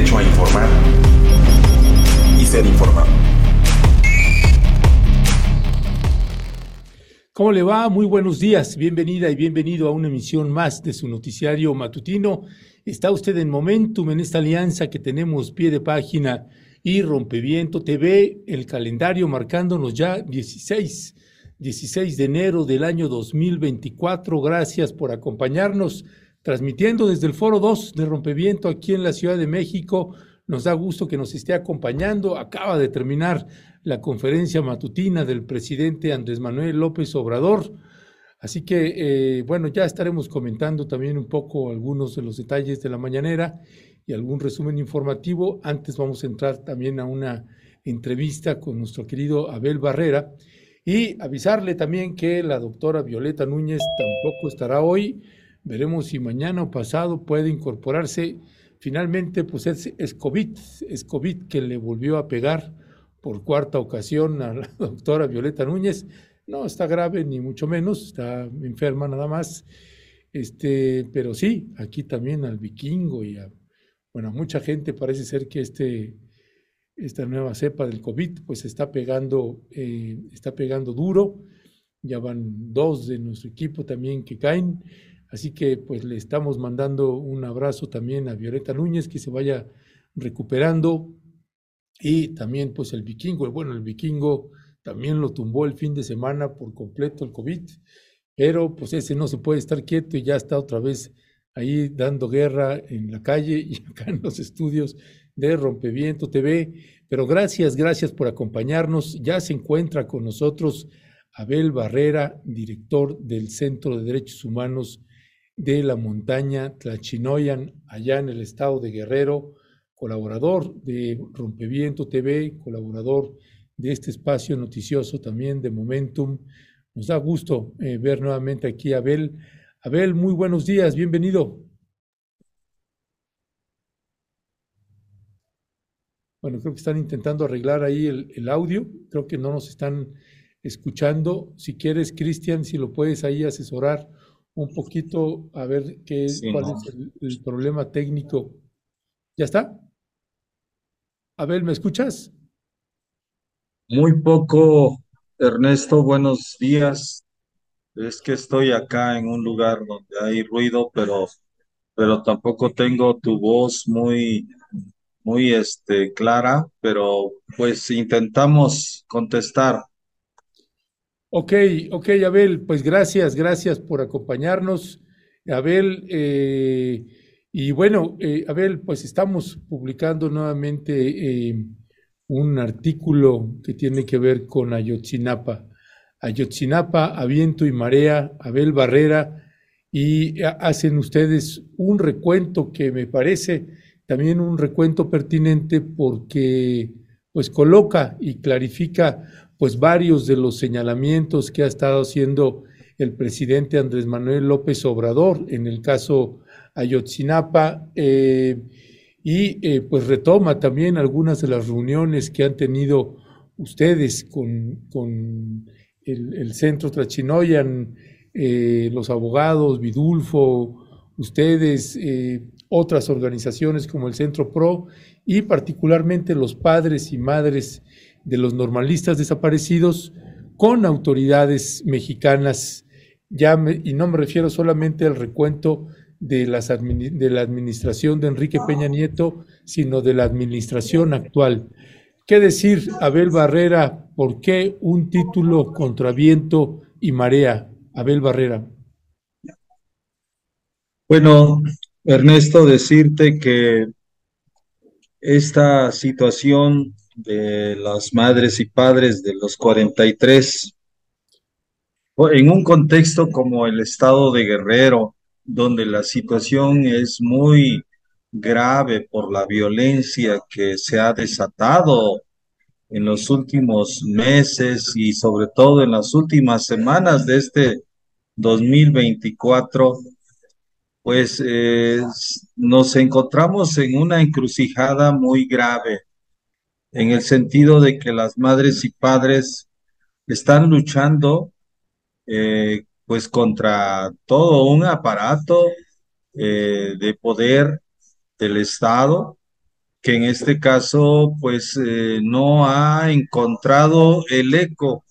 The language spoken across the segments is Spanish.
derecho a informar y ser informado. ¿Cómo le va? Muy buenos días. Bienvenida y bienvenido a una emisión más de su noticiario matutino. Está usted en Momentum, en esta alianza que tenemos pie de página y Rompeviento TV, el calendario marcándonos ya 16, 16 de enero del año 2024. Gracias por acompañarnos, transmitiendo desde el Foro 2 de Rompeviento aquí en la Ciudad de México. Nos da gusto que nos esté acompañando. Acaba de terminar la conferencia matutina del presidente Andrés Manuel López Obrador. Así que, eh, bueno, ya estaremos comentando también un poco algunos de los detalles de la mañanera y algún resumen informativo. Antes vamos a entrar también a una entrevista con nuestro querido Abel Barrera y avisarle también que la doctora Violeta Núñez tampoco estará hoy. Veremos si mañana o pasado puede incorporarse. Finalmente, pues es, es COVID, es COVID que le volvió a pegar por cuarta ocasión a la doctora Violeta Núñez. No está grave, ni mucho menos, está enferma nada más. Este, pero sí, aquí también al vikingo y a, bueno, mucha gente parece ser que este, esta nueva cepa del COVID pues está pegando, eh, está pegando duro. Ya van dos de nuestro equipo también que caen. Así que pues le estamos mandando un abrazo también a Violeta Núñez, que se vaya recuperando y también pues el vikingo, bueno, el vikingo también lo tumbó el fin de semana por completo el COVID, pero pues ese no se puede estar quieto y ya está otra vez ahí dando guerra en la calle y acá en los estudios de Rompeviento TV. Pero gracias, gracias por acompañarnos. Ya se encuentra con nosotros Abel Barrera, director del Centro de Derechos Humanos de la montaña Tlachinoyan, allá en el estado de Guerrero colaborador de Rompeviento TV, colaborador de este espacio noticioso también de Momentum. Nos da gusto eh, ver nuevamente aquí a Abel. Abel, muy buenos días, bienvenido. Bueno, creo que están intentando arreglar ahí el, audio, creo que no nos están escuchando. Si quieres, Cristian, si lo puedes ahí asesorar un poquito a ver qué, cuál es el problema técnico. ¿Ya está? Abel, ¿me escuchas? Muy poco, Ernesto, buenos días. Es que estoy acá en un lugar donde hay ruido, pero, pero tampoco tengo tu voz muy, muy este, clara, pero pues intentamos contestar. Ok, ok, Abel, pues gracias, gracias por acompañarnos. Abel, eh, y bueno, eh, Abel, pues estamos publicando nuevamente eh, un artículo que tiene que ver con Ayotzinapa. Ayotzinapa, a viento y marea, Abel Barrera, y hacen ustedes un recuento que me parece también un recuento pertinente porque pues coloca y clarifica pues varios de los señalamientos que ha estado haciendo el presidente Andrés Manuel López Obrador en el caso Ayotzinapa eh, y eh, pues retoma también algunas de las reuniones que han tenido ustedes con, con el, Centro Trachinoyan, eh, los abogados, Vidulfo, ustedes, otras organizaciones como el Centro PRO y particularmente los padres y madres de los normalistas desaparecidos con autoridades mexicanas, ya y no me refiero solamente al recuento de, las de la administración de Enrique Peña Nieto, sino de la administración actual. ¿Qué decir, Abel Barrera? ¿Por qué un título contra viento y marea? Abel Barrera. Bueno, Ernesto, decirte que esta situación de las madres y padres de los 43, en un contexto como el estado de Guerrero, donde la situación es muy grave por la violencia que se ha desatado en los últimos meses y sobre todo en las últimas semanas de este 2024, pues eh, nos encontramos en una encrucijada muy grave, en el sentido de que las madres y padres están luchando eh, pues contra todo un aparato eh, de poder del Estado que en este caso pues eh, no ha encontrado el eco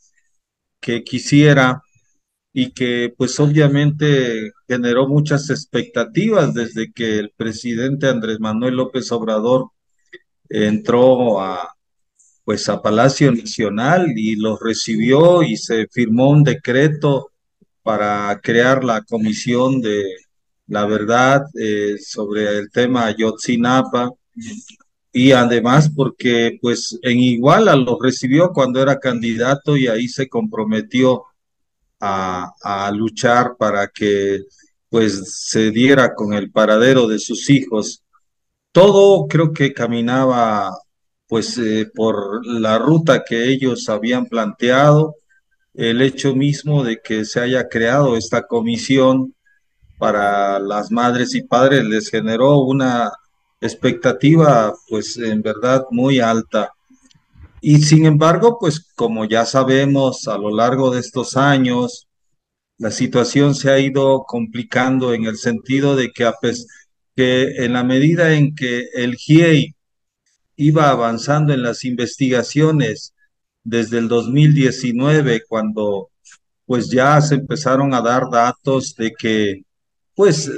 que quisiera y que pues obviamente generó muchas expectativas desde que el presidente Andrés Manuel López Obrador entró a pues a Palacio Nacional y lo recibió y se firmó un decreto para crear la comisión de la verdad eh, sobre el tema Ayotzinapa y además porque pues en Iguala lo recibió cuando era candidato y ahí se comprometió a, a luchar para que pues se diera con el paradero de sus hijos. Todo creo que caminaba pues eh, por la ruta que ellos habían planteado, el hecho mismo de que se haya creado esta comisión para las madres y padres les generó una expectativa pues en verdad muy alta. Y sin embargo, pues como ya sabemos a lo largo de estos años, la situación se ha ido complicando en el sentido de que, que en la medida en que el GIEI iba avanzando en las investigaciones desde el 2019, cuando pues ya se empezaron a dar datos de que pues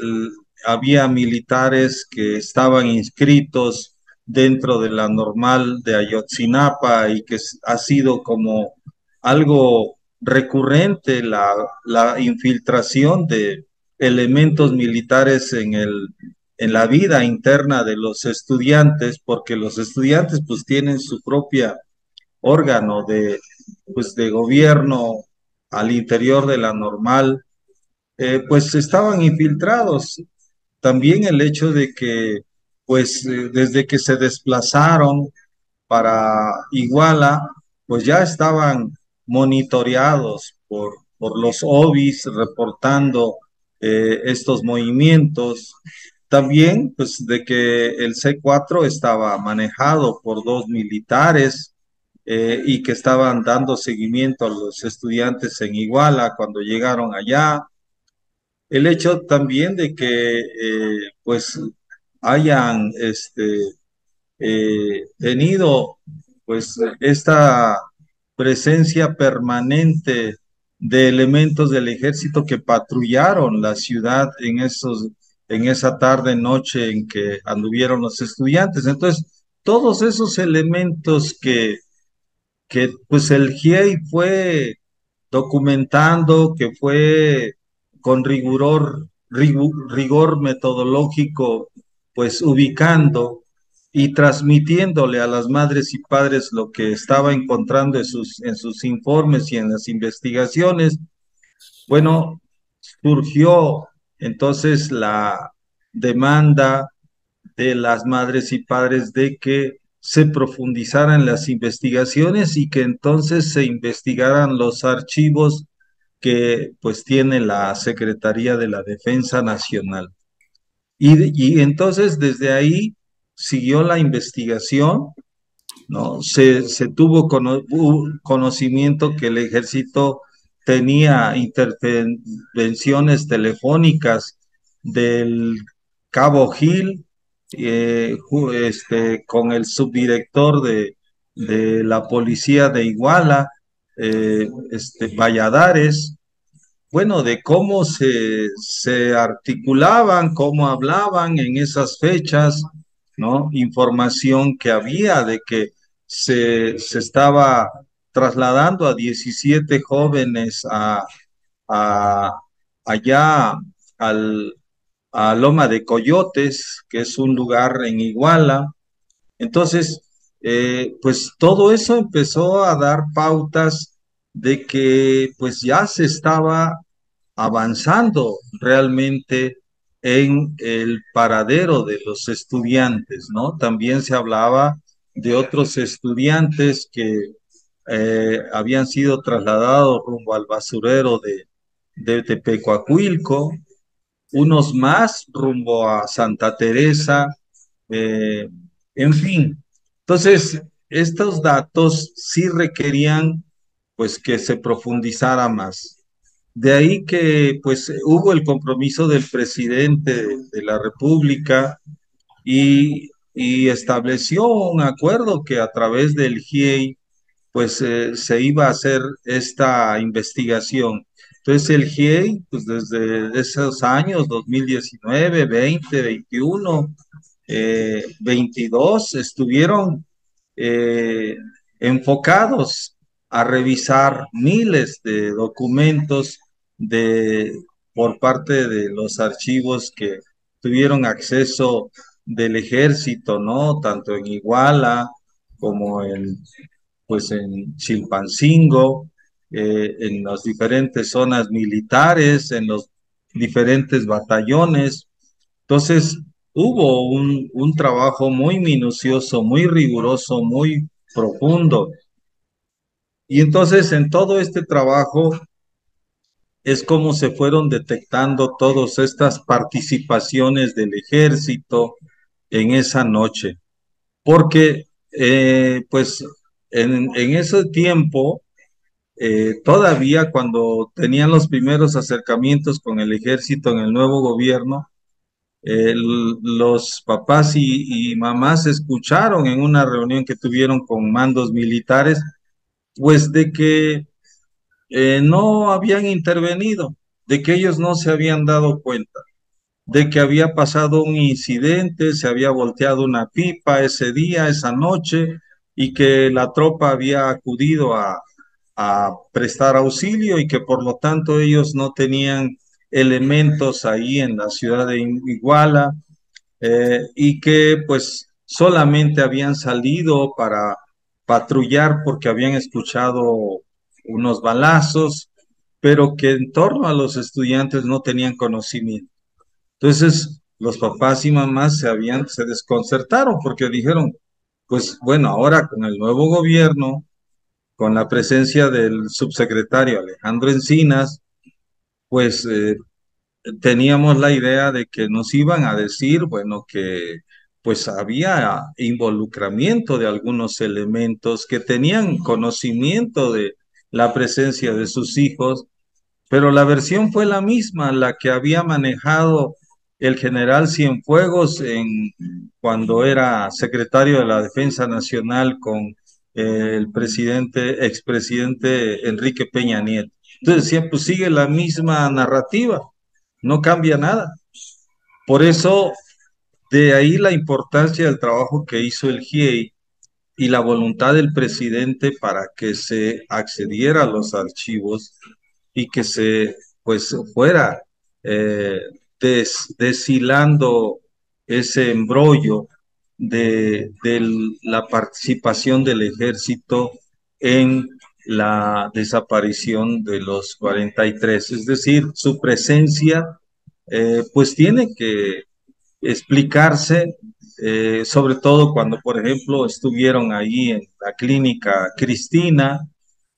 había militares que estaban inscritos dentro de la normal de Ayotzinapa y que ha sido como algo recurrente la, la infiltración de elementos militares en, el, en la vida interna de los estudiantes, porque los estudiantes pues tienen su propia órgano de, pues, de gobierno al interior de la normal, eh, pues estaban infiltrados. También el hecho de que, pues eh, desde que se desplazaron para Iguala, pues ya estaban monitoreados por, por los OBIs reportando eh, estos movimientos. También, pues, de que el C4 estaba manejado por dos militares eh, y que estaban dando seguimiento a los estudiantes en Iguala cuando llegaron allá. El hecho también de que, eh, pues, hayan este, eh, tenido, pues, esta presencia permanente de elementos del ejército que patrullaron la ciudad en esos en esa tarde noche en que anduvieron los estudiantes. Entonces, todos esos elementos que que pues el GIEI fue documentando, que fue con rigor, rigor metodológico, pues ubicando y transmitiéndole a las madres y padres lo que estaba encontrando en sus, en sus informes y en las investigaciones, bueno, surgió entonces la demanda de las madres y padres de que se profundizaran las investigaciones y que entonces se investigaran los archivos que pues tiene la Secretaría de la Defensa Nacional. Y, y entonces desde ahí siguió la investigación, ¿no? Se, se tuvo conocimiento que el ejército tenía intervenciones telefónicas del Cabo Gil, eh, este, con el subdirector de, de, la policía de Iguala, eh, este, Valladares, bueno, de cómo se, se articulaban, cómo hablaban en esas fechas, ¿no? Información que había de que se, se estaba trasladando a 17 jóvenes a, allá al, a Loma de Coyotes, que es un lugar en Iguala. Entonces, eh, pues todo eso empezó a dar pautas de que pues ya se estaba avanzando realmente en el paradero de los estudiantes, ¿no? También se hablaba de otros estudiantes que eh, habían sido trasladados rumbo al basurero de, de Tepecuacuilco, unos más rumbo a Santa Teresa, eh, en fin. Entonces, estos datos sí requerían pues que se profundizara más. De ahí que pues hubo el compromiso del presidente de, la República y y estableció un acuerdo que a través del GIEI pues eh, se iba a hacer esta investigación. Entonces el GIEI, pues desde esos años, 2019, 20, 21, 22, estuvieron eh, enfocados a revisar miles de documentos de, por parte de los archivos que tuvieron acceso del ejército, ¿no? Tanto en Iguala como en, pues en Chilpancingo, eh, en las diferentes zonas militares, en los diferentes batallones. Entonces, hubo un, un trabajo muy minucioso, muy riguroso, muy profundo. Y entonces en todo este trabajo es como se fueron detectando todas estas participaciones del ejército en esa noche. Porque, eh, pues, en, ese tiempo, eh, todavía cuando tenían los primeros acercamientos con el ejército en el nuevo gobierno, los papás y, y, mamás escucharon en una reunión que tuvieron con mandos militares, pues de que eh, no habían intervenido, de que ellos no se habían dado cuenta, de que había pasado un incidente, se había volteado una pipa ese día, esa noche, y que la tropa había acudido a, a prestar auxilio y que por lo tanto ellos no tenían elementos ahí en la ciudad de Iguala eh, y que pues solamente habían salido para patrullar porque habían escuchado unos balazos, pero que en torno a los estudiantes no tenían conocimiento. Entonces, los papás y mamás se habían, se desconcertaron porque dijeron, pues bueno, ahora con el nuevo gobierno, con la presencia del subsecretario Alejandro Encinas, pues eh, teníamos la idea de que nos iban a decir, bueno, que pues había involucramiento de algunos elementos que tenían conocimiento de la presencia de sus hijos, pero la versión fue la misma, la que había manejado el general Cienfuegos en, cuando era secretario de la Defensa Nacional con eh, el presidente, expresidente Enrique Peña Nieto. Entonces decía, pues sigue la misma narrativa, no cambia nada. Por eso, de ahí la importancia del trabajo que hizo el GIEI y la voluntad del presidente para que se accediera a los archivos y que se pues fuera eh, des, deshilando ese embrollo de, de, la participación del ejército en la desaparición de los 43. Es decir, su presencia eh, pues tiene que explicarse eh, sobre todo cuando, por ejemplo, estuvieron ahí en la clínica Cristina,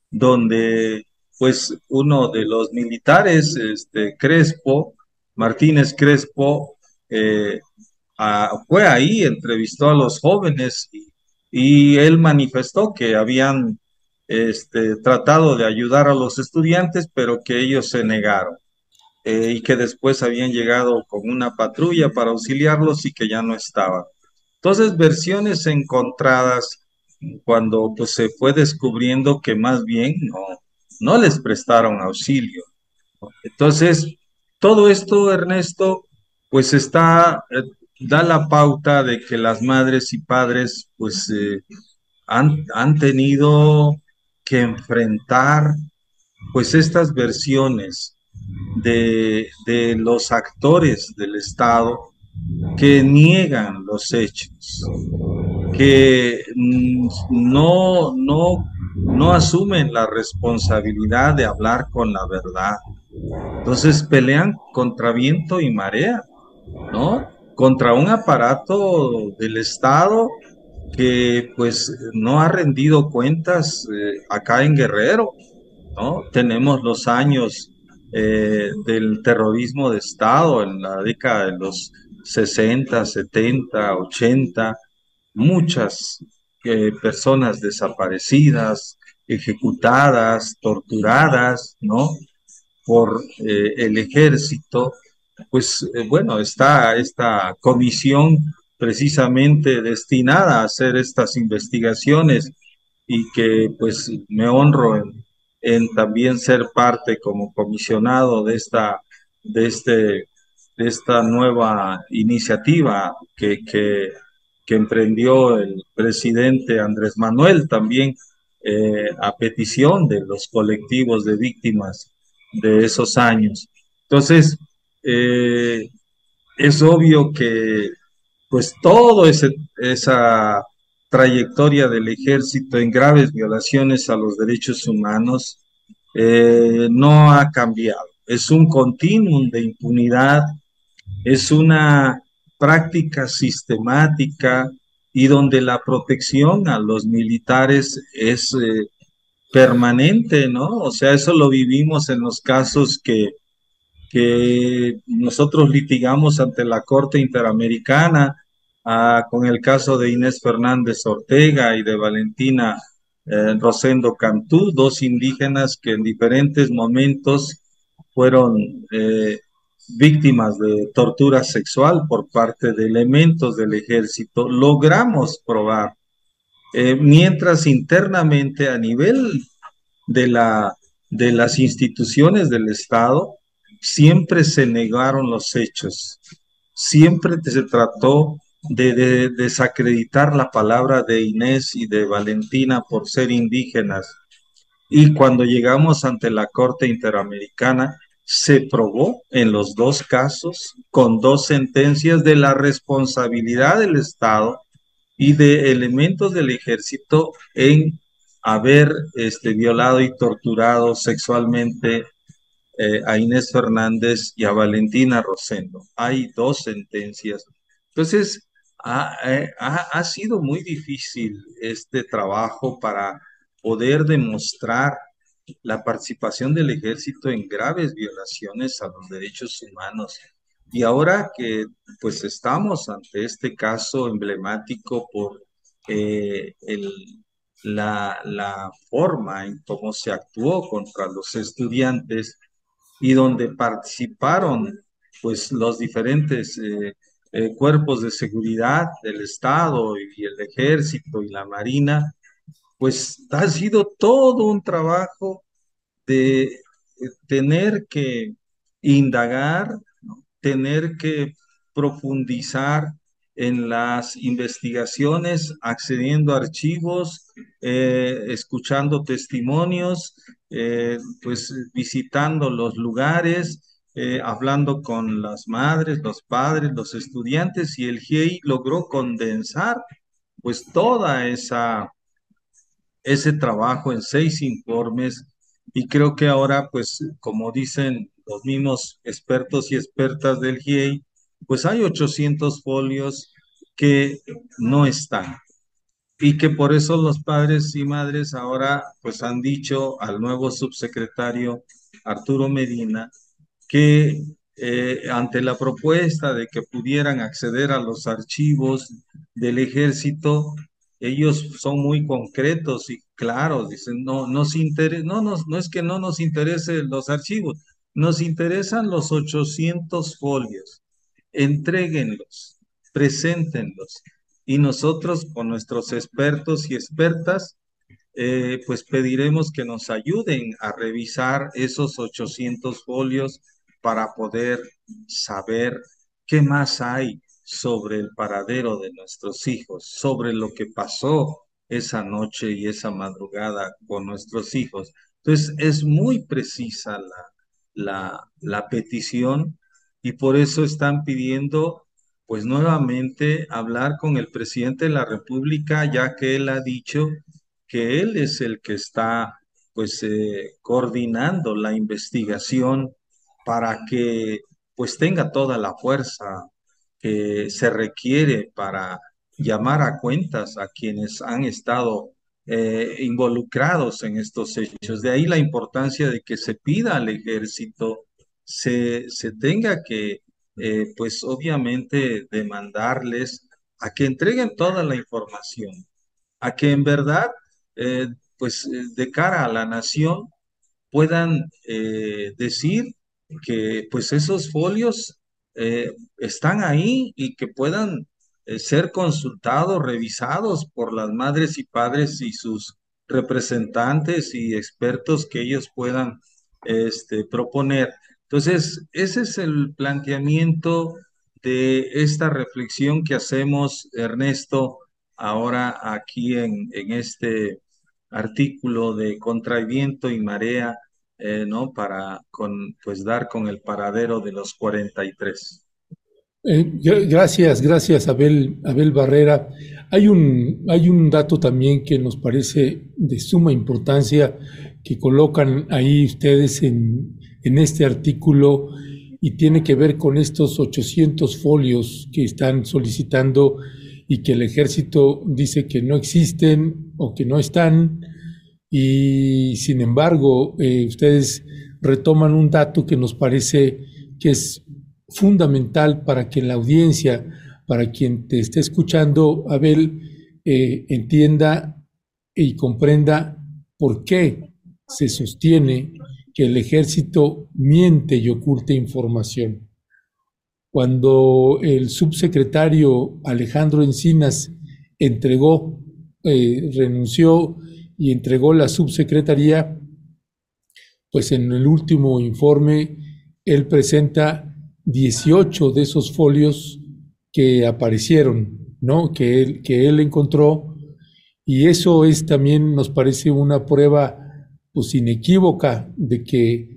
donde pues uno de los militares, este, Crespo, Martínez Crespo, eh, fue ahí, entrevistó a los jóvenes y, y él manifestó que habían este, tratado de ayudar a los estudiantes, pero que ellos se negaron. Eh, y que después habían llegado con una patrulla para auxiliarlos y que ya no estaban. Entonces, versiones encontradas cuando pues, se fue descubriendo que más bien no, no les prestaron auxilio. Entonces, todo esto, Ernesto, pues está, eh, da la pauta de que las madres y padres pues eh, han, han tenido que enfrentar pues estas versiones de, de los actores del Estado que niegan los hechos, que no, no, no asumen la responsabilidad de hablar con la verdad. Entonces pelean contra viento y marea, ¿no? Contra un aparato del Estado que pues no ha rendido cuentas eh, acá en Guerrero, ¿no? Tenemos los años eh, del terrorismo de Estado en la década de los 60, 70, 80, muchas eh, personas desaparecidas, ejecutadas, torturadas, ¿no? Por eh, el ejército, pues eh, bueno, está esta comisión precisamente destinada a hacer estas investigaciones y que pues me honro en, también ser parte como comisionado de esta, de este, de esta nueva iniciativa que, que, que emprendió el presidente Andrés Manuel también eh, a petición de los colectivos de víctimas de esos años. Entonces, eh, es obvio que pues ese, esa trayectoria del ejército en graves violaciones a los derechos humanos eh, no ha cambiado. Es un continuum de impunidad, es una práctica sistemática y donde la protección a los militares es eh, permanente, ¿no? O sea, eso lo vivimos en los casos que, que nosotros litigamos ante la Corte Interamericana, ah, con el caso de Inés Fernández Ortega y de Valentina eh, Rosendo Cantú, dos indígenas que en diferentes momentos fueron eh, víctimas de tortura sexual por parte de elementos del ejército, logramos probar, eh, mientras internamente a nivel de, la, de las instituciones del Estado siempre se negaron los hechos, siempre se trató de, desacreditar la palabra de Inés y de Valentina por ser indígenas. Y cuando llegamos ante la Corte Interamericana, se probó en los dos casos con dos sentencias de la responsabilidad del Estado y de elementos del ejército en haber este, violado y torturado sexualmente eh, a Inés Fernández y a Valentina Rosendo. Hay dos sentencias. Entonces, eh, ha, ha, sido muy difícil este trabajo para poder demostrar la participación del ejército en graves violaciones a los derechos humanos. Y ahora que pues estamos ante este caso emblemático por eh, la, forma en cómo se actuó contra los estudiantes y donde participaron pues los diferentes eh, eh, cuerpos de seguridad del Estado y el ejército y la marina, pues ha sido todo un trabajo de tener que indagar, tener que profundizar en las investigaciones, accediendo a archivos, eh, escuchando testimonios, pues visitando los lugares, eh, hablando con las madres, los padres, los estudiantes y el GIEI logró condensar pues toda esa ese trabajo en seis informes. Y creo que ahora pues como dicen los mismos expertos y expertas del GIEI pues hay 800 folios que no están. Y que por eso los padres y madres ahora pues han dicho al nuevo subsecretario Arturo Medina que eh, ante la propuesta de que pudieran acceder a los archivos del ejército, ellos son muy concretos y claros, dicen, no, nos no, no es que no nos interesen los archivos, nos interesan los 800 folios, entréguenlos, preséntenlos. Y nosotros con nuestros expertos y expertas, eh, pues pediremos que nos ayuden a revisar esos 800 folios para poder saber qué más hay sobre el paradero de nuestros hijos, sobre lo que pasó esa noche y esa madrugada con nuestros hijos. Entonces es muy precisa la, la, la petición y por eso están pidiendo pues nuevamente hablar con el presidente de la República, ya que él ha dicho que él es el que está pues eh, coordinando la investigación para que pues tenga toda la fuerza que se requiere para llamar a cuentas a quienes han estado eh, involucrados en estos hechos. De ahí la importancia de que se pida al ejército, se, se tenga que, eh, pues obviamente, demandarles a que entreguen toda la información, a que en verdad, eh, pues de cara a la nación, puedan decir que pues esos folios están ahí y que puedan eh, ser consultados, revisados por las madres y padres y sus representantes y expertos que ellos puedan este, proponer. Entonces, ese es el planteamiento de esta reflexión que hacemos, Ernesto, ahora aquí en, este artículo de Contra Viento y Marea, eh, ¿no? Para con, pues, dar con el paradero de los 43. Eh, gracias, gracias Abel, Abel Barrera. Hay un, hay un dato también que nos parece de suma importancia que colocan ahí ustedes en, en este artículo y tiene que ver con estos 800 folios que están solicitando y que el ejército dice que no existen o que no están y sin embargo eh, ustedes retoman un dato que nos parece que es fundamental para que la audiencia, para quien te esté escuchando, Abel, eh, entienda y comprenda por qué se sostiene que el ejército miente y oculta información. Cuando el subsecretario Alejandro Encinas entregó, eh, renunció y entregó la subsecretaría, pues en el último informe él presenta 18 de esos folios que aparecieron, ¿no? Que él, que él encontró. Y eso es también, nos parece una prueba pues inequívoca de que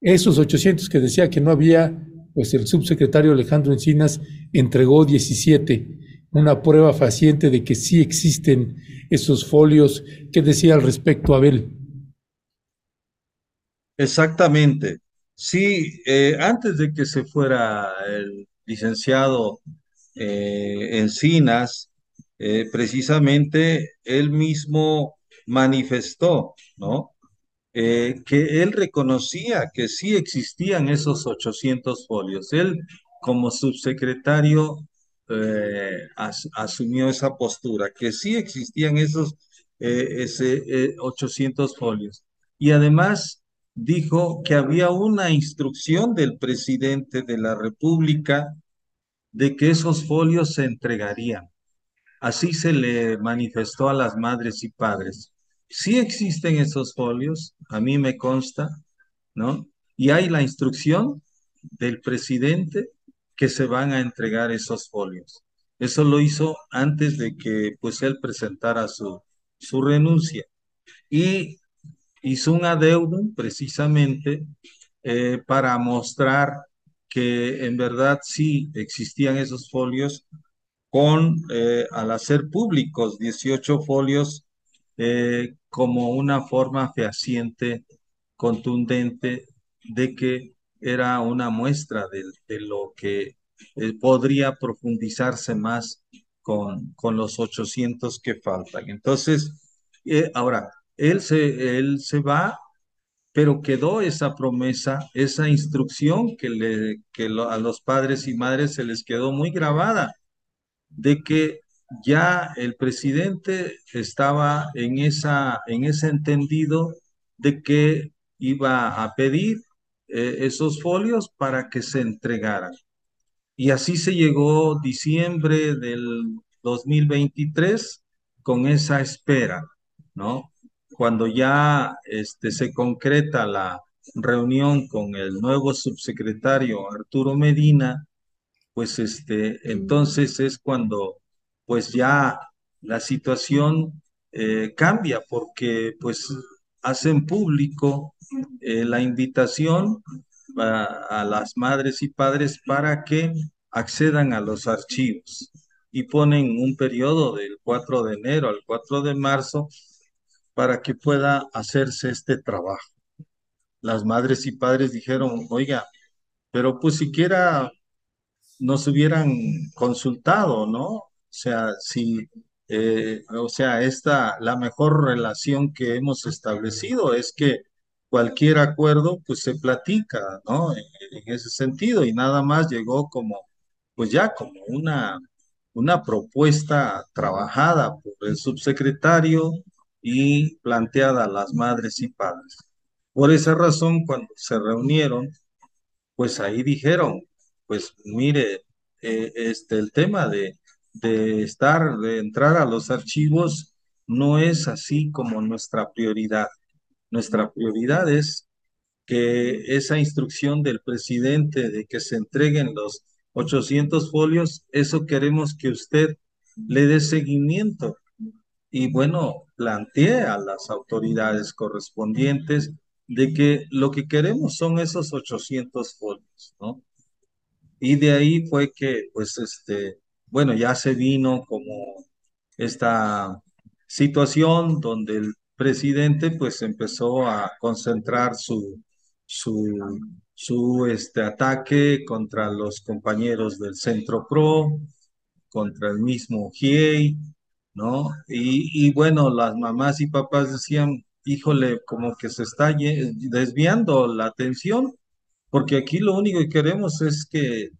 esos 800 que decía que no había, pues el subsecretario Alejandro Encinas entregó 17, una prueba faciente de que sí existen esos folios. ¿Qué decía al respecto Abel? Exactamente. Sí, eh, antes de que se fuera el licenciado eh, Encinas, eh, precisamente él mismo manifestó, ¿no? que él reconocía que sí existían esos 800 folios. Él, como subsecretario, asumió esa postura, que sí existían esos ese, 800 folios. Y además dijo que había una instrucción del presidente de la República de que esos folios se entregarían. Así se le manifestó a las madres y padres. Sí existen esos folios, a mí me consta, ¿no? Y hay la instrucción del presidente que se van a entregar esos folios. Eso lo hizo antes de que pues él presentara su, su renuncia. Y hizo un adeudum precisamente eh, para mostrar que en verdad sí existían esos folios con, eh, al hacer públicos 18 folios eh, como una forma fehaciente, contundente de que era una muestra de, de lo que podría profundizarse más con, con los 800 que faltan. Entonces, ahora, él se, él se va, pero quedó esa promesa, esa instrucción que, le, que a los padres y madres se les quedó muy grabada, de que ya el presidente estaba en, esa, en ese entendido de que iba a pedir eh, esos folios para que se entregaran. Y así se llegó diciembre del 2023 con esa espera, ¿no? Cuando ya este, se concreta la reunión con el nuevo subsecretario Arturo Medina, pues este, entonces es cuando pues ya la situación eh, cambia porque pues hacen público eh, la invitación a, a, las madres y padres para que accedan a los archivos. Y ponen un periodo del 4 de enero al 4 de marzo para que pueda hacerse este trabajo. Las madres y padres dijeron, oiga, pero pues siquiera nos hubieran consultado, ¿no? O sea, si, eh, o sea, esta, la mejor relación que hemos establecido es que cualquier acuerdo, pues se platica, ¿no? En, en ese sentido, y nada más llegó como, pues ya como una, una propuesta trabajada por el subsecretario, y planteada a las madres y padres. Por esa razón, cuando se reunieron, pues ahí dijeron, pues mire, eh, este, el tema de, de estar, de entrar a los archivos, no es así como nuestra prioridad. Nuestra prioridad es que esa instrucción del presidente de que se entreguen los 800 folios, eso queremos que usted le dé seguimiento y bueno, plantee a las autoridades correspondientes de que lo que queremos son esos 800 folios, ¿no? Y de ahí fue que, pues, este, bueno, ya se vino como esta situación donde el presidente, pues, empezó a concentrar su, su, su este, ataque contra los compañeros del Centro Pro, contra el mismo GIEI, ¿no? Y, y bueno, las mamás y papás decían, híjole, como que se está desviando la atención, porque aquí lo único que queremos es que,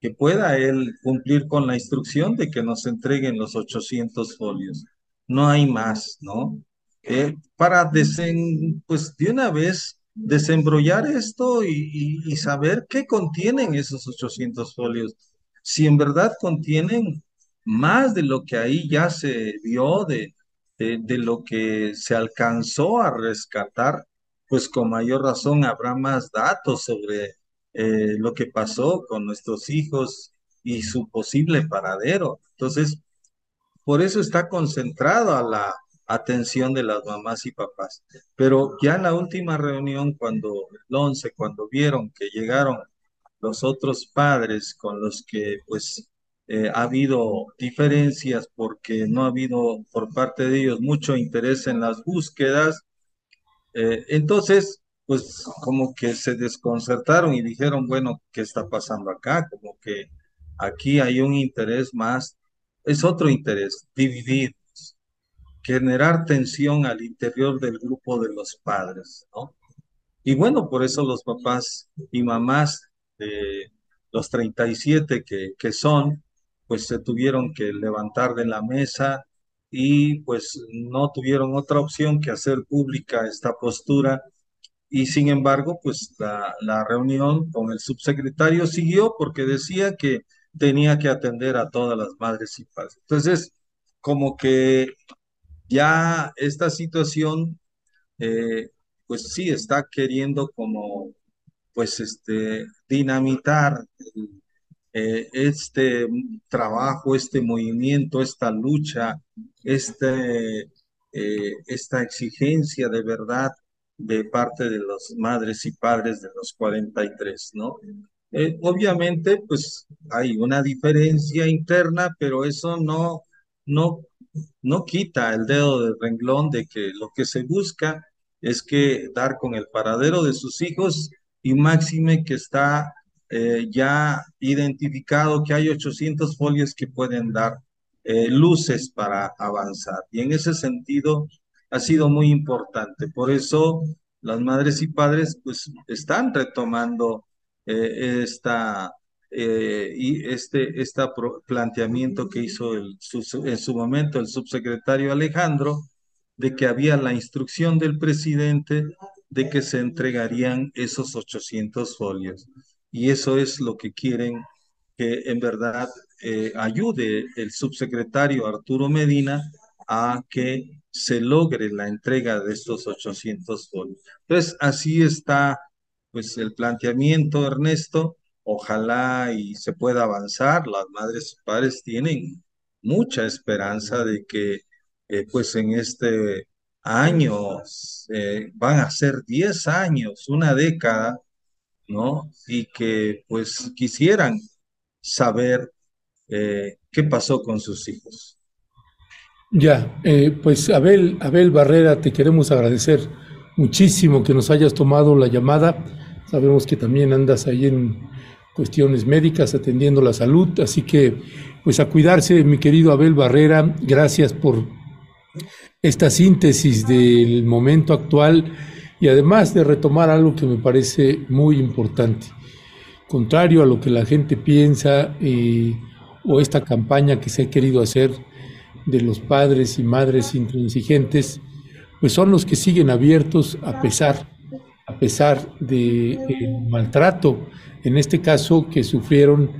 que pueda él cumplir con la instrucción de que nos entreguen los 800 folios. No hay más, ¿no? Eh, para desen, pues de una vez desembrollar esto y, y saber qué contienen esos 800 folios. Si en verdad contienen más de lo que ahí ya se vio, de, de, lo que se alcanzó a rescatar, pues con mayor razón habrá más datos sobre eh, lo que pasó con nuestros hijos y su posible paradero. Entonces, por eso está concentrado a la atención de las mamás y papás. Pero ya en la última reunión, cuando el 11, cuando vieron que llegaron los otros padres con los que pues eh, ha habido diferencias porque no ha habido por parte de ellos mucho interés en las búsquedas. Eh, entonces, pues como que se desconcertaron y dijeron, bueno, ¿qué está pasando acá? Como que aquí hay un interés más, es otro interés, dividir, generar tensión al interior del grupo de los padres, ¿no? Y bueno, por eso los papás y mamás de los 37 que, que son, pues se tuvieron que levantar de la mesa y pues no tuvieron otra opción que hacer pública esta postura. Y sin embargo, pues la, la reunión con el subsecretario siguió porque decía que tenía que atender a todas las madres y padres. Entonces, como que ya esta situación, eh, pues sí, está queriendo como, pues, este, dinamitar el, eh, este trabajo, este movimiento, esta lucha, este, eh, esta exigencia de verdad de parte de las madres y padres de los 43, ¿no? Eh, obviamente, pues hay una diferencia interna, pero eso no, no, no quita el dedo del renglón de que lo que se busca es que dar con el paradero de sus hijos y máxime que está eh, ya identificado que hay 800 folios que pueden dar eh, luces para avanzar. Y en ese sentido ha sido muy importante. Por eso las madres y padres pues están retomando eh, esta, y este, planteamiento que hizo en su momento el subsecretario Alejandro de que había la instrucción del presidente de que se entregarían esos 800 folios y eso es lo que quieren que en verdad eh, ayude el subsecretario Arturo Medina a que se logre la entrega de estos 800 folios. Entonces, así está pues el planteamiento, Ernesto. Ojalá y se pueda avanzar. Las madres y padres tienen mucha esperanza de que eh, pues en este año eh, van a ser 10 años, una década ¿no? Y que pues quisieran saber eh, qué pasó con sus hijos. Ya, eh, pues Abel, Abel Barrera, te queremos agradecer muchísimo que nos hayas tomado la llamada. Sabemos que también andas ahí en cuestiones médicas atendiendo la salud, así que pues a cuidarse, mi querido Abel Barrera, gracias por esta síntesis del momento actual y además de retomar algo que me parece muy importante, contrario a lo que la gente piensa eh, o esta campaña que se ha querido hacer de los padres y madres intransigentes, pues son los que siguen abiertos a pesar, a pesar de maltrato, en este caso que sufrieron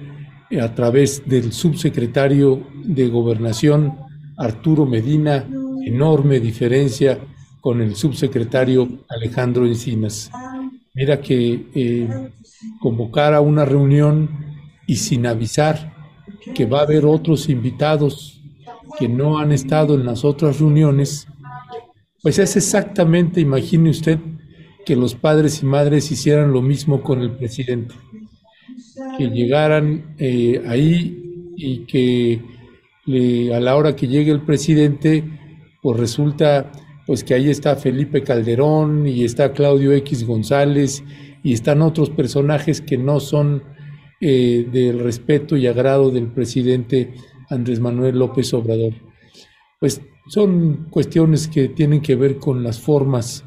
a través del subsecretario de Gobernación, Arturo Medina, enorme diferencia con el subsecretario Alejandro Encinas. Mira que eh, convocar a una reunión y sin avisar que va a haber otros invitados que no han estado en las otras reuniones, pues es exactamente, imagine usted, que los padres y madres hicieran lo mismo con el presidente, que llegaran eh, ahí y que a la hora que llegue el presidente, pues resulta pues que ahí está Felipe Calderón y está Claudio X González y están otros personajes que no son eh, del respeto y agrado del presidente Andrés Manuel López Obrador. Pues son cuestiones que tienen que ver con las formas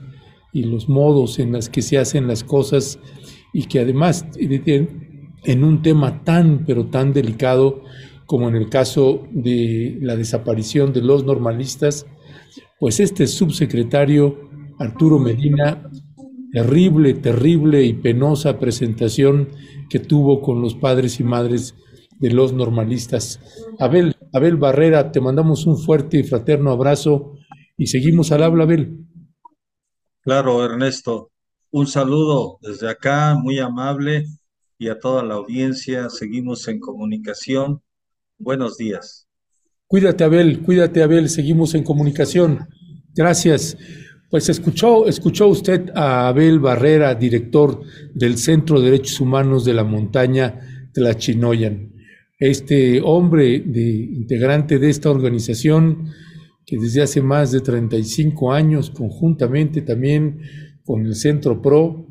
y los modos en las que se hacen las cosas y que además en un tema tan pero tan delicado como en el caso de la desaparición de los normalistas, pues este subsecretario Arturo Medina, terrible, terrible y penosa presentación que tuvo con los padres y madres de los normalistas. Abel, Abel Barrera, te mandamos un fuerte y fraterno abrazo y seguimos al habla, Abel. Claro, Ernesto. Un saludo desde acá, muy amable, y a toda la audiencia. Seguimos en comunicación. Buenos días. Cuídate, Abel, cuídate, Abel. Seguimos en comunicación. Gracias. Pues escuchó, escuchó usted a Abel Barrera, director del Centro de Derechos Humanos de la Montaña Tlachinoyan. Este hombre integrante de esta organización que desde hace más de 35 años, conjuntamente también con el Centro PRO,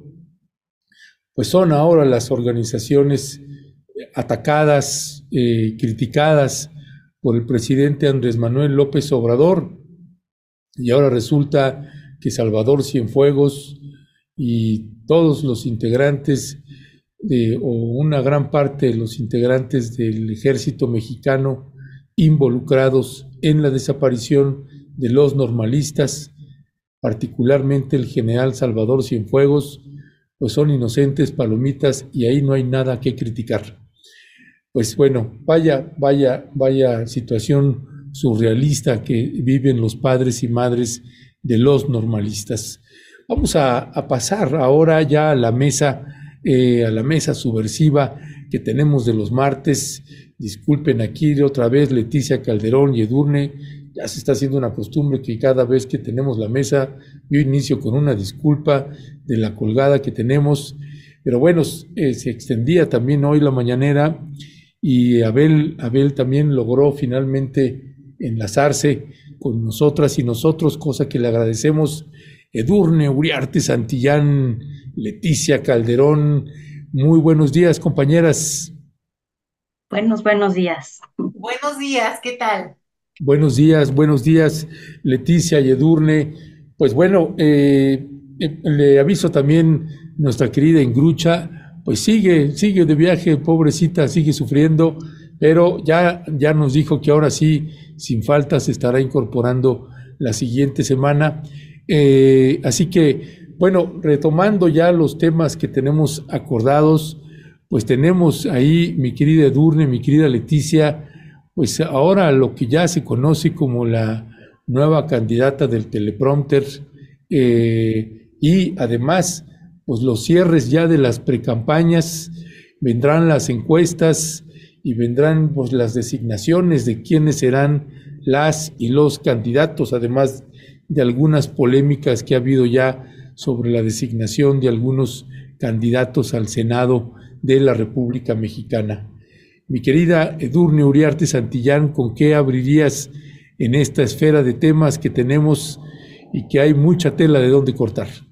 pues son ahora las organizaciones atacadas, eh, criticadas por el presidente Andrés Manuel López Obrador. Y ahora resulta que Salvador Cienfuegos y todos los integrantes de, o una gran parte de los integrantes del ejército mexicano involucrados en la desaparición de los normalistas, particularmente el general Salvador Cienfuegos, pues son inocentes palomitas y ahí no hay nada que criticar. Pues bueno, vaya, vaya, vaya situación surrealista que viven los padres y madres de los normalistas. Vamos a, pasar ahora ya a la mesa, eh, a la mesa subversiva que tenemos de los martes. Disculpen aquí otra vez Leticia Calderón y Edurne. Ya se está haciendo una costumbre que cada vez que tenemos la mesa, yo inicio con una disculpa de la colgada que tenemos. Pero bueno, eh, se extendía también hoy la mañanera y Abel, Abel también logró finalmente enlazarse con nosotras y nosotros, cosa que le agradecemos. Edurne, Uriarte, Santillán, Leticia Calderón, muy buenos días, compañeras. Buenos, buenos días. Buenos días, ¿qué tal? Buenos días, buenos días, Leticia y Edurne. Pues bueno, eh, eh, le aviso también nuestra querida Ingrucha, pues sigue, sigue de viaje, pobrecita, sigue sufriendo, pero ya, ya nos dijo que ahora sí, sin falta, se estará incorporando la siguiente semana. Eh, así que, bueno, retomando ya los temas que tenemos acordados, pues tenemos ahí, mi querida Edurne, mi querida Leticia, pues ahora lo que ya se conoce como la nueva candidata del teleprompter eh, y además pues los cierres ya de las precampañas, vendrán las encuestas y vendrán pues las designaciones de quiénes serán las y los candidatos, además de algunas polémicas que ha habido ya sobre la designación de algunos candidatos al Senado de la República Mexicana. Mi querida Edurne Uriarte Santillán, ¿con qué abrirías en esta esfera de temas que tenemos y que hay mucha tela de dónde cortar?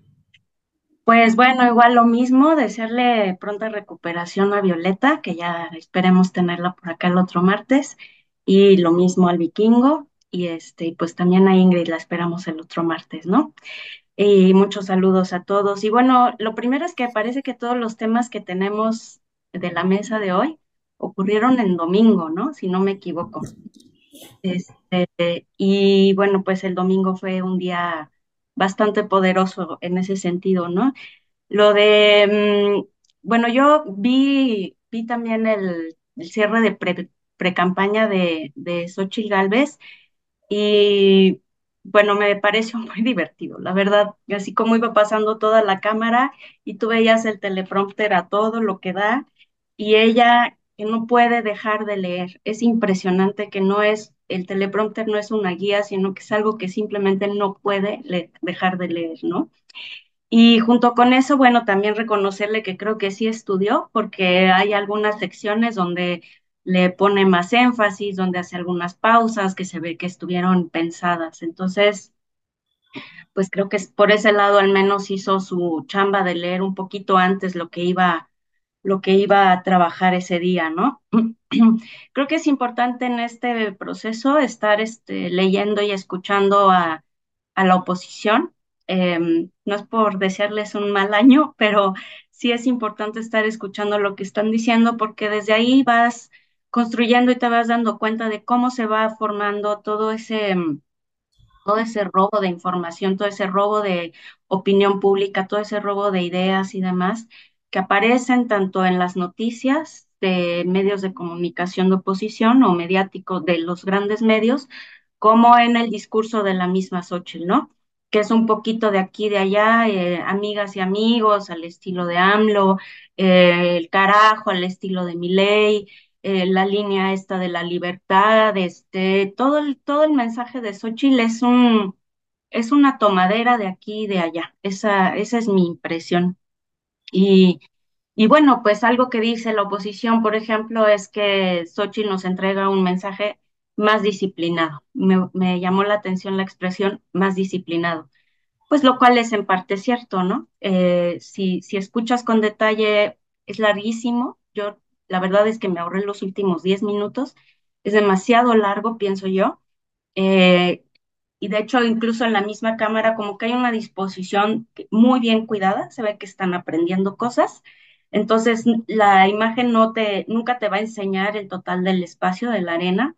Pues bueno, igual lo mismo, desearle pronta recuperación a Violeta, que ya esperemos tenerla por acá el otro martes, y lo mismo al Vikingo, y este, pues también a Ingrid la esperamos el otro martes, ¿no? Y muchos saludos a todos. Y bueno, lo primero es que parece que todos los temas que tenemos de la mesa de hoy ocurrieron en domingo, ¿no? Si no me equivoco. Este, y bueno, pues el domingo fue un día bastante poderoso en ese sentido, ¿no? Lo de, mm, bueno, yo vi, vi también el cierre de pre-campaña de, de Xochitl Galvez y bueno, me pareció muy divertido, la verdad, así como iba pasando toda la cámara y tú veías el teleprompter a todo lo que da y ella no puede dejar de leer. Es impresionante que no es, el teleprompter no es una guía, sino que es algo que simplemente no puede dejar de leer, ¿no? Y junto con eso, bueno, también reconocerle que creo que sí estudió, porque hay algunas secciones donde le pone más énfasis, donde hace algunas pausas que se ve que estuvieron pensadas. Entonces, pues creo que por ese lado al menos hizo su chamba de leer un poquito antes lo que iba lo que iba a trabajar ese día, ¿no? Creo que es importante en este proceso estar este, leyendo y escuchando a, la oposición. Em, no es por desearles un mal año, pero sí es importante estar escuchando lo que están diciendo porque desde ahí vas construyendo y te vas dando cuenta de cómo se va formando todo ese, em, todo ese robo de información, todo ese robo de opinión pública, todo ese robo de ideas y demás que aparecen tanto en las noticias de medios de comunicación de oposición o mediáticos de los grandes medios, como en el discurso de la misma Xochitl, ¿no? Que es un poquito de aquí, de allá, eh, amigas y amigos, al estilo de AMLO, eh, el carajo, al estilo de Milei, eh, la línea esta de la libertad, este, todo el, todo el mensaje de Xochitl es un, es una tomadera de aquí y de allá. Esa, esa es mi impresión. Y, y bueno, pues algo que dice la oposición, por ejemplo, es que Xochitl nos entrega un mensaje más disciplinado. Me, me, llamó la atención la expresión más disciplinado, pues lo cual es en parte cierto, ¿no? Eh, si, si escuchas con detalle, es larguísimo. Yo la verdad es que me ahorré los últimos 10 minutos. Es demasiado largo, pienso yo. Eh, y de hecho, incluso en la misma cámara, como que hay una disposición muy bien cuidada, se ve que están aprendiendo cosas. Entonces, la imagen no te, nunca te va a enseñar el total del espacio de la arena.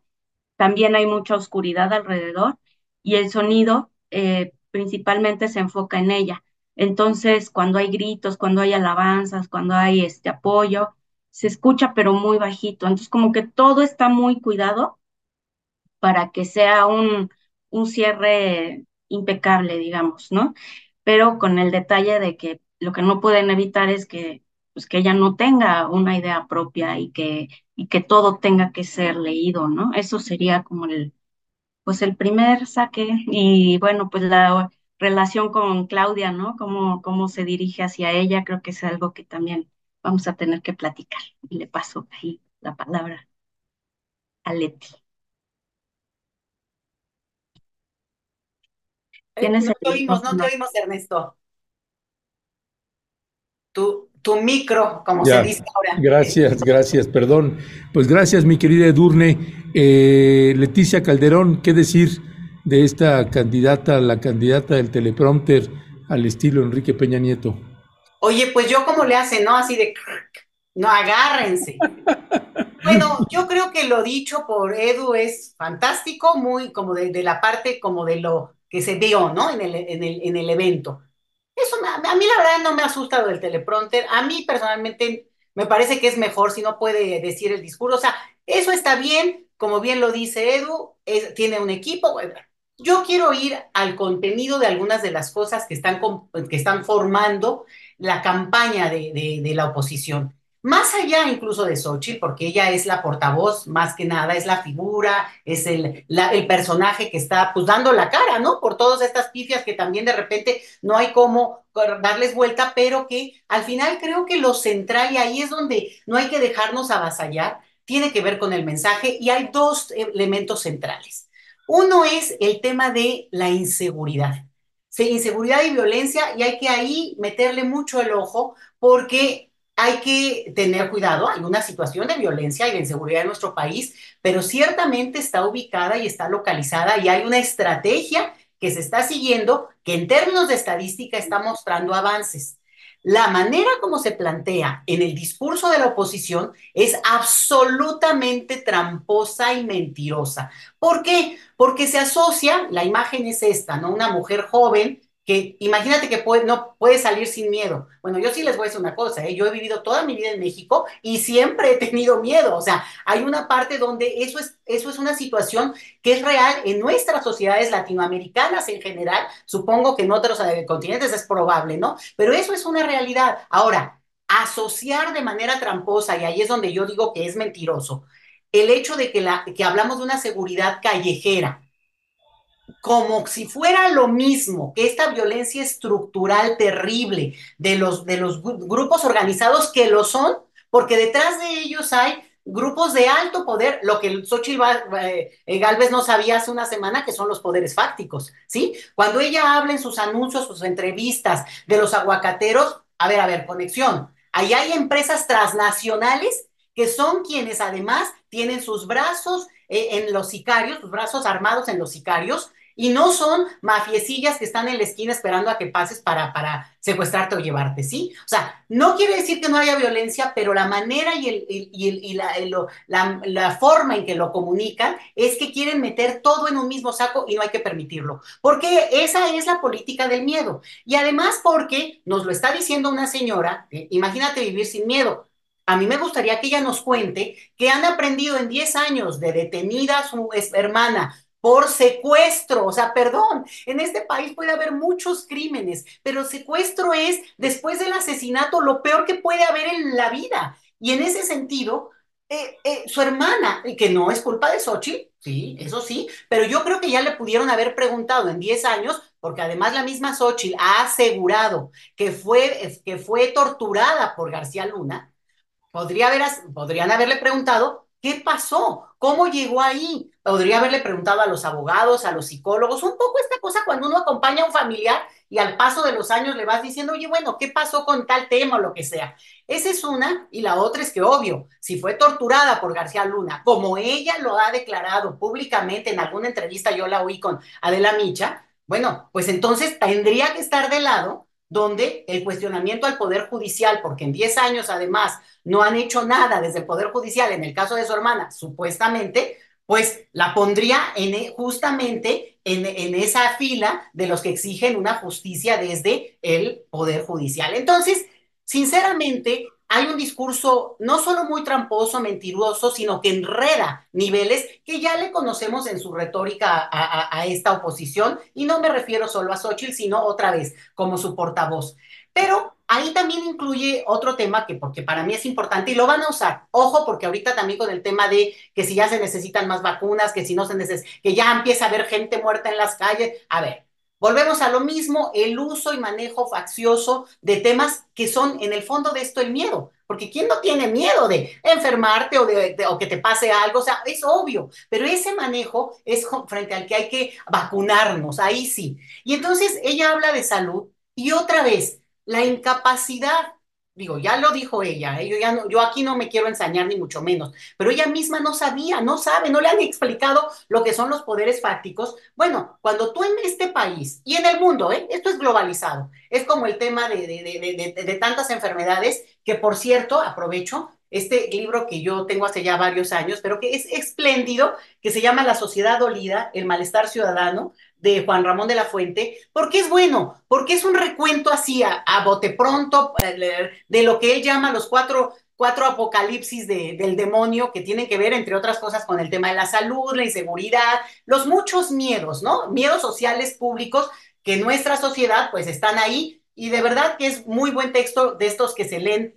También hay mucha oscuridad alrededor y el sonido eh, principalmente se enfoca en ella. Entonces, cuando hay gritos, cuando hay alabanzas, cuando hay este apoyo, se escucha pero muy bajito. Entonces, como que todo está muy cuidado para que sea un, un cierre impecable, digamos, ¿no? Pero con el detalle de que lo que no pueden evitar es que, pues, que ella no tenga una idea propia y que, y que todo tenga que ser leído, ¿no? Eso sería como el, pues el primer saque y bueno, pues la relación con Claudia, ¿no? Cómo, cómo se dirige hacia ella, creo que es algo que también vamos a tener que platicar. Y le paso ahí la palabra a Leti. Eh, no te oímos, no te oímos, Ernesto. Tu, tu micro, como se dice ahora. Gracias, gracias, perdón. Pues gracias, mi querida Edurne. Eh, Leticia Calderón, ¿qué decir de esta candidata, la candidata del teleprompter al estilo Enrique Peña Nieto? Oye, pues yo como le hace, ¿no? Así de, no, agárrense. Bueno, yo creo que lo dicho por Edu es fantástico, muy como de, de la parte como de lo que se vio, ¿no? En el, en el, en el evento. Eso a mí la verdad no me asusta lo del teleprompter. A mí personalmente me parece que es mejor si no puede decir el discurso. O sea, eso está bien, como bien lo dice Edu, tiene un equipo. Yo quiero ir al contenido de algunas de las cosas que están, que están formando la campaña de la oposición más allá incluso de Xochitl, porque ella es la portavoz, más que nada, es la figura, es el, el personaje que está pues dando la cara, ¿no? Por todas estas pifias que también de repente no hay cómo darles vuelta, pero que al final creo que lo central y ahí es donde no hay que dejarnos avasallar, tiene que ver con el mensaje y hay dos elementos centrales. Uno es el tema de la inseguridad. Inseguridad y violencia y hay que ahí meterle mucho el ojo porque hay que tener cuidado, hay una situación de violencia y de inseguridad en nuestro país, pero ciertamente está ubicada y está localizada y hay una estrategia que se está siguiendo que en términos de estadística está mostrando avances. La manera como se plantea en el discurso de la oposición es absolutamente tramposa y mentirosa. ¿Por qué? Porque se asocia, la imagen es esta, ¿no? Una mujer joven que imagínate que no puede salir sin miedo. Bueno, yo sí les voy a decir una cosa, ¿eh? yo he vivido toda mi vida en México y siempre he tenido miedo. O sea, hay una parte donde eso es, eso es una situación que es real en nuestras sociedades latinoamericanas en general. Supongo que en otros eh, continentes es probable, ¿no? Pero eso es una realidad. Ahora, asociar de manera tramposa, y ahí es donde yo digo que es mentiroso, el hecho de que, la, que hablamos de una seguridad callejera como si fuera lo mismo que esta violencia estructural terrible de los, de los grupos organizados que lo son, porque detrás de ellos hay grupos de alto poder, lo que Xochitl eh, Galvez no sabía hace una semana, que son los poderes fácticos, ¿sí? Cuando ella habla en sus anuncios, sus entrevistas de los aguacateros, a ver, a ver, conexión, ahí hay empresas transnacionales que son quienes además tienen sus brazos eh, en los sicarios, sus brazos armados en los sicarios, y no son mafiecillas que están en la esquina esperando a que pases para, para secuestrarte o llevarte, ¿sí? O sea, no quiere decir que no haya violencia, pero la manera y, el, y, la, la, la, forma en que lo comunican es que quieren meter todo en un mismo saco y no hay que permitirlo, porque esa es la política del miedo. Y además porque nos lo está diciendo una señora, imagínate vivir sin miedo. A mí me gustaría que ella nos cuente que han aprendido en 10 años de detenida su hermana, por secuestro. O sea, perdón, en este país puede haber muchos crímenes, pero secuestro es, después del asesinato, lo peor que puede haber en la vida. Y en ese sentido, eh, eh, su hermana, que no es culpa de Xochitl, sí, eso sí, pero yo creo que ya le pudieron haber preguntado en 10 años, porque además la misma Xochitl ha asegurado que fue, que fue torturada por García Luna, podría haber, podrían haberle preguntado ¿Qué pasó? ¿Cómo llegó ahí? Podría haberle preguntado a los abogados, a los psicólogos, un poco esta cosa cuando uno acompaña a un familiar y al paso de los años le vas diciendo, oye, bueno, ¿qué pasó con tal tema o lo que sea? Esa es una, y la otra es que, obvio, si fue torturada por García Luna, como ella lo ha declarado públicamente en alguna entrevista, yo la oí con Adela Micha, bueno, pues entonces tendría que estar de lado donde el cuestionamiento al Poder Judicial, porque en 10 años además no han hecho nada desde el Poder Judicial, en el caso de su hermana, supuestamente, pues la pondría en, e, justamente en, en, esa fila de los que exigen una justicia desde el Poder Judicial. Entonces, sinceramente, hay un discurso no solo muy tramposo, mentiroso, sino que enreda niveles que ya le conocemos en su retórica a, esta oposición, y no me refiero solo a Xochitl, sino otra vez como su portavoz. Pero ahí también incluye otro tema que porque para mí es importante y lo van a usar. Ojo, porque ahorita también con el tema de que si ya se necesitan más vacunas, que si no se necesitan, que ya empieza a haber gente muerta en las calles. A ver, Volvemos a lo mismo, el uso y manejo faccioso de temas que son en el fondo de esto el miedo. Porque ¿quién no tiene miedo de enfermarte o, de, o que te pase algo? O sea, es obvio, pero ese manejo es frente al que hay que vacunarnos, ahí sí. Y entonces ella habla de salud y otra vez, la incapacidad digo, ya lo dijo ella, ¿eh? yo, ya no, yo aquí no me quiero ensañar ni mucho menos, pero ella misma no sabía, no sabe, no le han explicado lo que son los poderes fácticos. Bueno, cuando tú en este país y en el mundo, ¿eh? esto es globalizado, es como el tema de, de, de, de tantas enfermedades, que por cierto, aprovecho, este libro que yo tengo hace ya varios años, pero que es espléndido, que se llama La sociedad dolida, el malestar ciudadano, de Juan Ramón de la Fuente, porque es bueno, porque es un recuento así a, bote pronto eh, de lo que él llama los cuatro, cuatro apocalipsis de, del demonio que tienen que ver, entre otras cosas, con el tema de la salud, la inseguridad, los muchos miedos, ¿no? Miedos sociales públicos que nuestra sociedad pues están ahí y de verdad que es muy buen texto de estos que se leen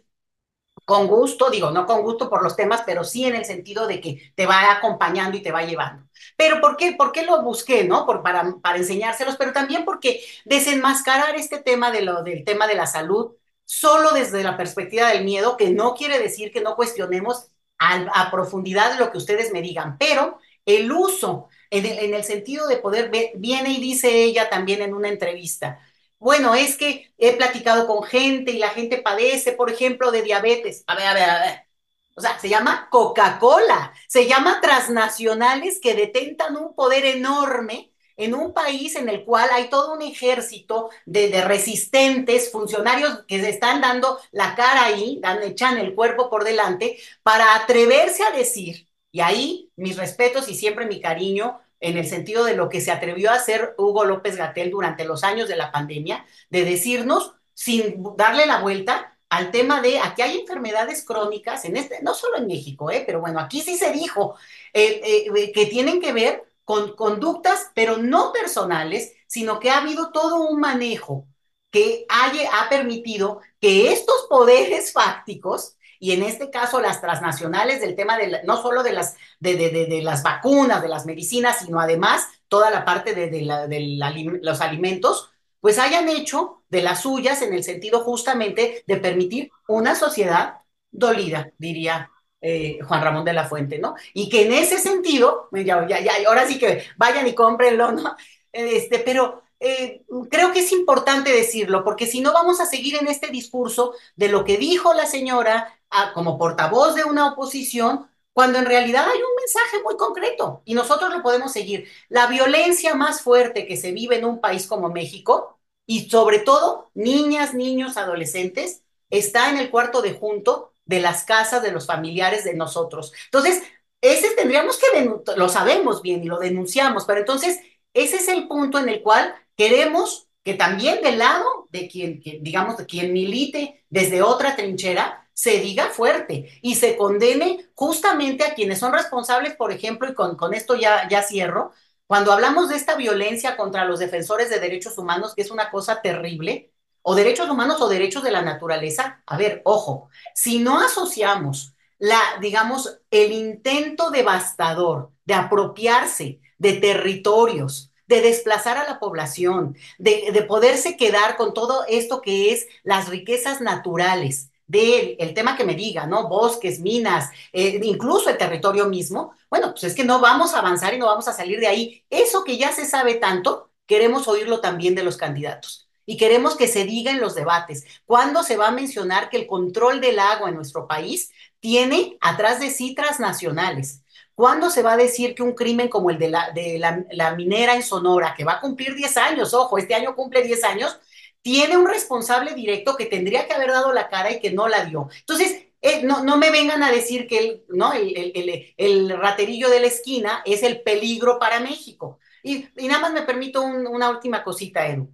con gusto, digo, no con gusto por los temas, pero sí en el sentido de que te va acompañando y te va llevando. Pero ¿por qué, por qué lo busqué, no? Por, para, para enseñárselos, pero también porque desenmascarar este tema de lo, del tema de la salud solo desde la perspectiva del miedo, que no quiere decir que no cuestionemos a, profundidad lo que ustedes me digan, pero el uso en el sentido de poder, viene y dice ella también en una entrevista, bueno, es que he platicado con gente y la gente padece, por ejemplo, de diabetes. A ver, a ver, a ver. O sea, se llama Coca-Cola, se llama transnacionales que detentan un poder enorme en un país en el cual hay todo un ejército de, resistentes, funcionarios que se están dando la cara ahí, dan, echan el cuerpo por delante, para atreverse a decir, y ahí mis respetos y siempre mi cariño en el sentido de lo que se atrevió a hacer Hugo López Gatel durante los años de la pandemia, de decirnos, sin darle la vuelta, al tema de aquí hay enfermedades crónicas, en este, no solo en México, eh, pero bueno, aquí sí se dijo eh, eh, que tienen que ver con conductas, pero no personales, sino que ha habido todo un manejo que haya, ha permitido que estos poderes fácticos, y en este caso las transnacionales del tema de no solo de las, de, de, de, las vacunas, de las medicinas, sino además toda la parte de, la, los alimentos, pues hayan hecho de las suyas en el sentido justamente de permitir una sociedad dolida, diría eh, Juan Ramón de la Fuente, ¿no? Y que en ese sentido, ya, ya, ya, ahora sí que vayan y cómprenlo, ¿no? Este, pero eh, creo que es importante decirlo, porque si no vamos a seguir en este discurso de lo que dijo la señora como portavoz de una oposición, cuando en realidad hay un mensaje muy concreto y nosotros lo podemos seguir. La violencia más fuerte que se vive en un país como México, y sobre todo niñas, niños, adolescentes, está en el cuarto de junto de las casas de los familiares de nosotros. Entonces, ese tendríamos que, lo sabemos bien y lo denunciamos, pero entonces ese es el punto en el cual queremos que también del lado de quien, digamos, de quien milite desde otra trinchera, se diga fuerte y se condene justamente a quienes son responsables, por ejemplo, y con, con esto ya, ya cierro, cuando hablamos de esta violencia contra los defensores de derechos humanos, que es una cosa terrible, o derechos humanos o derechos de la naturaleza, a ver, ojo, si no asociamos la, digamos, el intento devastador de apropiarse de territorios, de desplazar a la población, de, de poderse quedar con todo esto que es las riquezas naturales, del el tema que me diga, ¿no? Bosques, minas, eh, incluso el territorio mismo, bueno, pues es que no vamos a avanzar y no vamos a salir de ahí. Eso que ya se sabe tanto, queremos oírlo también de los candidatos. Y queremos que se diga en los debates. ¿Cuándo se va a mencionar que el control del agua en nuestro país tiene atrás de sí transnacionales? ¿Cuándo se va a decir que un crimen como el de la, de la, minera en Sonora, que va a cumplir 10 años, ojo, este año cumple 10 años, tiene un responsable directo que tendría que haber dado la cara y que no la dio? Entonces, eh, no, no, me vengan a decir que el, ¿no? El, el, el, raterillo de la esquina es el peligro para México. Y, nada más me permito una última cosita, Edu.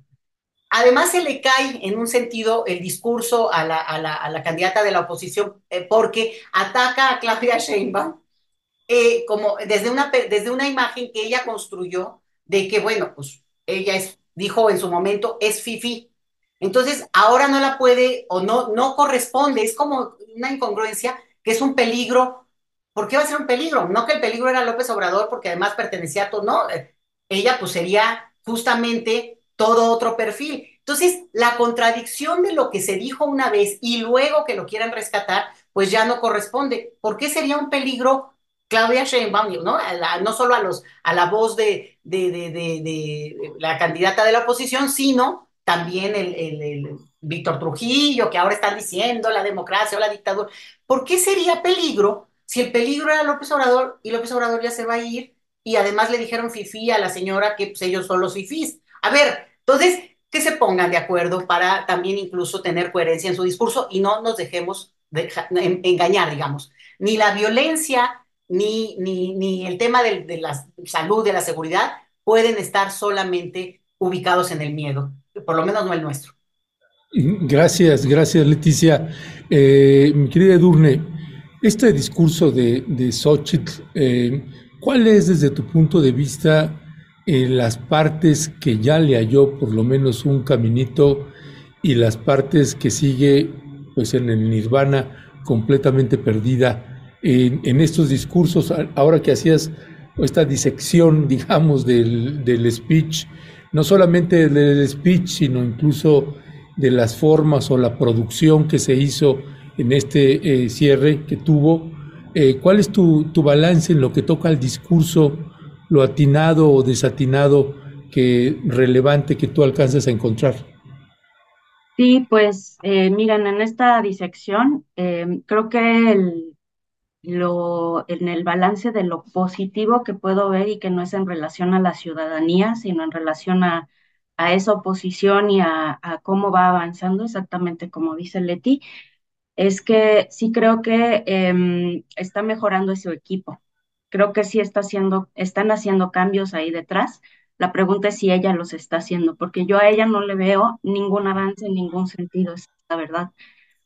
Además, se le cae en un sentido el discurso a la, a la, a la candidata de la oposición eh, porque ataca a Claudia Sheinbaum eh, como desde una, desde una imagen que ella construyó de que, bueno, pues ella es, dijo en su momento, es Fifi. Entonces, ahora no la puede o no, no corresponde, es como una incongruencia que es un peligro. ¿Por qué va a ser un peligro? No que el peligro era López Obrador porque además pertenecía a todo, no, eh, ella pues sería justamente todo otro perfil. Entonces, la contradicción de lo que se dijo una vez y luego que lo quieran rescatar, pues ya no corresponde. ¿Por qué sería un peligro Claudia Sheinbaum, ¿no? no solo a, los, a la voz de, de, de, de, la candidata de la oposición, sino también el, el, Víctor Trujillo, que ahora están diciendo la democracia o la dictadura. ¿Por qué sería peligro si el peligro era López Obrador y López Obrador ya se va a ir y además le dijeron fifi a la señora que pues, ellos son los fifís? A ver, entonces, que se pongan de acuerdo para también incluso tener coherencia en su discurso y no nos dejemos engañar, digamos. Ni la violencia ni, ni, ni el tema de, de, la salud, de la seguridad, pueden estar solamente ubicados en el miedo, por lo menos no el nuestro. Gracias, gracias Leticia. Eh, mi querida Edurne, este discurso de, de Xochitl, eh, ¿cuál es desde tu punto de vista eh, las partes que ya le halló por lo menos un caminito y las partes que sigue pues en el nirvana completamente perdida? en, estos discursos, ahora que hacías esta disección, digamos, del, del speech, no solamente del speech, sino incluso de las formas o la producción que se hizo en este eh, cierre que tuvo. Eh, ¿Cuál es tu, tu, balance en lo que toca al discurso, lo atinado o desatinado que relevante que tú alcanzas a encontrar? Sí, pues eh, miren, en esta disección creo que el, lo, en el balance de lo positivo que puedo ver y que no es en relación a la ciudadanía, sino en relación a, a esa oposición y a, a, cómo va avanzando, exactamente como dice Leti, es que sí creo que eh, está mejorando ese equipo. Creo que sí está haciendo, están haciendo cambios ahí detrás. La pregunta es si ella los está haciendo, porque yo a ella no le veo ningún avance en ningún sentido, es la verdad.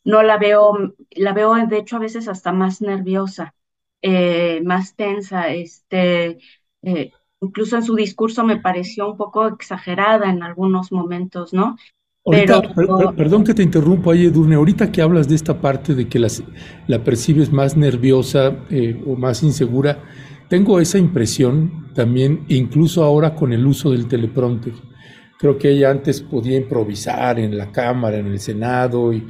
No la veo, la veo de hecho a veces hasta más nerviosa, eh, más tensa, este, eh, incluso en su discurso me pareció un poco exagerada en algunos momentos, ¿no? Ahorita, perdón que te interrumpo ahí, Edurne. Ahorita que hablas de esta parte de que las, la percibes más nerviosa eh, o más insegura, tengo esa impresión también, incluso ahora con el uso del teleprompter. Creo que ella antes podía improvisar en la Cámara, en el Senado, y,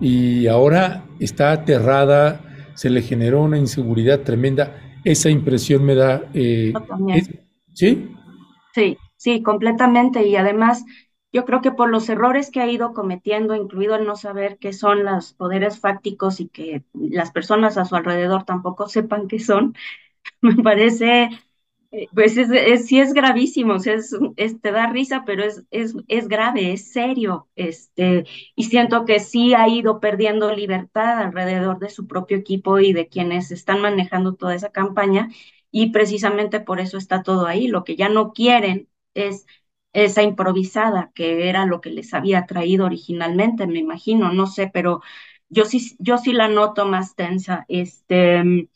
y ahora está aterrada, se le generó una inseguridad tremenda. Esa impresión me da... Eh, ¿Sí? Sí, sí, completamente. Y además yo creo que por los errores que ha ido cometiendo, incluido el no saber qué son los poderes fácticos y que las personas a su alrededor tampoco sepan qué son, me parece, pues es, sí es gravísimo, es, es, te da risa, pero es, es, es grave, es serio, este, y siento que sí ha ido perdiendo libertad alrededor de su propio equipo y de quienes están manejando toda esa campaña, y precisamente por eso está todo ahí. Lo que ya no quieren es esa improvisada, que era lo que les había traído originalmente, me imagino, no sé, pero yo sí, yo sí la noto más tensa. Este,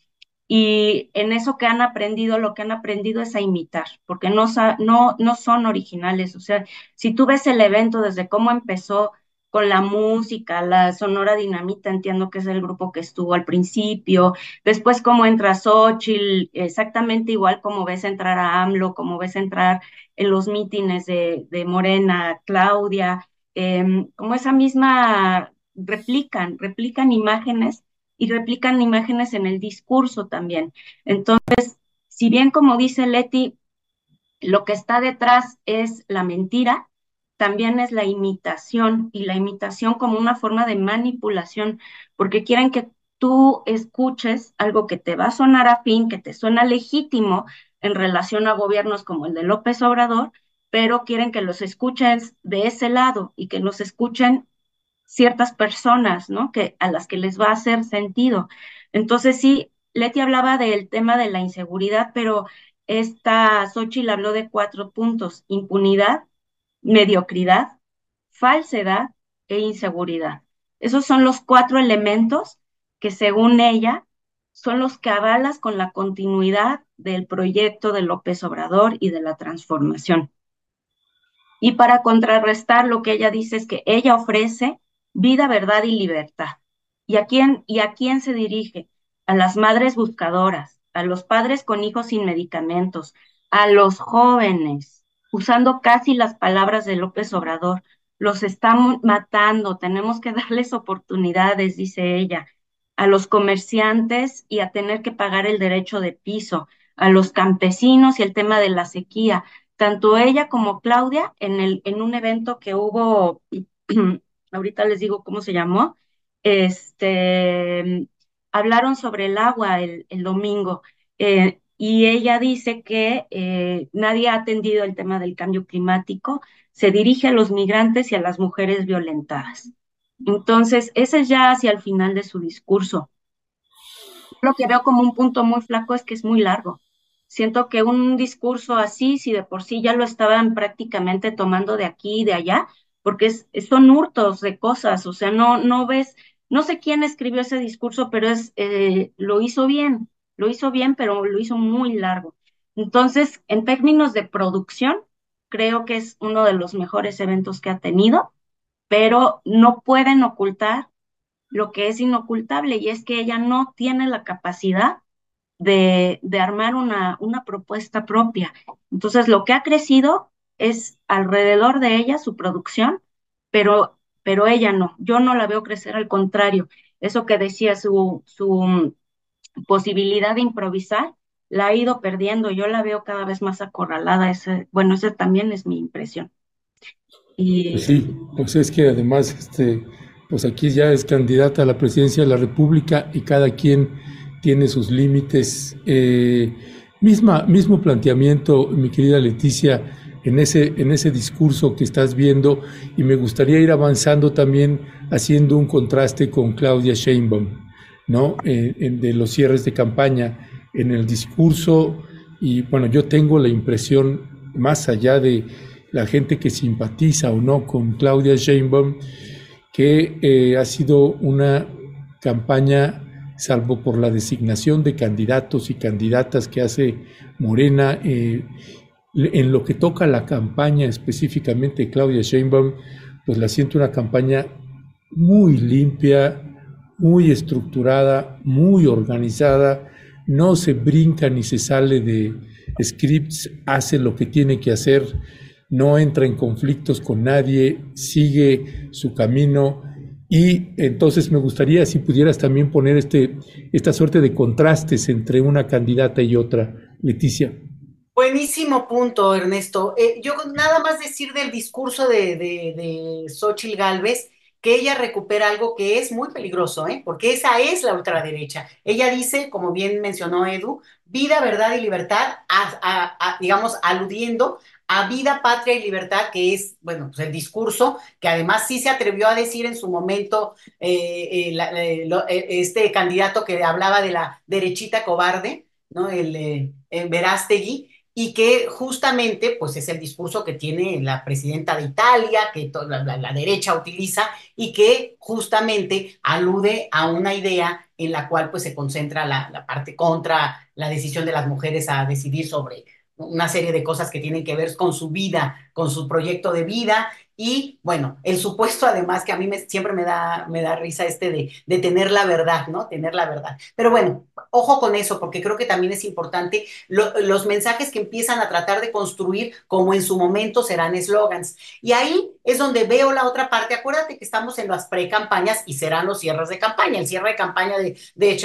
y en eso que han aprendido, lo que han aprendido es a imitar, porque no, no, no son originales. O sea, si tú ves el evento desde cómo empezó con la música, la Sonora Dinamita, entiendo que es el grupo que estuvo al principio, después cómo entra Xochitl, exactamente igual como ves entrar a AMLO, como ves entrar en los mítines de, Morena, Claudia, em, como esa misma, replican, replican imágenes y replican imágenes en el discurso también. Entonces, si bien como dice Leti, lo que está detrás es la mentira, también es la imitación y la imitación como una forma de manipulación, porque quieren que tú escuches algo que te va a sonar afín, que te suena legítimo en relación a gobiernos como el de López Obrador, pero quieren que los escuches de ese lado y que los escuchen ciertas personas, ¿no? Que a las que les va a hacer sentido. Entonces sí, Leti hablaba del tema de la inseguridad, pero esta Xochitl habló de cuatro puntos: impunidad, mediocridad, falsedad e inseguridad. Esos son los cuatro elementos que según ella son los que avalas con la continuidad del proyecto de López Obrador y de la transformación. Y para contrarrestar lo que ella dice es que ella ofrece vida, verdad y libertad. ¿Y a quién, y a quién se dirige? A las madres buscadoras, a los padres con hijos sin medicamentos, a los jóvenes, usando casi las palabras de López Obrador. Los están matando, tenemos que darles oportunidades, dice ella, a los comerciantes y a tener que pagar el derecho de piso, a los campesinos y el tema de la sequía. Tanto ella como Claudia en, el, en un evento que hubo, ahorita les digo cómo se llamó, este, hablaron sobre el agua el, domingo. Eh, y ella dice que eh, nadie ha atendido el tema del cambio climático, se dirige a los migrantes y a las mujeres violentadas. Entonces, ese es ya hacia el final de su discurso. Lo que veo como un punto muy flaco es que es muy largo. Siento que un discurso así, si de por sí ya lo estaban prácticamente tomando de aquí y de allá, porque son hurtos de cosas, o sea, no, no ves, no sé quién escribió ese discurso, pero es, eh, lo hizo bien, lo hizo bien, pero lo hizo muy largo. Entonces, en términos de producción, creo que es uno de los mejores eventos que ha tenido, pero no pueden ocultar lo que es inocultable y es que ella no tiene la capacidad de, de armar una, una propuesta propia. Entonces, lo que ha crecido es alrededor de ella su producción, pero, pero ella no. Yo no la veo crecer, al contrario. Eso que decía su, su posibilidad de improvisar la ha ido perdiendo. Yo la veo cada vez más acorralada. Ese, bueno, esa también es mi impresión. Y... Pues sí, pues es que además, este, pues aquí ya es candidata a la presidencia de la República y cada quien tiene sus límites. Eh, misma, mismo planteamiento, mi querida Leticia, en ese, en ese discurso que estás viendo y me gustaría ir avanzando también haciendo un contraste con Claudia Sheinbaum. ¿no? Eh, de los cierres de campaña. en el discurso y bueno, yo tengo la impresión, más allá de la gente que simpatiza o no con Claudia Sheinbaum, que eh, ha sido una campaña, salvo por la designación de candidatos y candidatas que hace Morena, eh, en lo que toca la campaña específicamente Claudia Sheinbaum, pues la siento una campaña muy limpia, muy estructurada, muy organizada, no se brinca ni se sale de scripts, hace lo que tiene que hacer, no entra en conflictos con nadie, sigue su camino. Y entonces me gustaría si pudieras también poner este, esta suerte de contrastes entre una candidata y otra, Leticia. Buenísimo punto, Ernesto. Eh, yo nada más decir del discurso de, de, de Xochitl Galvez, que ella recupera algo que es muy peligroso, ¿eh? porque esa es la ultraderecha. Ella dice, como bien mencionó Edu, vida, verdad y libertad, digamos, aludiendo a vida, patria y libertad, que es, bueno, pues el discurso que además sí se atrevió a decir en su momento eh, eh, este candidato que hablaba de la derechita cobarde, ¿no? El Verástegui, y que justamente pues es el discurso que tiene la presidenta de Italia, que toda la, derecha utiliza y que justamente alude a una idea en la cual pues se concentra la, la parte contra la decisión de las mujeres a decidir sobre una serie de cosas que tienen que ver con su vida, con su proyecto de vida y bueno, el supuesto además que a mí me, siempre me da, me da risa este de, de, tener la verdad, ¿no? Tener la verdad. Pero bueno, ojo con eso, porque creo que también es importante los mensajes que empiezan a tratar de construir como en su momento serán eslogans. Y ahí es donde veo la otra parte. Acuérdate que estamos en las pre-campañas y serán los cierres de campaña. El cierre de campaña de, de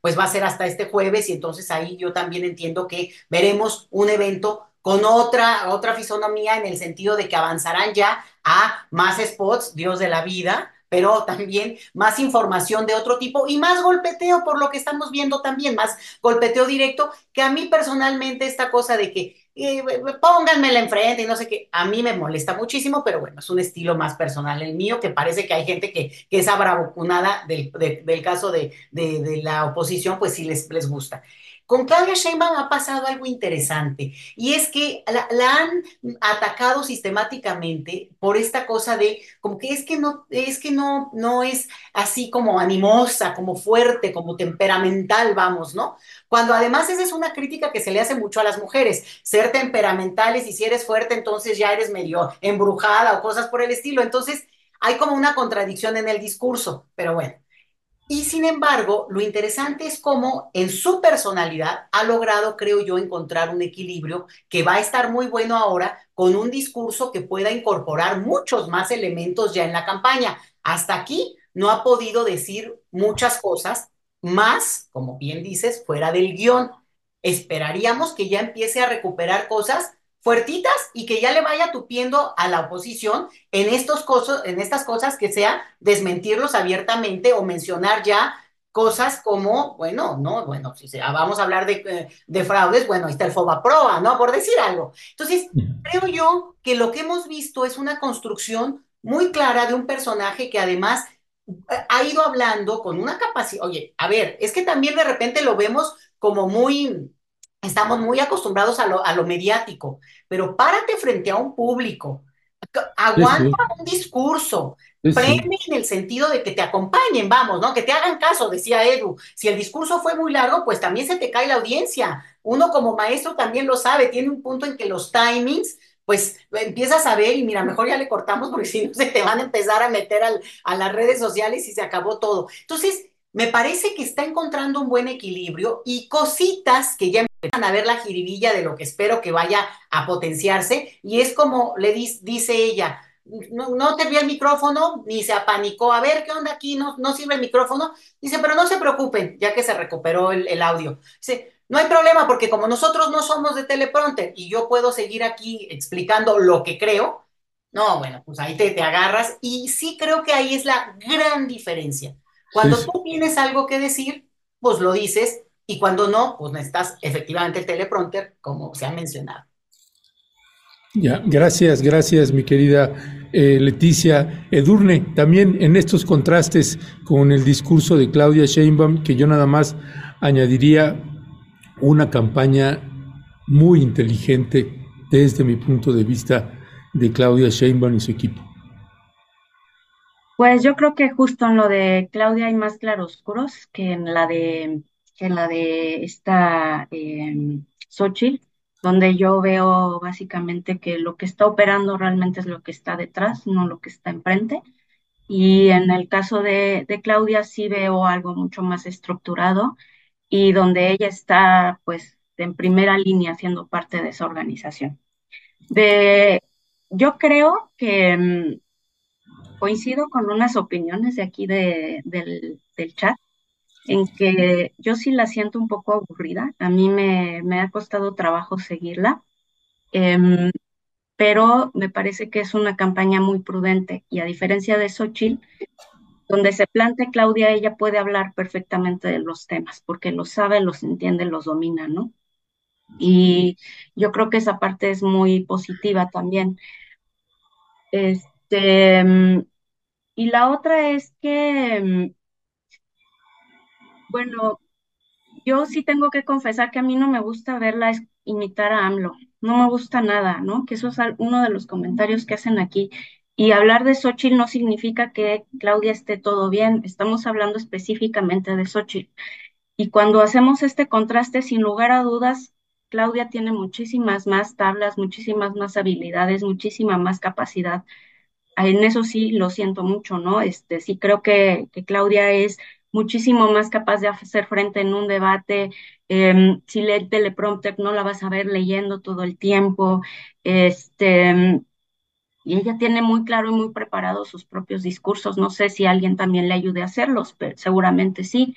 pues va a ser hasta este jueves y entonces ahí yo también entiendo que veremos un evento con otra, otra fisonomía en el sentido de que avanzarán ya a más spots, Dios de la vida, pero también más información de otro tipo y más golpeteo por lo que estamos viendo también, más golpeteo directo, que a mí personalmente esta cosa de que eh, pónganmela enfrente y no sé qué, a mí me molesta muchísimo, pero bueno, es un estilo más personal el mío, que parece que hay gente que, que esa bravucunada del, caso de, de, de, la oposición, pues sí les, les gusta. Con Claudia Sheinbaum ha pasado algo interesante y es que la, han atacado sistemáticamente por esta cosa de como que es que no es que no no es así como animosa, como fuerte, como temperamental, vamos, ¿no? Cuando además esa es una crítica que se le hace mucho a las mujeres, ser temperamentales y si eres fuerte entonces ya eres medio embrujada o cosas por el estilo. Entonces, hay como una contradicción en el discurso, pero bueno. Y sin embargo, lo interesante es cómo en su personalidad ha logrado, creo yo, encontrar un equilibrio que va a estar muy bueno ahora con un discurso que pueda incorporar muchos más elementos ya en la campaña. Hasta aquí no ha podido decir muchas cosas más, como bien dices, fuera del guion. Esperaríamos que ya empiece a recuperar cosas fuertitas y que ya le vaya tupiendo a la oposición en, estos cosas, en estas cosas que sea desmentirlos abiertamente o mencionar ya cosas como, bueno, no, bueno, si sea, vamos a hablar de, eh, de, fraudes, bueno, ahí está el FOBAPROA, ¿no? Por decir algo. Entonces, creo yo que lo que hemos visto es una construcción muy clara de un personaje que además eh, ha ido hablando con una capacidad, oye, a ver, es que también de repente lo vemos como muy, Estamos muy acostumbrados a lo, a lo mediático, pero párate frente a un público, aguanta un discurso, prende en el sentido de que te acompañen, vamos, ¿no? Que te hagan caso, decía Edu. Si el discurso fue muy largo, pues también se te cae la audiencia. Uno como maestro también lo sabe, tiene un punto en que los timings, pues empiezas a ver y mira, mejor ya le cortamos porque si no se te van a empezar a meter al, a las redes sociales y se acabó todo. Entonces, me parece que está encontrando un buen equilibrio y cositas que ya a ver la jiribilla de lo que espero que vaya a potenciarse. Y es como le dice ella, no, no te vio el micrófono ni se apanicó, a ver qué onda aquí, no, no sirve el micrófono, dice, pero no se preocupen, ya que se recuperó el, el audio. Dice, no hay problema porque como nosotros no somos de teleprompter y yo puedo seguir aquí explicando lo que creo, no, bueno, pues ahí te, te agarras y sí creo que ahí es la gran diferencia. Cuando tú tienes algo que decir, pues lo dices y cuando no, pues necesitas efectivamente el teleprompter, como se ha mencionado. Ya, gracias, gracias, mi querida eh, Leticia Edurne. También en estos contrastes con el discurso de Claudia Sheinbaum, que yo nada más añadiría una campaña muy inteligente desde mi punto de vista de Claudia Sheinbaum y su equipo. Pues yo creo que justo en lo de Claudia hay más claroscuros que en la de, que la de esta eh, Xochitl, donde yo veo básicamente que lo que está operando realmente es lo que está detrás, no lo que está enfrente. Y en el caso de, de Claudia sí veo algo mucho más estructurado y donde ella está pues en primera línea siendo parte de esa organización. De, yo creo que mm, coincido con unas opiniones de aquí de, del, del, chat, en que yo sí la siento un poco aburrida. A mí me, me ha costado trabajo seguirla, eh, pero me parece que es una campaña muy prudente y a diferencia de Xochitl, donde se plante Claudia, ella puede hablar perfectamente de los temas, porque los sabe, los entiende, los domina, ¿no? Y yo creo que esa parte es muy positiva también. Este, y la otra es que, bueno, yo sí tengo que confesar que a mí no me gusta verla imitar a AMLO, no me gusta nada, ¿no? Que eso es uno de los comentarios que hacen aquí. Y hablar de Xochitl no significa que Claudia esté todo bien, estamos hablando específicamente de Xochitl. Y cuando hacemos este contraste, sin lugar a dudas, Claudia tiene muchísimas más tablas, muchísimas más habilidades, muchísima más capacidad. En eso sí lo siento mucho, ¿no? Este, sí creo que, que Claudia es muchísimo más capaz de hacer frente en un debate. Eh, si lee el teleprompter, no la vas a ver leyendo todo el tiempo. Este, y ella tiene muy claro y muy preparado sus propios discursos. No sé si alguien también le ayude a hacerlos, pero seguramente sí,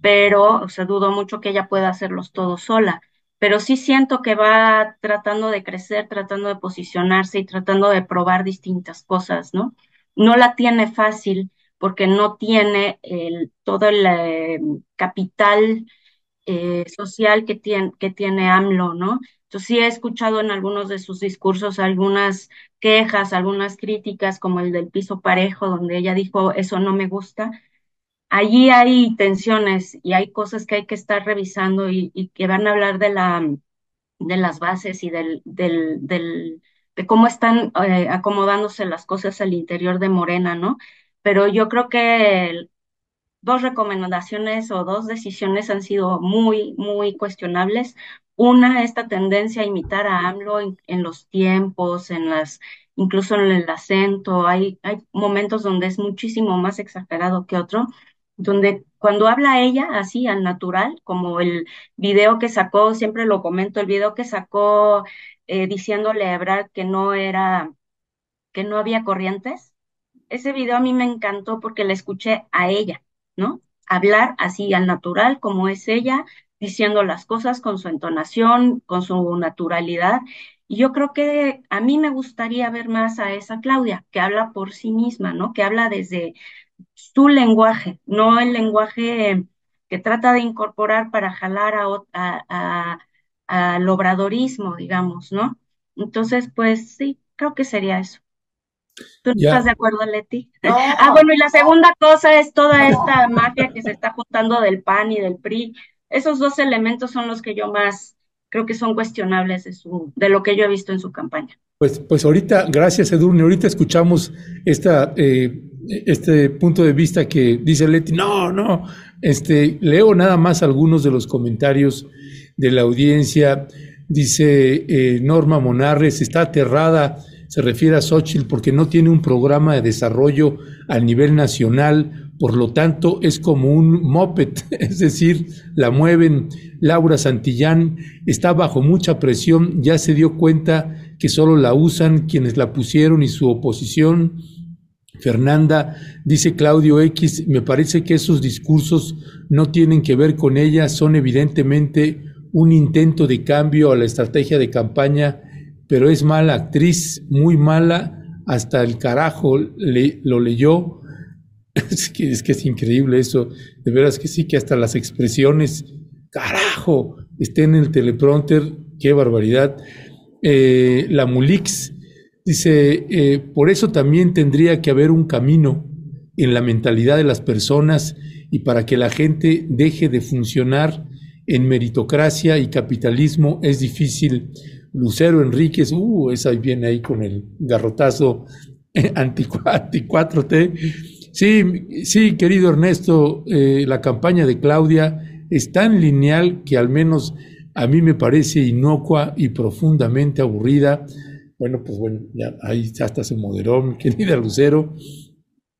pero o dudo mucho que ella pueda hacerlos todos sola. Pero sí siento que va tratando de crecer, tratando de posicionarse y tratando de probar distintas cosas, ¿no? No la tiene fácil porque no tiene el, todo el eh, capital eh, social que tiene, que tiene AMLO, ¿no? Entonces sí he escuchado en algunos de sus discursos algunas quejas, algunas críticas, como el del piso parejo, donde ella dijo, eso no me gusta. Allí hay tensiones y hay cosas que hay que estar revisando y, y que van a hablar de, la, de las bases y del, del, del de cómo están eh, acomodándose las cosas al interior de Morena, ¿no? Pero yo creo que dos recomendaciones o dos decisiones han sido muy, muy cuestionables. Una, esta tendencia a imitar a AMLO en, en los tiempos, en las, incluso en el acento. Hay, hay momentos donde es muchísimo más exagerado que otro, donde cuando habla ella así al natural, como el video que sacó, siempre lo comento, el video que sacó eh, diciéndole a Ebrard que no era, que no había corrientes, ese video a mí me encantó porque la escuché a ella, ¿no? Hablar así al natural, como es ella, diciendo las cosas con su entonación, con su naturalidad. Y yo creo que a mí me gustaría ver más a esa Claudia, que habla por sí misma, ¿no? Que habla desde su lenguaje, no el lenguaje que trata de incorporar para jalar a, a, a, obradorismo, digamos, ¿no? Entonces, pues sí, creo que sería eso. ¿Tú Ya. estás de acuerdo, Leti? No. Ah, bueno, y la segunda cosa es toda esta mafia que se está juntando del PAN y del PRI. Esos dos elementos son los que yo más creo que son cuestionables de, su, de lo que yo he visto en su campaña. Pues, pues ahorita, gracias Edurne, ahorita escuchamos esta, eh, este punto de vista que dice Leti, no, no, este, leo nada más algunos de los comentarios de la audiencia, dice eh, Norma Monarres, está aterrada, se refiere a Xochitl porque no tiene un programa de desarrollo a nivel nacional, por lo tanto es como un moped, es decir, la mueven. Laura Santillán está bajo mucha presión, ya se dio cuenta que solo la usan quienes la pusieron y su oposición. Fernanda dice Claudio X, me parece que esos discursos no tienen que ver con ella, son evidentemente un intento de cambio a la estrategia de campaña, pero es mala actriz, muy mala, hasta el carajo le, lo leyó. Es que, es que es increíble eso, de veras que sí, que hasta las expresiones, carajo, estén en el teleprompter, qué barbaridad. Eh, la Mulix dice, eh, por eso también tendría que haber un camino en la mentalidad de las personas y para que la gente deje de funcionar en meritocracia y capitalismo es difícil. Lucero Enríquez, uh, esa viene ahí con el garrotazo anti, 4T. Sí, sí, querido Ernesto, eh, la campaña de Claudia es tan lineal que al menos a mí me parece inocua y profundamente aburrida. Bueno, pues bueno, ya ahí hasta se moderó mi querida Lucero.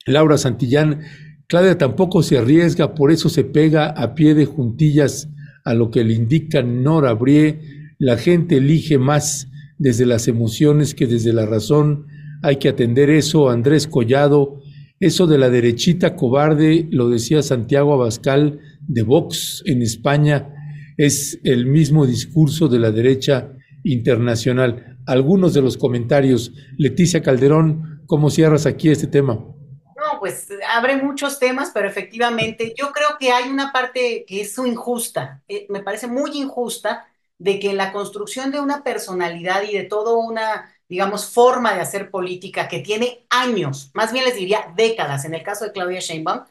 Laura Santillán, Claudia tampoco se arriesga, por eso se pega a pie de juntillas a lo que le indica Nora Brie. La gente elige más desde las emociones que desde la razón. Hay que atender eso, Andrés Collado. Eso de la derechita cobarde, lo decía Santiago Abascal de Vox en España es el mismo discurso de la derecha internacional. Algunos de los comentarios. Leticia Calderón, ¿cómo cierras aquí este tema? No, pues abre muchos temas, pero efectivamente yo creo que hay una parte que es injusta, eh, me parece muy injusta, de que la construcción de una personalidad y de toda una, digamos, forma de hacer política que tiene años, más bien les diría décadas, en el caso de Claudia Sheinbaum,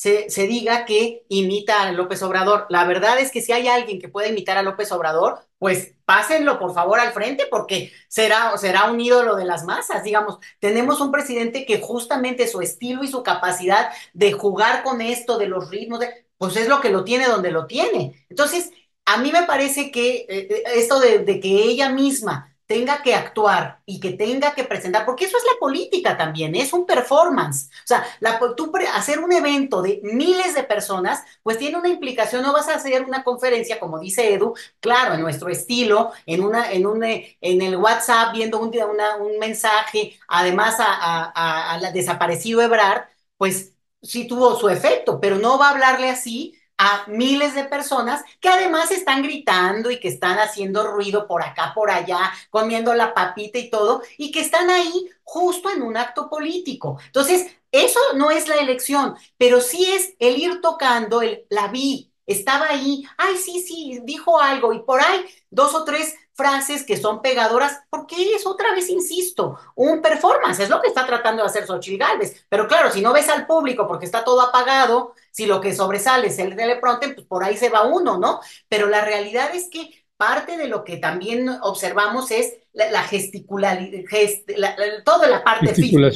se, diga que imita a López Obrador. La verdad es que si hay alguien que pueda imitar a López Obrador, pues pásenlo por favor al frente porque será, será un ídolo de las masas. Digamos, tenemos un presidente que justamente su estilo y su capacidad de jugar con esto, de los ritmos, pues es lo que lo tiene donde lo tiene. Entonces, a mí me parece que eh, eh, esto de que ella misma tenga que actuar y que tenga que presentar, porque eso es la política también, es un performance. O sea, la, tú hacer un evento de miles de personas, pues tiene una implicación, no vas a hacer una conferencia, como dice Edu, claro, en nuestro estilo, en, una, en, un, en el WhatsApp, viendo un, una, un mensaje, además a, a, desaparecido Ebrard, pues sí tuvo su efecto, pero no va a hablarle así a miles de personas que además están gritando y que están haciendo ruido por acá, por allá, comiendo la papita y todo, y que están ahí justo en un acto político. Entonces, eso no es la elección, pero sí es el ir tocando, el, la vi, estaba ahí, ay, sí, sí, dijo algo, y por ahí dos o tres frases que son pegadoras, porque es otra vez, insisto, un performance, es lo que está tratando de hacer Xochitl Galvez. Pero claro, si no ves al público porque está todo apagado, si lo que sobresale es el teleprompter, pues por ahí se va uno, ¿no? Pero la realidad es que parte de lo que también observamos es la, gesticularidad, toda la parte física.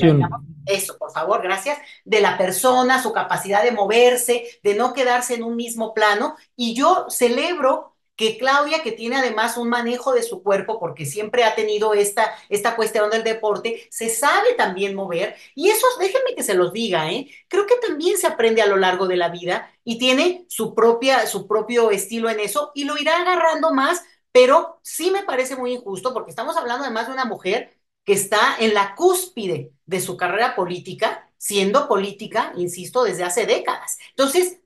Eso, por favor, gracias, de la persona, su capacidad de moverse, de no quedarse en un mismo plano. Y yo celebro que Claudia, que tiene además un manejo de su cuerpo, porque siempre ha tenido esta, esta cuestión del deporte, se sabe también mover, y eso, déjenme que se los diga, ¿eh? creo que también se aprende a lo largo de la vida y tiene su, propia, su propio estilo en eso y lo irá agarrando más, pero sí me parece muy injusto, porque estamos hablando además de una mujer que está en la cúspide de su carrera política, siendo política, insisto, desde hace décadas. Entonces,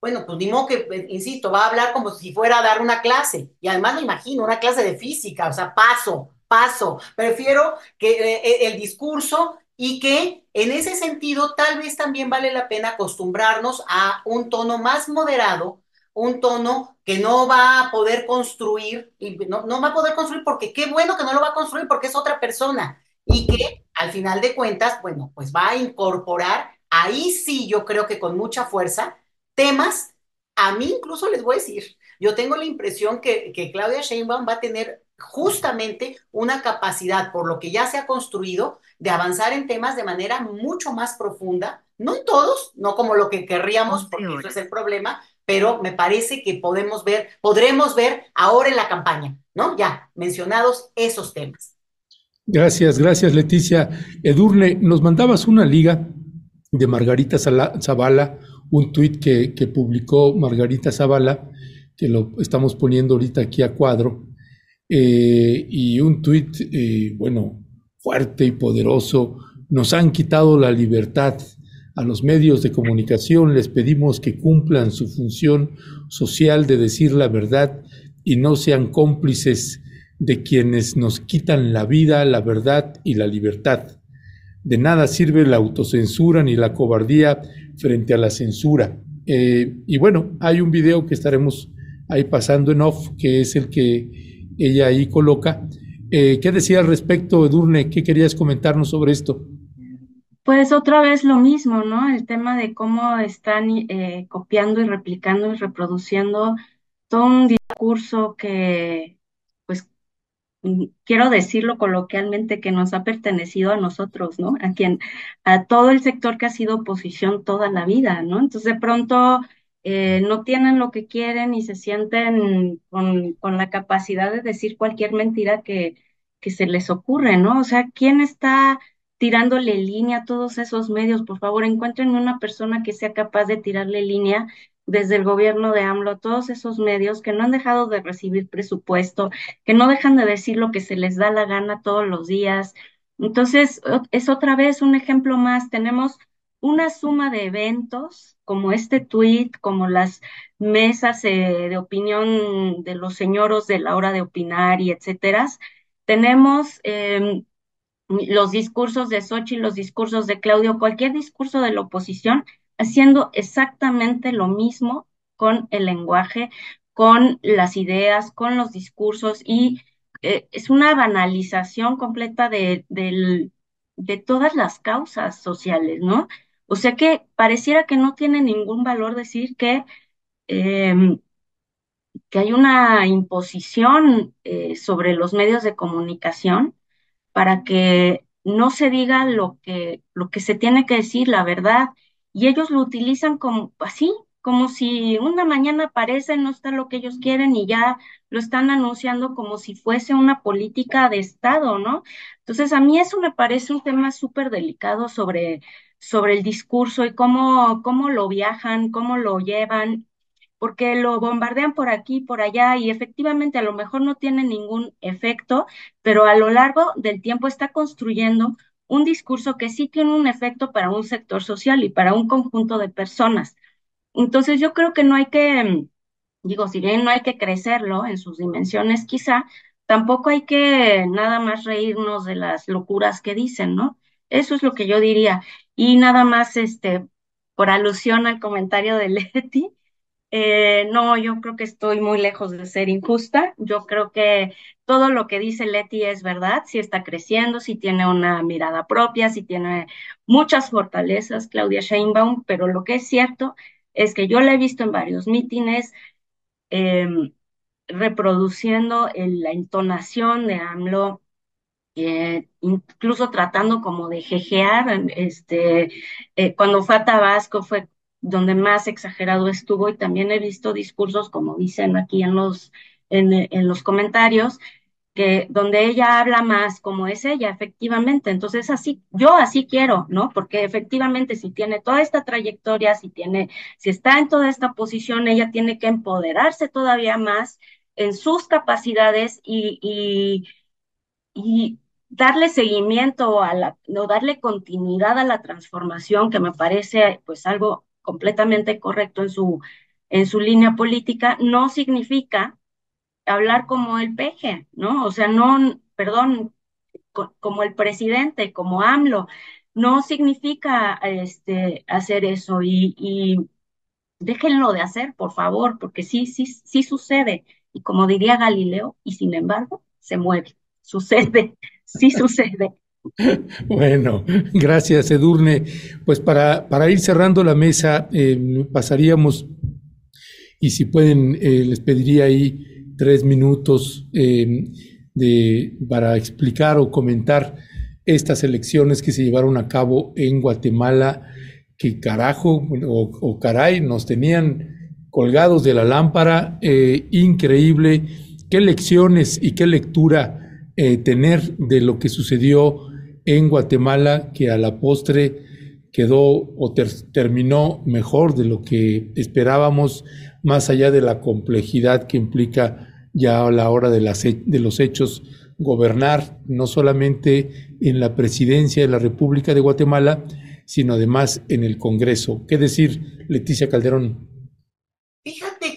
bueno, pues ni modo que, eh, insisto, va a hablar como si fuera a dar una clase. Y además me imagino una clase de física, o sea, paso, paso. Prefiero que eh, eh, el discurso y que en ese sentido tal vez también vale la pena acostumbrarnos a un tono más moderado, un tono que no va a poder construir, y no, no va a poder construir porque qué bueno que no lo va a construir porque es otra persona y que al final de cuentas, bueno, pues va a incorporar, ahí sí yo creo que con mucha fuerza, temas, a mí incluso les voy a decir, yo tengo la impresión que, que Claudia Sheinbaum va a tener justamente una capacidad, por lo que ya se ha construido, de avanzar en temas de manera mucho más profunda, no en todos, no como lo que querríamos, porque eso es el problema, pero me parece que podemos ver, podremos ver ahora en la campaña, ¿no? Ya mencionados esos temas. Gracias, gracias Leticia. Edurne, nos mandabas una liga de Margarita Zavala, un tuit que, que, publicó Margarita Zavala, que lo estamos poniendo ahorita aquí a cuadro, eh, y un tuit, eh, bueno, fuerte y poderoso. Nos han quitado la libertad. A los medios de comunicación les pedimos que cumplan su función social de decir la verdad y no sean cómplices de quienes nos quitan la vida, la verdad y la libertad. De nada sirve la autocensura ni la cobardía frente a la censura. Eh, y bueno, hay un video que estaremos ahí pasando en off, que es el que ella ahí coloca. Eh, ¿Qué decía al respecto, Edurne? ¿Qué querías comentarnos sobre esto? Pues otra vez lo mismo, ¿no? El tema de cómo están eh, copiando y replicando y reproduciendo todo un discurso que, quiero decirlo coloquialmente, que nos ha pertenecido a nosotros, ¿no? A quien, a todo el sector que ha sido oposición toda la vida, ¿no? Entonces, de pronto, eh, no tienen lo que quieren y se sienten con, con la capacidad de decir cualquier mentira que, que se les ocurre, ¿no? O sea, ¿quién está tirándole línea a todos esos medios? Por favor, encuéntrenme una persona que sea capaz de tirarle línea desde el gobierno de AMLO todos esos medios que no han dejado de recibir presupuesto, que no dejan de decir lo que se les da la gana todos los días. Entonces, es otra vez un ejemplo más. Tenemos una suma de eventos como este tweet, como las mesas eh, de opinión de los señoros de la hora de opinar y etcétera. Tenemos em, los discursos de Sochi, los discursos de Claudio, cualquier discurso de la oposición haciendo exactamente lo mismo con el lenguaje, con las ideas, con los discursos y eh, es una banalización completa de, todas las causas sociales, ¿no? O sea que pareciera que no tiene ningún valor decir que, em, que hay una imposición eh, sobre los medios de comunicación para que no se diga lo que, lo que se tiene que decir, la verdad, y ellos lo utilizan como así, como si una mañana aparece, no está lo que ellos quieren y ya lo están anunciando como si fuese una política de Estado, ¿no? Entonces, a mí eso me parece un tema súper delicado sobre sobre el discurso y cómo, cómo lo viajan, cómo lo llevan, porque lo bombardean por aquí, por allá y efectivamente a lo mejor no tiene ningún efecto, pero a lo largo del tiempo está construyendo un discurso que sí tiene un efecto para un sector social y para un conjunto de personas. Entonces yo creo que no hay que, digo, si bien no hay que crecerlo en sus dimensiones quizá, tampoco hay que nada más reírnos de las locuras que dicen, ¿no? Eso es lo que yo diría. Y nada más, este, por alusión al comentario de Leti, eh, no, yo creo que estoy muy lejos de ser injusta. Yo creo que todo lo que dice Leti es verdad, si está creciendo, si tiene una mirada propia, si tiene muchas fortalezas, Claudia Sheinbaum, pero lo que es cierto es que yo la he visto en varios mítines em, reproduciendo la entonación de AMLO, eh, incluso tratando como de jejear, este, eh, cuando fue a Tabasco fue donde más exagerado estuvo y también he visto discursos, como dicen aquí en los, en, en los comentarios, que donde ella habla más como es ella, efectivamente. Entonces, así, yo así quiero, ¿no? Porque efectivamente, si tiene toda esta trayectoria, si tiene, si está en toda esta posición, ella tiene que empoderarse todavía más en sus capacidades y, y y darle seguimiento a la, no darle continuidad a la transformación, que me parece pues algo completamente correcto en su, en su línea política, no significa hablar como el peje, ¿no? O sea, no, perdón, como el presidente, como AMLO, no significa este, hacer eso y, y déjenlo de hacer, por favor, porque sí, sí, sí sucede. Y como diría Galileo, y sin embargo, se mueve sucede, sí sucede. Bueno, gracias Edurne. Pues para, para ir cerrando la mesa, eh, pasaríamos, y si pueden, eh, les pediría ahí tres minutos eh, de, para explicar o comentar estas elecciones que se llevaron a cabo en Guatemala, que carajo o, o caray, nos tenían colgados de la lámpara, increíble, qué lecciones y qué lectura eh, tener de lo que sucedió en Guatemala, que a la postre quedó o terminó mejor de lo que esperábamos, más allá de la complejidad que implica ya a la hora de, de los hechos gobernar, no solamente en la presidencia de la República de Guatemala, sino además en el Congreso. ¿Qué decir, Leticia Calderón?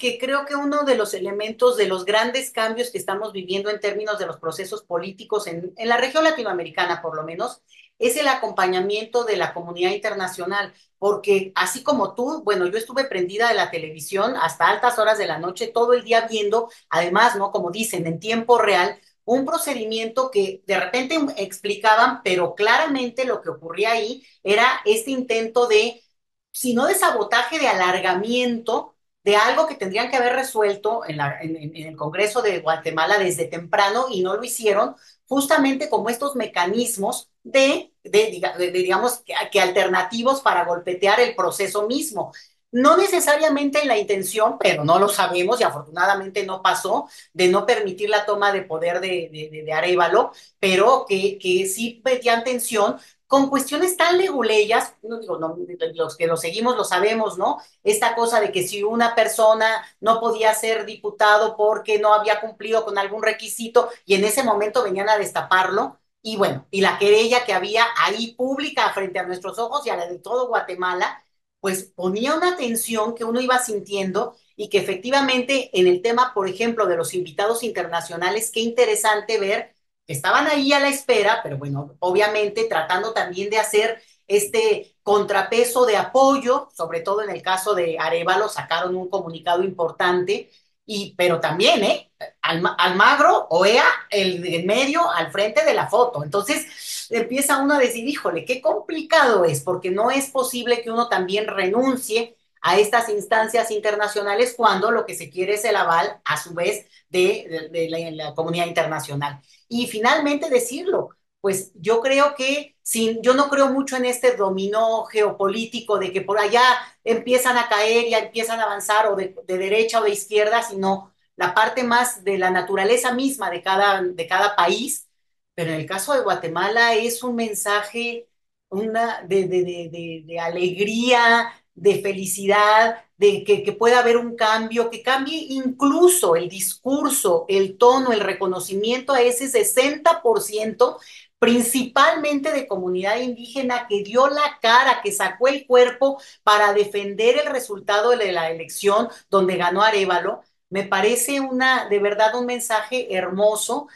Que creo que uno de los elementos de los grandes cambios que estamos viviendo en términos de los procesos políticos en, en, la región latinoamericana, por lo menos, es el acompañamiento de la comunidad internacional, porque así como tú, bueno, yo estuve prendida de la televisión hasta altas horas de la noche, todo el día viendo, además, ¿no? Como dicen, en tiempo real, un procedimiento que de repente explicaban, pero claramente lo que ocurría ahí era este intento de, si no de sabotaje, de alargamiento de algo que tendrían que haber resuelto en, el Congreso de Guatemala desde temprano y no lo hicieron, justamente como estos mecanismos de, digamos, que, alternativos para golpetear el proceso mismo. No necesariamente en la intención, pero no lo sabemos y afortunadamente no pasó, de no permitir la toma de poder de, de Arevalo, pero que, que sí metían tensión con cuestiones tan leguleyas, no digo, no, los que lo seguimos lo sabemos, ¿no? Esta cosa de que si una persona no podía ser diputado porque no había cumplido con algún requisito y en ese momento venían a destaparlo, y bueno, y la querella que había ahí pública frente a nuestros ojos y a la de todo Guatemala, pues ponía una tensión que uno iba sintiendo y que efectivamente en el tema, por ejemplo, de los invitados internacionales, qué interesante ver estaban ahí a la espera, pero bueno, obviamente tratando también de hacer este contrapeso de apoyo, sobre todo en el caso de Arevalo, sacaron un comunicado importante, y, pero también, ¿eh? Almagro, OEA, el en medio, al frente de la foto. Entonces empieza uno a decir, híjole, qué complicado es, porque no es posible que uno también renuncie a estas instancias internacionales cuando lo que se quiere es el aval, a su vez, de, la, comunidad internacional. Y finalmente decirlo, pues yo creo que sin, yo no creo mucho en este dominó geopolítico de que por allá empiezan a caer y empiezan a avanzar o de, de derecha o de izquierda, sino la parte más de la naturaleza misma de cada, de cada país. Pero en el caso de Guatemala es un mensaje una de, de, de, de alegría, de felicidad, de que, pueda haber un cambio, que cambie incluso el discurso, el tono, el reconocimiento a ese 60%, principalmente de comunidad indígena que dio la cara, que sacó el cuerpo para defender el resultado de la elección donde ganó Arevalo, me parece una, de verdad, un mensaje hermoso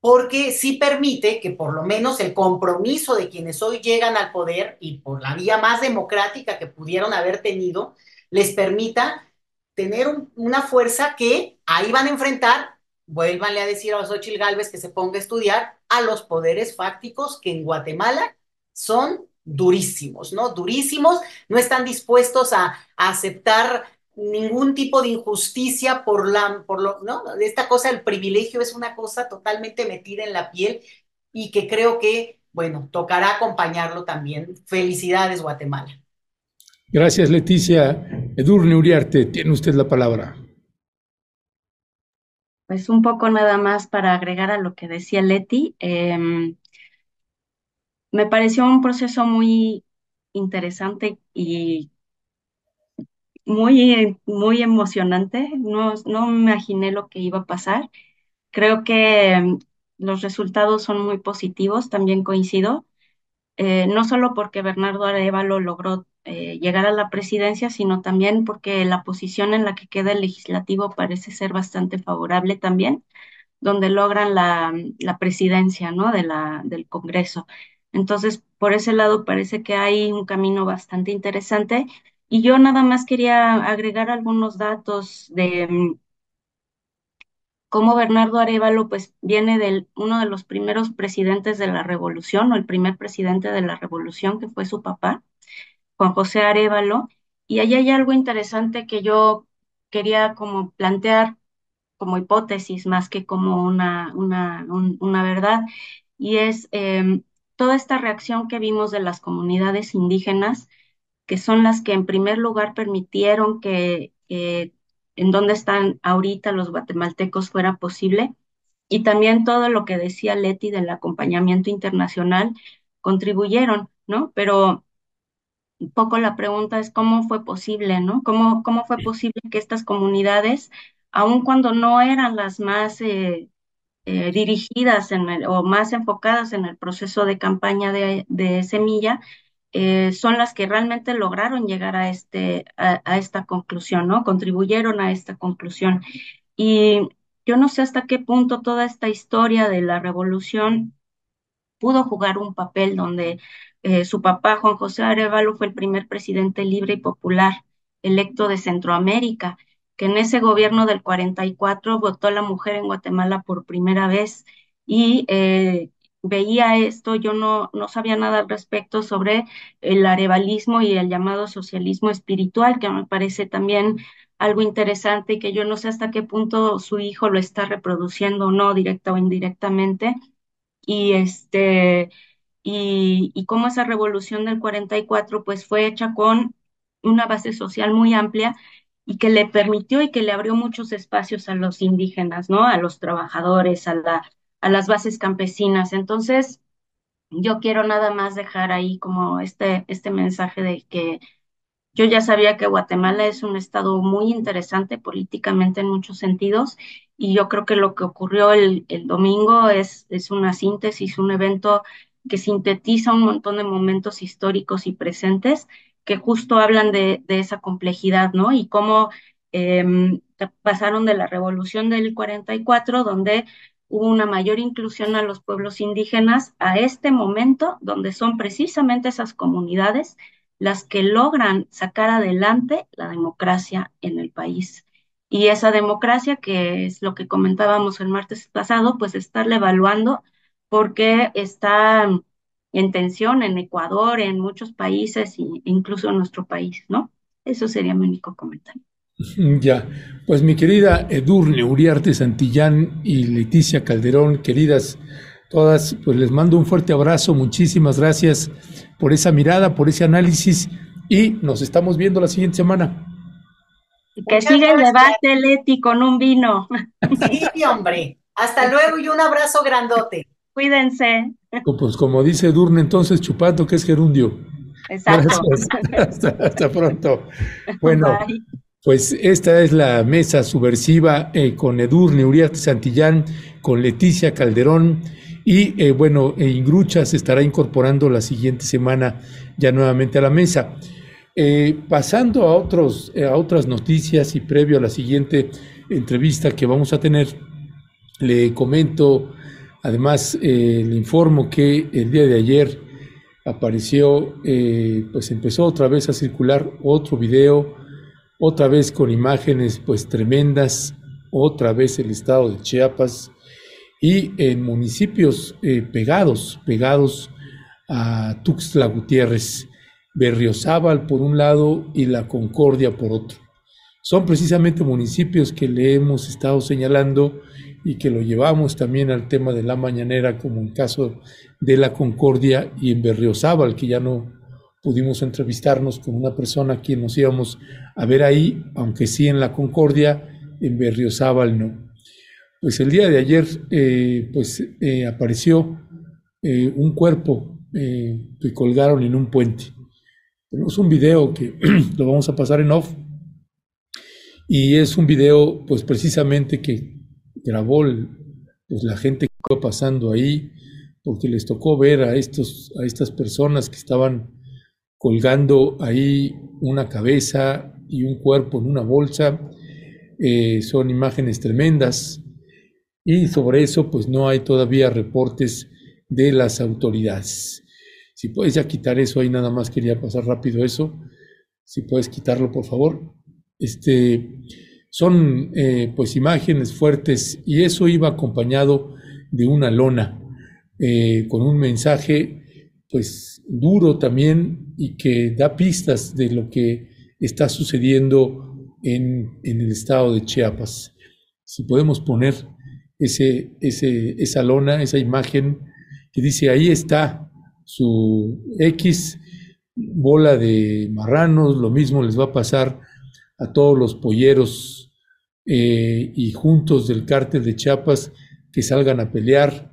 porque sí permite que por lo menos el compromiso de quienes hoy llegan al poder y por la vía más democrática que pudieron haber tenido, les permita tener un, una fuerza que ahí van a enfrentar, vuélvanle a decir a Xochitl Galvez que se ponga a estudiar a los poderes fácticos que en Guatemala son durísimos, ¿no? Durísimos, no están dispuestos a, aceptar ningún tipo de injusticia por la, por lo, ¿no? Esta cosa del privilegio es una cosa totalmente metida en la piel y que creo que, bueno, tocará acompañarlo también. Felicidades, Guatemala. Gracias, Leticia. Edurne Uriarte, tiene usted la palabra. Pues un poco nada más para agregar a lo que decía Leti. Eh, me pareció un proceso muy interesante y muy, muy emocionante. No, no me imaginé lo que iba a pasar. Creo que los resultados son muy positivos, también coincido. Eh, no solo porque Bernardo Arevalo logró eh, llegar a la presidencia, sino también porque la posición en la que queda el legislativo parece ser bastante favorable también, donde logran la, presidencia ¿no? de la, del Congreso. Entonces, por ese lado parece que hay un camino bastante interesante y yo nada más quería agregar algunos datos de mm, cómo Bernardo Arevalo pues viene de uno de los primeros presidentes de la revolución, o el primer presidente de la revolución, que fue su papá, Juan José Arevalo. Y ahí hay algo interesante que yo quería como plantear como hipótesis más que como una, una, un, una verdad, y es eh, toda esta reacción que vimos de las comunidades indígenas que son las que en primer lugar permitieron que en donde están ahorita los guatemaltecos fuera posible. Y también todo lo que decía Leti del acompañamiento internacional contribuyeron, ¿no? Pero un poco la pregunta es cómo fue posible, ¿no? ¿Cómo, cómo fue posible que estas comunidades, aun cuando no eran las más eh, eh, dirigidas en el, o más enfocadas en el proceso de campaña de, de semilla, eh, son las que realmente lograron llegar a, este, a, a, esta conclusión, ¿no? Contribuyeron a esta conclusión. Y yo no sé hasta qué punto toda esta historia de la revolución pudo jugar un papel donde eh, su papá, Juan José Arevalo, fue el primer presidente libre y popular electo de Centroamérica, que en ese gobierno del 44 votó a la mujer en Guatemala por primera vez y eh, veía esto, yo no, no sabía nada al respecto sobre el arevalismo y el llamado socialismo espiritual, que me parece también algo interesante y que yo no sé hasta qué punto su hijo lo está reproduciendo o no, directa o indirectamente. Y este, y, y cómo esa revolución del 44 pues fue hecha con una base social muy amplia y que le permitió y que le abrió muchos espacios a los indígenas, ¿no? A los trabajadores, a la, a las bases campesinas. Entonces, yo quiero nada más dejar ahí como este, este mensaje de que yo ya sabía que Guatemala es un estado muy interesante políticamente en muchos sentidos y yo creo que lo que ocurrió el, el domingo es, es una síntesis, un evento que sintetiza un montón de momentos históricos y presentes que justo hablan de, esa complejidad, ¿no? Y cómo eh, pasaron de la revolución del 44, donde hubo una mayor inclusión a los pueblos indígenas, a este momento, donde son precisamente esas comunidades las que logran sacar adelante la democracia en el país. Y esa democracia, que es lo que comentábamos el martes pasado, pues estarle evaluando porque está en tensión en Ecuador, en muchos países e incluso en nuestro país, ¿no? Eso sería mi único comentario. Ya, pues mi querida Edurne Uriarte Santillán y Leticia Calderón, queridas todas, pues les mando un fuerte abrazo, muchísimas gracias por esa mirada, por ese análisis y nos estamos viendo la siguiente semana. Que siga el debate, Leti, con un vino. Sí, hombre. Hasta luego y un abrazo grandote. Cuídense. Pues como dice Edurne, entonces chupando que es gerundio. Exacto. Hasta, hasta, pronto. Bueno, Bye. pues esta es la mesa subversiva eh, con Edurne Uriarte Santillán, con Leticia Calderón y eh, bueno, eh, Ingrucha se estará incorporando la siguiente semana ya nuevamente a la mesa. Eh, pasando a, otros, a otras noticias y previo a la siguiente entrevista que vamos a tener, le comento, además le informo que el día de ayer apareció, pues empezó otra vez a circular otro video, otra vez con imágenes pues tremendas, otra vez el estado de Chiapas, y en municipios eh, pegados, pegados a Tuxtla Gutiérrez, Berriozábal por un lado y La Concordia por otro. Son precisamente municipios que le hemos estado señalando y que lo llevamos también al tema de la mañanera, como en caso de La Concordia y en Berriozábal, que ya no pudimos entrevistarnos con una persona a quien nos íbamos a ver ahí, aunque sí en La Concordia, en Berriozábal no. Pues el día de ayer eh, pues, eh, apareció eh, un cuerpo que colgaron en un puente. Tenemos un video que lo vamos a pasar en off y es un video pues precisamente que grabó el, pues, la gente que iba pasando ahí porque les tocó ver a, estos, a estas personas que estaban colgando ahí una cabeza y un cuerpo en una bolsa. son imágenes tremendas y sobre eso pues no hay todavía reportes de las autoridades. Si puedes ya quitar eso, ahí nada más quería pasar rápido eso. Si puedes quitarlo, por favor. Este, son eh, pues imágenes fuertes y eso iba acompañado de una lona eh, con un mensaje pues duro también y que da pistas de lo que está sucediendo en, en el estado de Chiapas. Si podemos poner ese, ese, esa lona, esa imagen que dice, ahí está su X bola de marranos, lo mismo les va a pasar a todos los polleros eh, y juntos del cártel de Chiapas que salgan a pelear,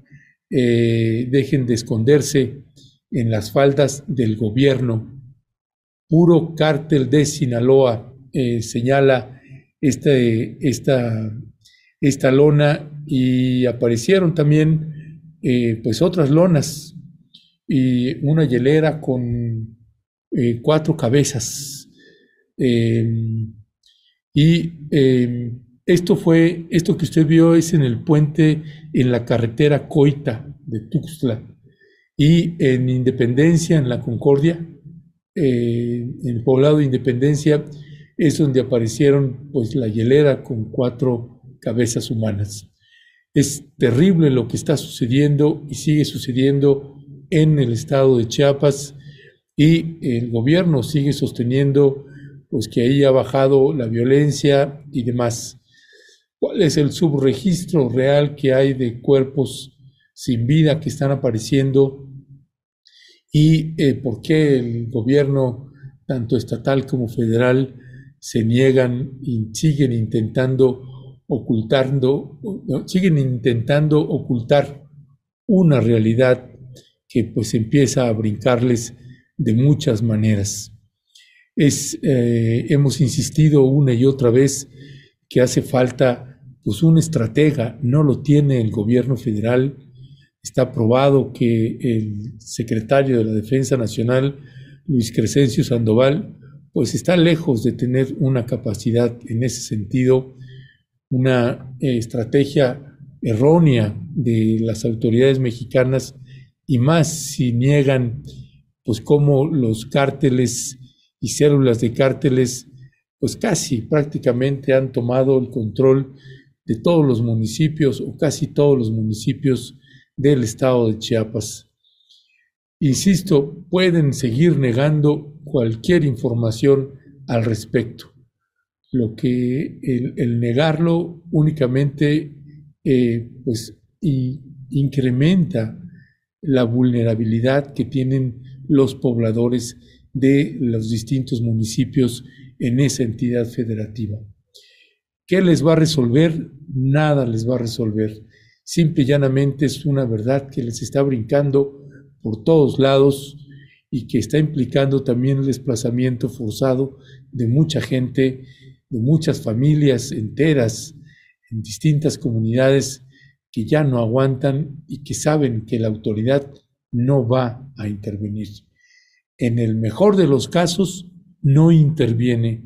eh, dejen de esconderse en las faldas del gobierno. Puro cártel de Sinaloa, eh, señala este, esta, esta lona y aparecieron también pues otras lonas y una hielera con cuatro cabezas. Y em, esto fue, esto que usted vio es en el puente en la carretera Coita de Tuxtla y en Independencia, en la Concordia, en el poblado de Independencia, es donde aparecieron pues la hielera con cuatro cabezas humanas. Es terrible lo que está sucediendo y sigue sucediendo en el estado de Chiapas y el gobierno sigue sosteniendo pues que ahí ha bajado la violencia y demás. ¿Cuál es el subregistro real que hay de cuerpos sin vida que están apareciendo? ¿Y eh, por qué el gobierno, tanto estatal como federal, se niegan y siguen intentando ocultando, siguen intentando ocultar una realidad que pues empieza a brincarles de muchas maneras. Eh, hemos insistido una y otra vez que hace falta pues un estratega, no lo tiene el gobierno federal, está probado que el secretario de la Defensa Nacional, Luis Crescencio Sandoval, pues está lejos de tener una capacidad en ese sentido, una eh, estrategia errónea de las autoridades mexicanas y más si niegan pues cómo los cárteles y células de cárteles, pues casi prácticamente han tomado el control de todos los municipios o casi todos los municipios del estado de Chiapas. Insisto, pueden seguir negando cualquier información al respecto. Lo que el, negarlo únicamente eh, pues, incrementa la vulnerabilidad que tienen los pobladores de los distintos municipios en esa entidad federativa. ¿Qué les va a resolver? Nada les va a resolver. Simple y llanamente es una verdad que les está brincando por todos lados y que está implicando también el desplazamiento forzado de mucha gente, de muchas familias enteras en distintas comunidades que ya no aguantan y que saben que la autoridad no va a intervenir. En el mejor de los casos, no interviene.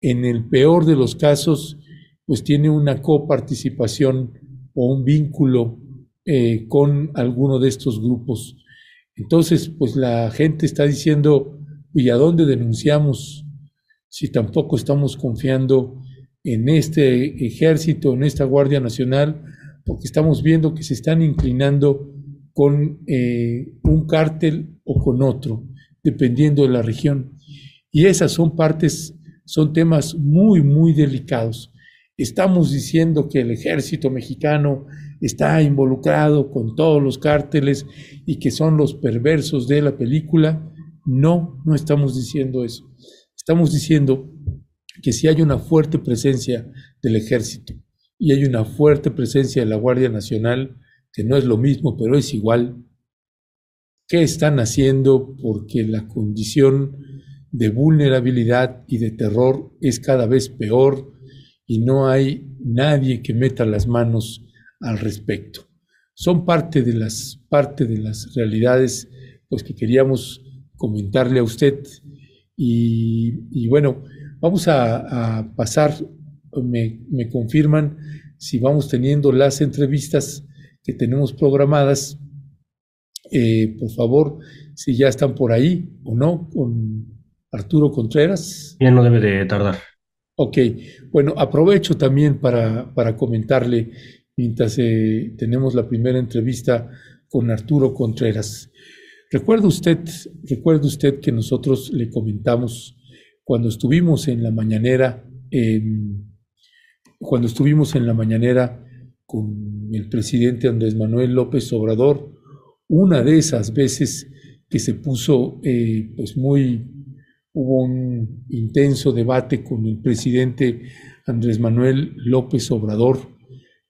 En el peor de los casos, pues tiene una coparticipación o un vínculo eh, con alguno de estos grupos. Entonces, pues la gente está diciendo, ¿y a dónde denunciamos si tampoco estamos confiando en este ejército, en esta Guardia Nacional, porque estamos viendo que se están inclinando con eh, un cártel o con otro? Dependiendo de la región. Y esas son partes, son temas muy, muy delicados. Estamos diciendo que el ejército mexicano está involucrado con todos los cárteles y que son los perversos de la película. No, no estamos diciendo eso. Estamos diciendo que si hay una fuerte presencia del ejército y hay una fuerte presencia de la Guardia Nacional, que no es lo mismo, pero es igual, qué están haciendo porque la condición de vulnerabilidad y de terror es cada vez peor y no hay nadie que meta las manos al respecto. Son parte de las, parte de las realidades pues, que queríamos comentarle a usted. Y, bueno, vamos a, pasar, me, me confirman si vamos teniendo las entrevistas que tenemos programadas eh, por favor, si ya están por ahí o no, con Arturo Contreras. Ya no debe de tardar. Ok, bueno, aprovecho también para, para comentarle, mientras eh, tenemos la primera entrevista con Arturo Contreras. ¿Recuerda usted, recuerda usted que nosotros le comentamos cuando estuvimos en la mañanera, cuando estuvimos en la mañanera con el presidente Andrés Manuel López Obrador, una de esas veces que se puso eh, pues muy, hubo un intenso debate con el presidente Andrés Manuel López Obrador.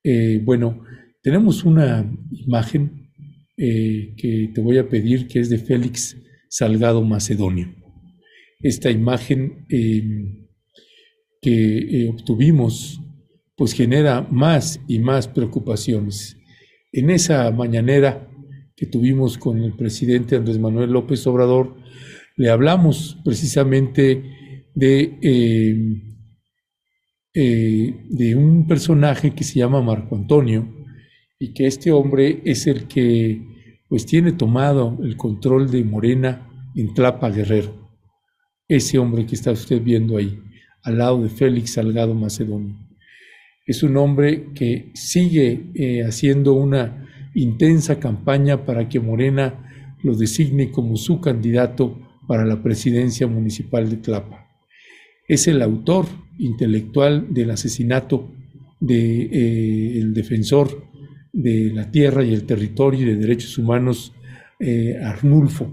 Eh, bueno, tenemos una imagen eh, que te voy a pedir que es de Félix Salgado Macedonio. Esta imagen que obtuvimos pues genera más y más preocupaciones. En esa mañanera que tuvimos con el presidente Andrés Manuel López Obrador, le hablamos precisamente de, eh, eh, de un personaje que se llama Marco Antonio y que este hombre es el que pues tiene tomado el control de Morena en Tlapa Guerrero. Ese hombre que está usted viendo ahí, al lado de Félix Salgado Macedonio. Es un hombre que sigue eh, haciendo una intensa campaña para que Morena lo designe como su candidato para la presidencia municipal de Tlapa. es el autor intelectual del asesinato del de, eh, defensor de la tierra y el territorio y de derechos humanos, eh, Arnulfo,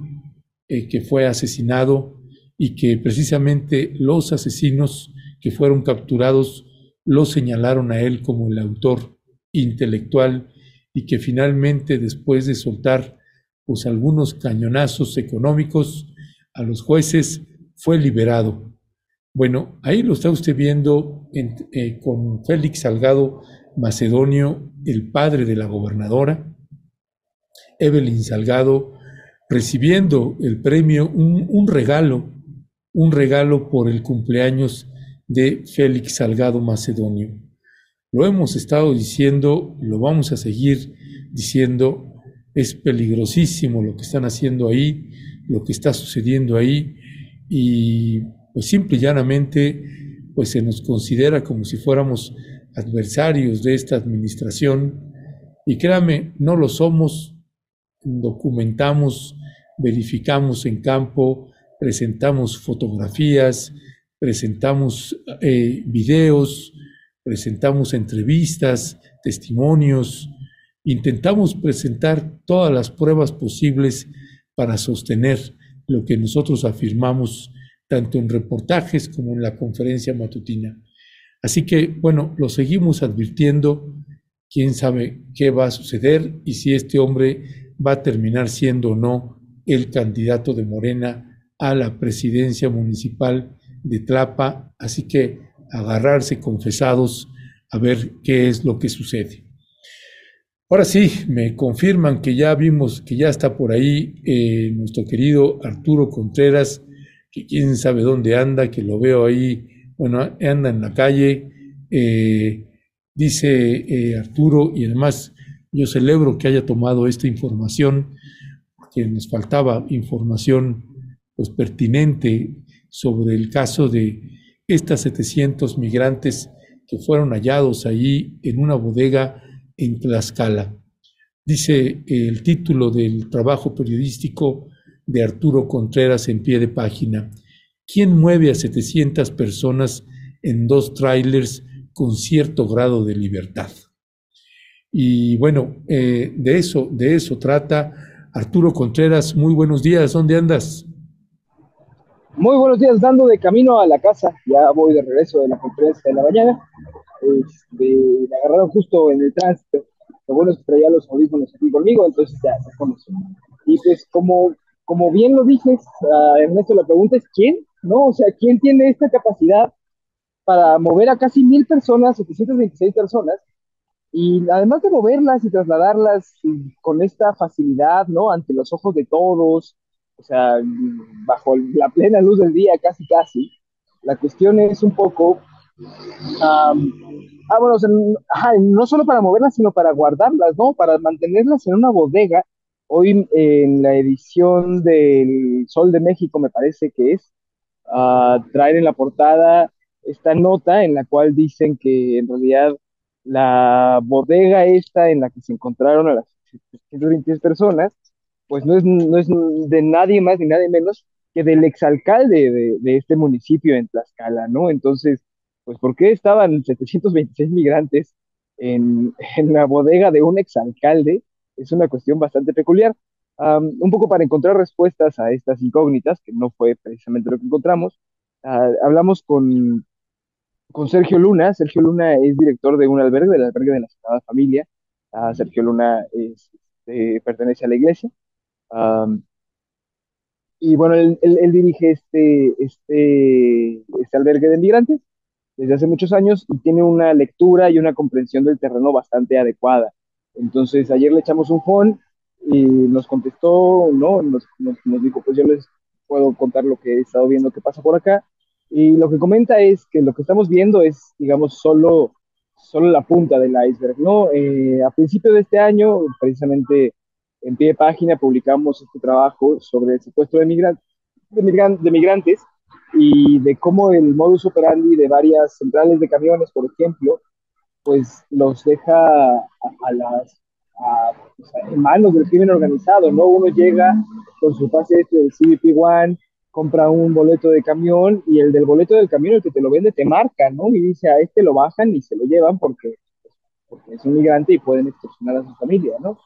eh, que fue asesinado y que precisamente los asesinos que fueron capturados lo señalaron a él como el autor intelectual y que finalmente después de soltar pues algunos cañonazos económicos a los jueces fue liberado. Bueno, ahí lo está usted viendo eh, con Félix Salgado Macedonio, el padre de la gobernadora, Evelyn Salgado, recibiendo el premio, un, un regalo, un regalo por el cumpleaños de Félix Salgado Macedonio. Lo hemos estado diciendo, lo vamos a seguir diciendo, es peligrosísimo lo que están haciendo ahí, lo que está sucediendo ahí, y pues simple y llanamente, pues se nos considera como si fuéramos adversarios de esta administración, y créame, no lo somos, documentamos, verificamos en campo, presentamos fotografías, presentamos eh, videos, presentamos entrevistas, testimonios, intentamos presentar todas las pruebas posibles para sostener lo que nosotros afirmamos tanto en reportajes como en la conferencia matutina. Así que, bueno, lo seguimos advirtiendo, quién sabe qué va a suceder y si este hombre va a terminar siendo o no el candidato de Morena a la presidencia municipal de Tlapa, así que agarrarse confesados a ver qué es lo que sucede. Ahora sí, me confirman que ya vimos que ya está por ahí eh, nuestro querido Arturo Contreras, que quién sabe dónde anda, que lo veo ahí, bueno, anda en la calle, eh, dice eh, Arturo, y además yo celebro que haya tomado esta información, porque nos faltaba información pues, pertinente sobre el caso de estas 700 migrantes que fueron hallados allí en una bodega en Tlaxcala. Dice el título del trabajo periodístico de Arturo Contreras en pie de página. ¿Quién mueve a 700 personas en dos trailers con cierto grado de libertad? Y bueno, eh, de eso, de eso trata Arturo Contreras. Muy buenos días, ¿dónde andas? Muy buenos días, dando de camino a la casa. Ya voy de regreso de la conferencia de la mañana. Este, me agarraron justo en el tránsito. Lo bueno es que traía los audífonos aquí conmigo, entonces ya se conoce. Y pues, como, como bien lo dices, uh, Ernesto, la pregunta es: ¿quién? ¿No? O sea, ¿quién tiene esta capacidad para mover a casi mil personas, 726 personas? Y además de moverlas y trasladarlas con esta facilidad, ¿no? Ante los ojos de todos, o sea, bajo la plena luz del día, casi, casi. La cuestión es un poco, ah, bueno, no solo para moverlas, sino para guardarlas, ¿no? Para mantenerlas en una bodega. Hoy en la edición del Sol de México, me parece que es, uh, traer en la portada esta nota en la cual dicen que en realidad la bodega esta en la que se encontraron a las 126 personas pues no es, no es de nadie más ni nadie menos que del exalcalde de, de este municipio en Tlaxcala, ¿no? Entonces, pues ¿por qué estaban 726 migrantes en, en la bodega de un exalcalde? Es una cuestión bastante peculiar. Un poco para encontrar respuestas a estas incógnitas, que no fue precisamente lo que encontramos, uh, hablamos con, con Sergio Luna. Sergio Luna es director de un albergue, del albergue de la Sagrada Familia. Uh, Sergio Luna es, eh, pertenece a la iglesia y bueno, él, él, dirige este, este, este albergue de migrantes desde hace muchos años y tiene una lectura y una comprensión del terreno bastante adecuada. Entonces, ayer le echamos un phone y nos contestó, ¿no? Nos, nos, nos, dijo, pues yo les puedo contar lo que he estado viendo que pasa por acá. Y lo que comenta es que lo que estamos viendo es, digamos, solo, solo la punta del iceberg, ¿no? Eh, a principio de este año, precisamente en pie de página publicamos este trabajo sobre el secuestro de, migrantes, de, migrantes y de cómo el modus operandi de varias centrales de camiones, por ejemplo, pues los deja a, las en manos del crimen organizado, ¿no? Uno llega con su pase este del CBP One, compra un boleto de camión y el del boleto del camión, el que te lo vende, te marca, ¿no? Y dice, a este lo bajan y se lo llevan porque, porque es un migrante y pueden extorsionar a su familia, ¿no?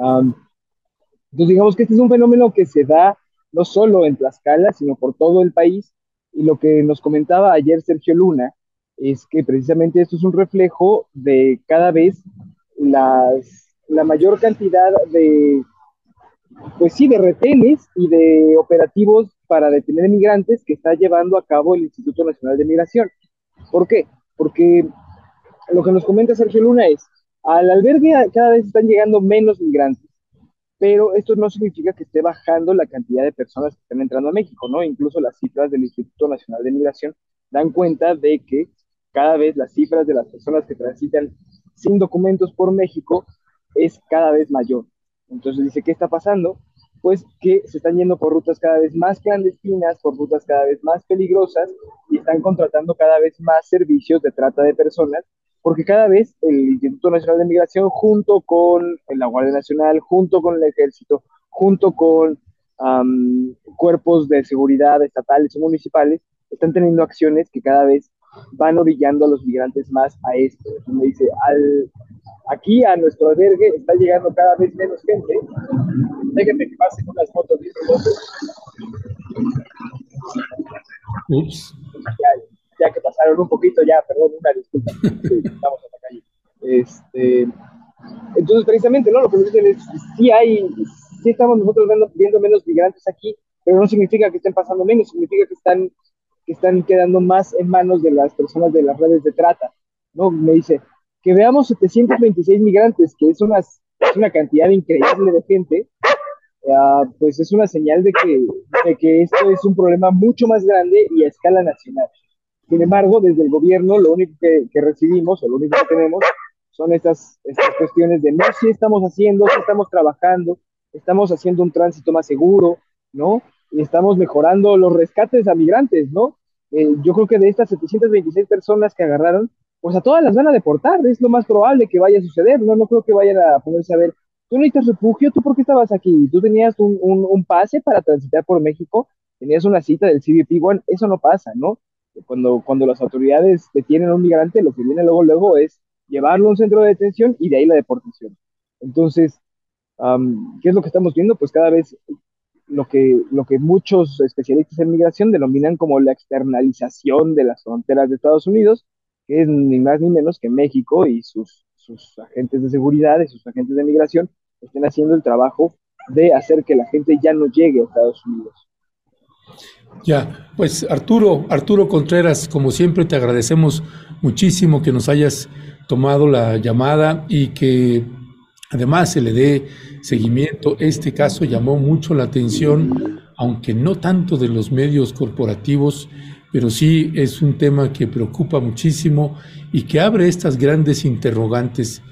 Entonces digamos que este es un fenómeno que se da no solo en Tlaxcala, sino por todo el país. Y lo que nos comentaba ayer Sergio Luna es que precisamente esto es un reflejo de cada vez las, la mayor cantidad de, pues sí, de retenes y de operativos para detener migrantes que está llevando a cabo el Instituto Nacional de Migración. ¿Por qué? Porque lo que nos comenta Sergio Luna es, al albergue cada vez están llegando menos migrantes, pero esto no significa que esté bajando la cantidad de personas que están entrando a México, ¿no? Incluso las cifras del Instituto Nacional de Migración dan cuenta de que cada vez las cifras de las personas que transitan sin documentos por México es cada vez mayor. Entonces dice, ¿qué está pasando? pues que se están yendo por rutas cada vez más clandestinas, por rutas cada vez más peligrosas y están contratando cada vez más servicios de trata de personas, porque cada vez el Instituto Nacional de Migración, junto con la Guardia Nacional, junto con el Ejército, junto con cuerpos de seguridad estatales o municipales, están teniendo acciones que cada vez van orillando a los migrantes más a esto. Entonces me dice, al, aquí a nuestro albergue está llegando cada vez menos gente. Déjenme que pasen unas fotos. Ups. Ya, que pasaron un poquito, ya, perdón, una disculpa. estamos en la calle. Este, entonces, precisamente, ¿no? Lo que me dicen es, sí hay, sí estamos nosotros viendo, menos migrantes aquí, pero no significa que estén pasando menos, significa que están que están quedando más en manos de las personas de las redes de trata. ¿no? Me dice, que veamos 726 migrantes, que es una, es una cantidad increíble de gente, uh, pues es una señal de que, de que esto es un problema mucho más grande y a escala nacional. Sin embargo, desde el gobierno lo único que, recibimos o lo único que tenemos son estas, estas cuestiones de no, si estamos haciendo, si estamos trabajando, estamos haciendo un tránsito más seguro, ¿no? Y estamos mejorando los rescates a migrantes, ¿no? Eh, yo creo que de estas 726 personas que agarraron, pues a todas las van a deportar, es lo más probable que vaya a suceder, no, no creo que vayan a ponerse a ver, tú necesitas refugio, tú por qué estabas aquí, tú tenías un, un, pase para transitar por México, tenías una cita del CBP One, eso no pasa, ¿no? Cuando, cuando las autoridades detienen a un migrante, lo que viene luego, luego es llevarlo a un centro de detención y de ahí la deportación. Entonces, ¿qué es lo que estamos viendo? Pues cada vez lo que, lo que muchos especialistas en migración denominan como la externalización de las fronteras de Estados Unidos, que es ni más ni menos que México y sus, sus agentes de seguridad y sus agentes de migración estén haciendo el trabajo de hacer que la gente ya no llegue a Estados Unidos. Ya, pues Arturo, Arturo Contreras, como siempre te agradecemos muchísimo que nos hayas tomado la llamada y que además se le dé seguimiento. Este caso llamó mucho la atención, aunque no tanto de los medios corporativos, pero sí es un tema que preocupa muchísimo y que abre estas grandes interrogantes.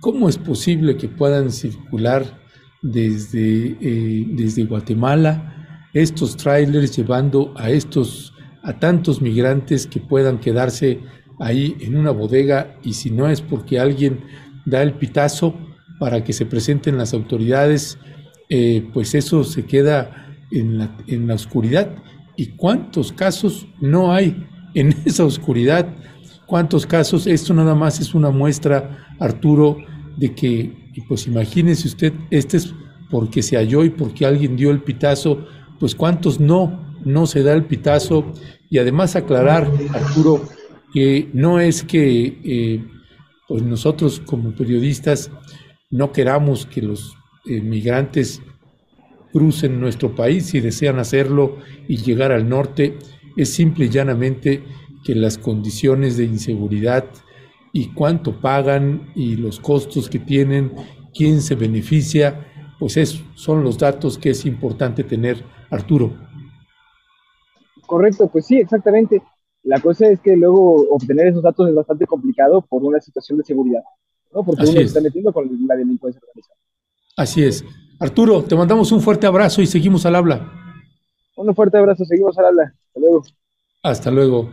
¿Cómo es posible que puedan circular desde, eh, desde Guatemala estos trailers llevando a estos a tantos migrantes que puedan quedarse ahí en una bodega y si no es porque alguien da el pitazo, para que se presenten las autoridades, eh, pues eso se queda en la, en la oscuridad. ¿Y cuántos casos no hay en esa oscuridad? ¿Cuántos casos? Esto nada más es una muestra, Arturo, de que, pues imagínese usted, este es porque se halló y porque alguien dio el pitazo, pues cuántos no, no se da el pitazo. Y además aclarar, Arturo, que no es que eh, pues nosotros como periodistas no queramos que los eh, migrantes crucen nuestro país si desean hacerlo y llegar al norte, es simple y llanamente que las condiciones de inseguridad y cuánto pagan y los costos que tienen, quién se beneficia, pues esos son los datos que es importante tener, Arturo. Correcto, pues sí, exactamente. La cosa es que luego obtener esos datos es bastante complicado por una situación de seguridad. ¿no? Porque uno se está metiendo con la delincuencia organizada. Así es. Arturo, te mandamos un fuerte abrazo y seguimos al habla. Un fuerte abrazo, seguimos al habla. Hasta luego. Hasta luego.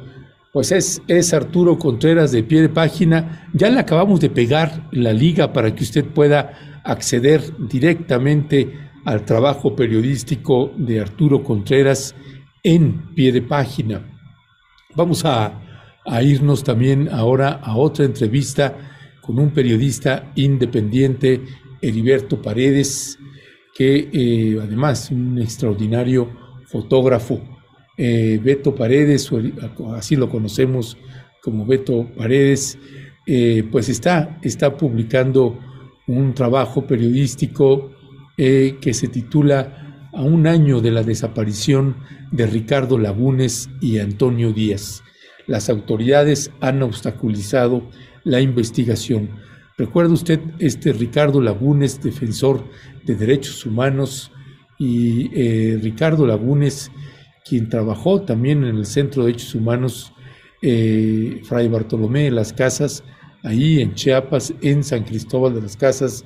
Pues es, es Arturo Contreras de pie de página. Ya le acabamos de pegar la liga para que usted pueda acceder directamente al trabajo periodístico de Arturo Contreras en pie de página. Vamos a, irnos también ahora a otra entrevista con un periodista independiente, Heriberto Paredes, que eh, además un extraordinario fotógrafo. Eh, Beto Paredes, así lo conocemos como Beto Paredes, eh, pues está, está publicando un trabajo periodístico que se titula A un año de la desaparición de Ricardo Lagunes y Antonio Díaz. Las autoridades han obstaculizado la investigación. ¿Recuerda usted este Ricardo Lagunes, defensor de derechos humanos, y eh, Ricardo Lagunes, quien trabajó también en el Centro de Derechos Humanos eh, Fray Bartolomé de las Casas, ahí en Chiapas, en San Cristóbal de las Casas.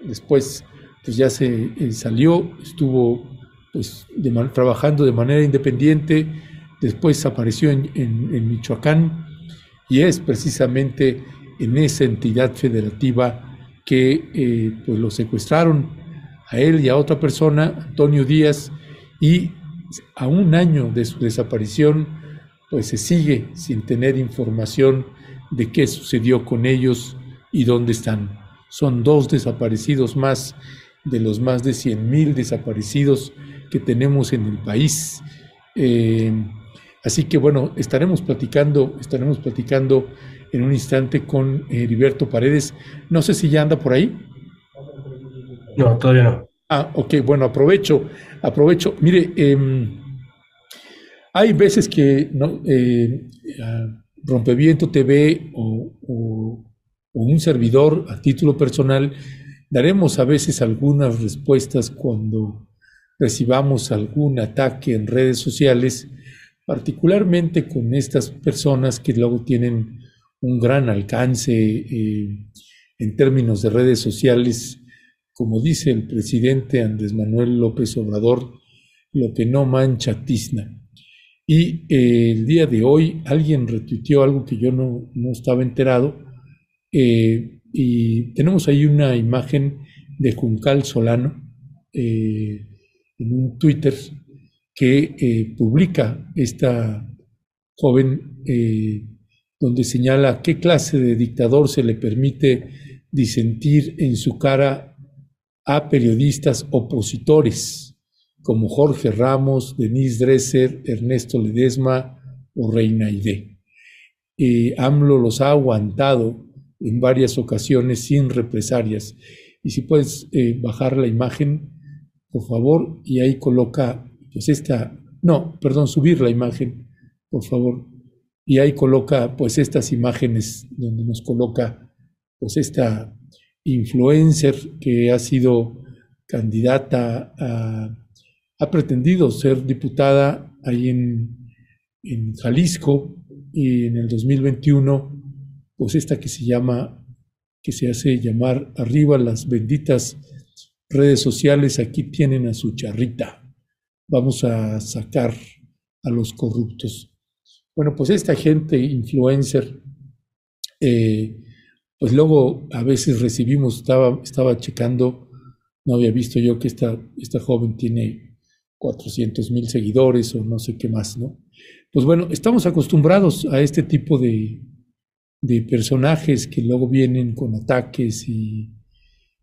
Después, pues ya se eh, salió, estuvo pues, trabajando de manera independiente, después apareció en, Michoacán y es precisamente en esa entidad federativa que eh, pues lo secuestraron a él y a otra persona, Antonio Díaz, y a un año de su desaparición, pues se sigue sin tener información de qué sucedió con ellos y dónde están. Son dos desaparecidos más de los más de 100.000 desaparecidos que tenemos en el país. Eh, así que bueno, estaremos platicando, estaremos platicando en un instante con Heriberto Paredes. No sé si ya anda por ahí. No, todavía no. Ah, ok, bueno, aprovecho, aprovecho. Mire, em, hay veces que ¿no? Eh, Rompeviento TV o, un servidor a título personal daremos a veces algunas respuestas cuando recibamos algún ataque en redes sociales, particularmente con estas personas que luego tienen un gran alcance eh, en términos de redes sociales, como dice el presidente Andrés Manuel López Obrador, lo que no mancha tizna. Y eh, el día de hoy alguien retuiteó algo que yo no, estaba enterado, eh, y tenemos ahí una imagen de Juncal Solano, en un Twitter que eh, publica esta joven eh, donde señala qué clase de dictador se le permite disentir en su cara a periodistas opositores como Jorge Ramos, Denise Dresser, Ernesto Ledesma o Reina Aide. Eh, AMLO los ha aguantado en varias ocasiones sin represalias. Y si puedes bajar la imagen, por favor, y ahí coloca, pues esta, no, perdón, subir la imagen, por favor, y ahí coloca, pues estas imágenes donde nos coloca, pues esta influencer que ha sido candidata a, ha pretendido ser diputada ahí en, en Jalisco y en el 2021, pues esta que se llama, que se hace llamar arriba las benditas redes sociales, aquí tienen a su charrita. Vamos a sacar a los corruptos. Bueno, pues esta gente influencer, eh, pues luego a veces recibimos, estaba, estaba checando, no había visto yo que esta, esta joven tiene 400 mil seguidores o no sé qué más, ¿no? Pues bueno, estamos acostumbrados a este tipo de, de personajes que luego vienen con ataques y,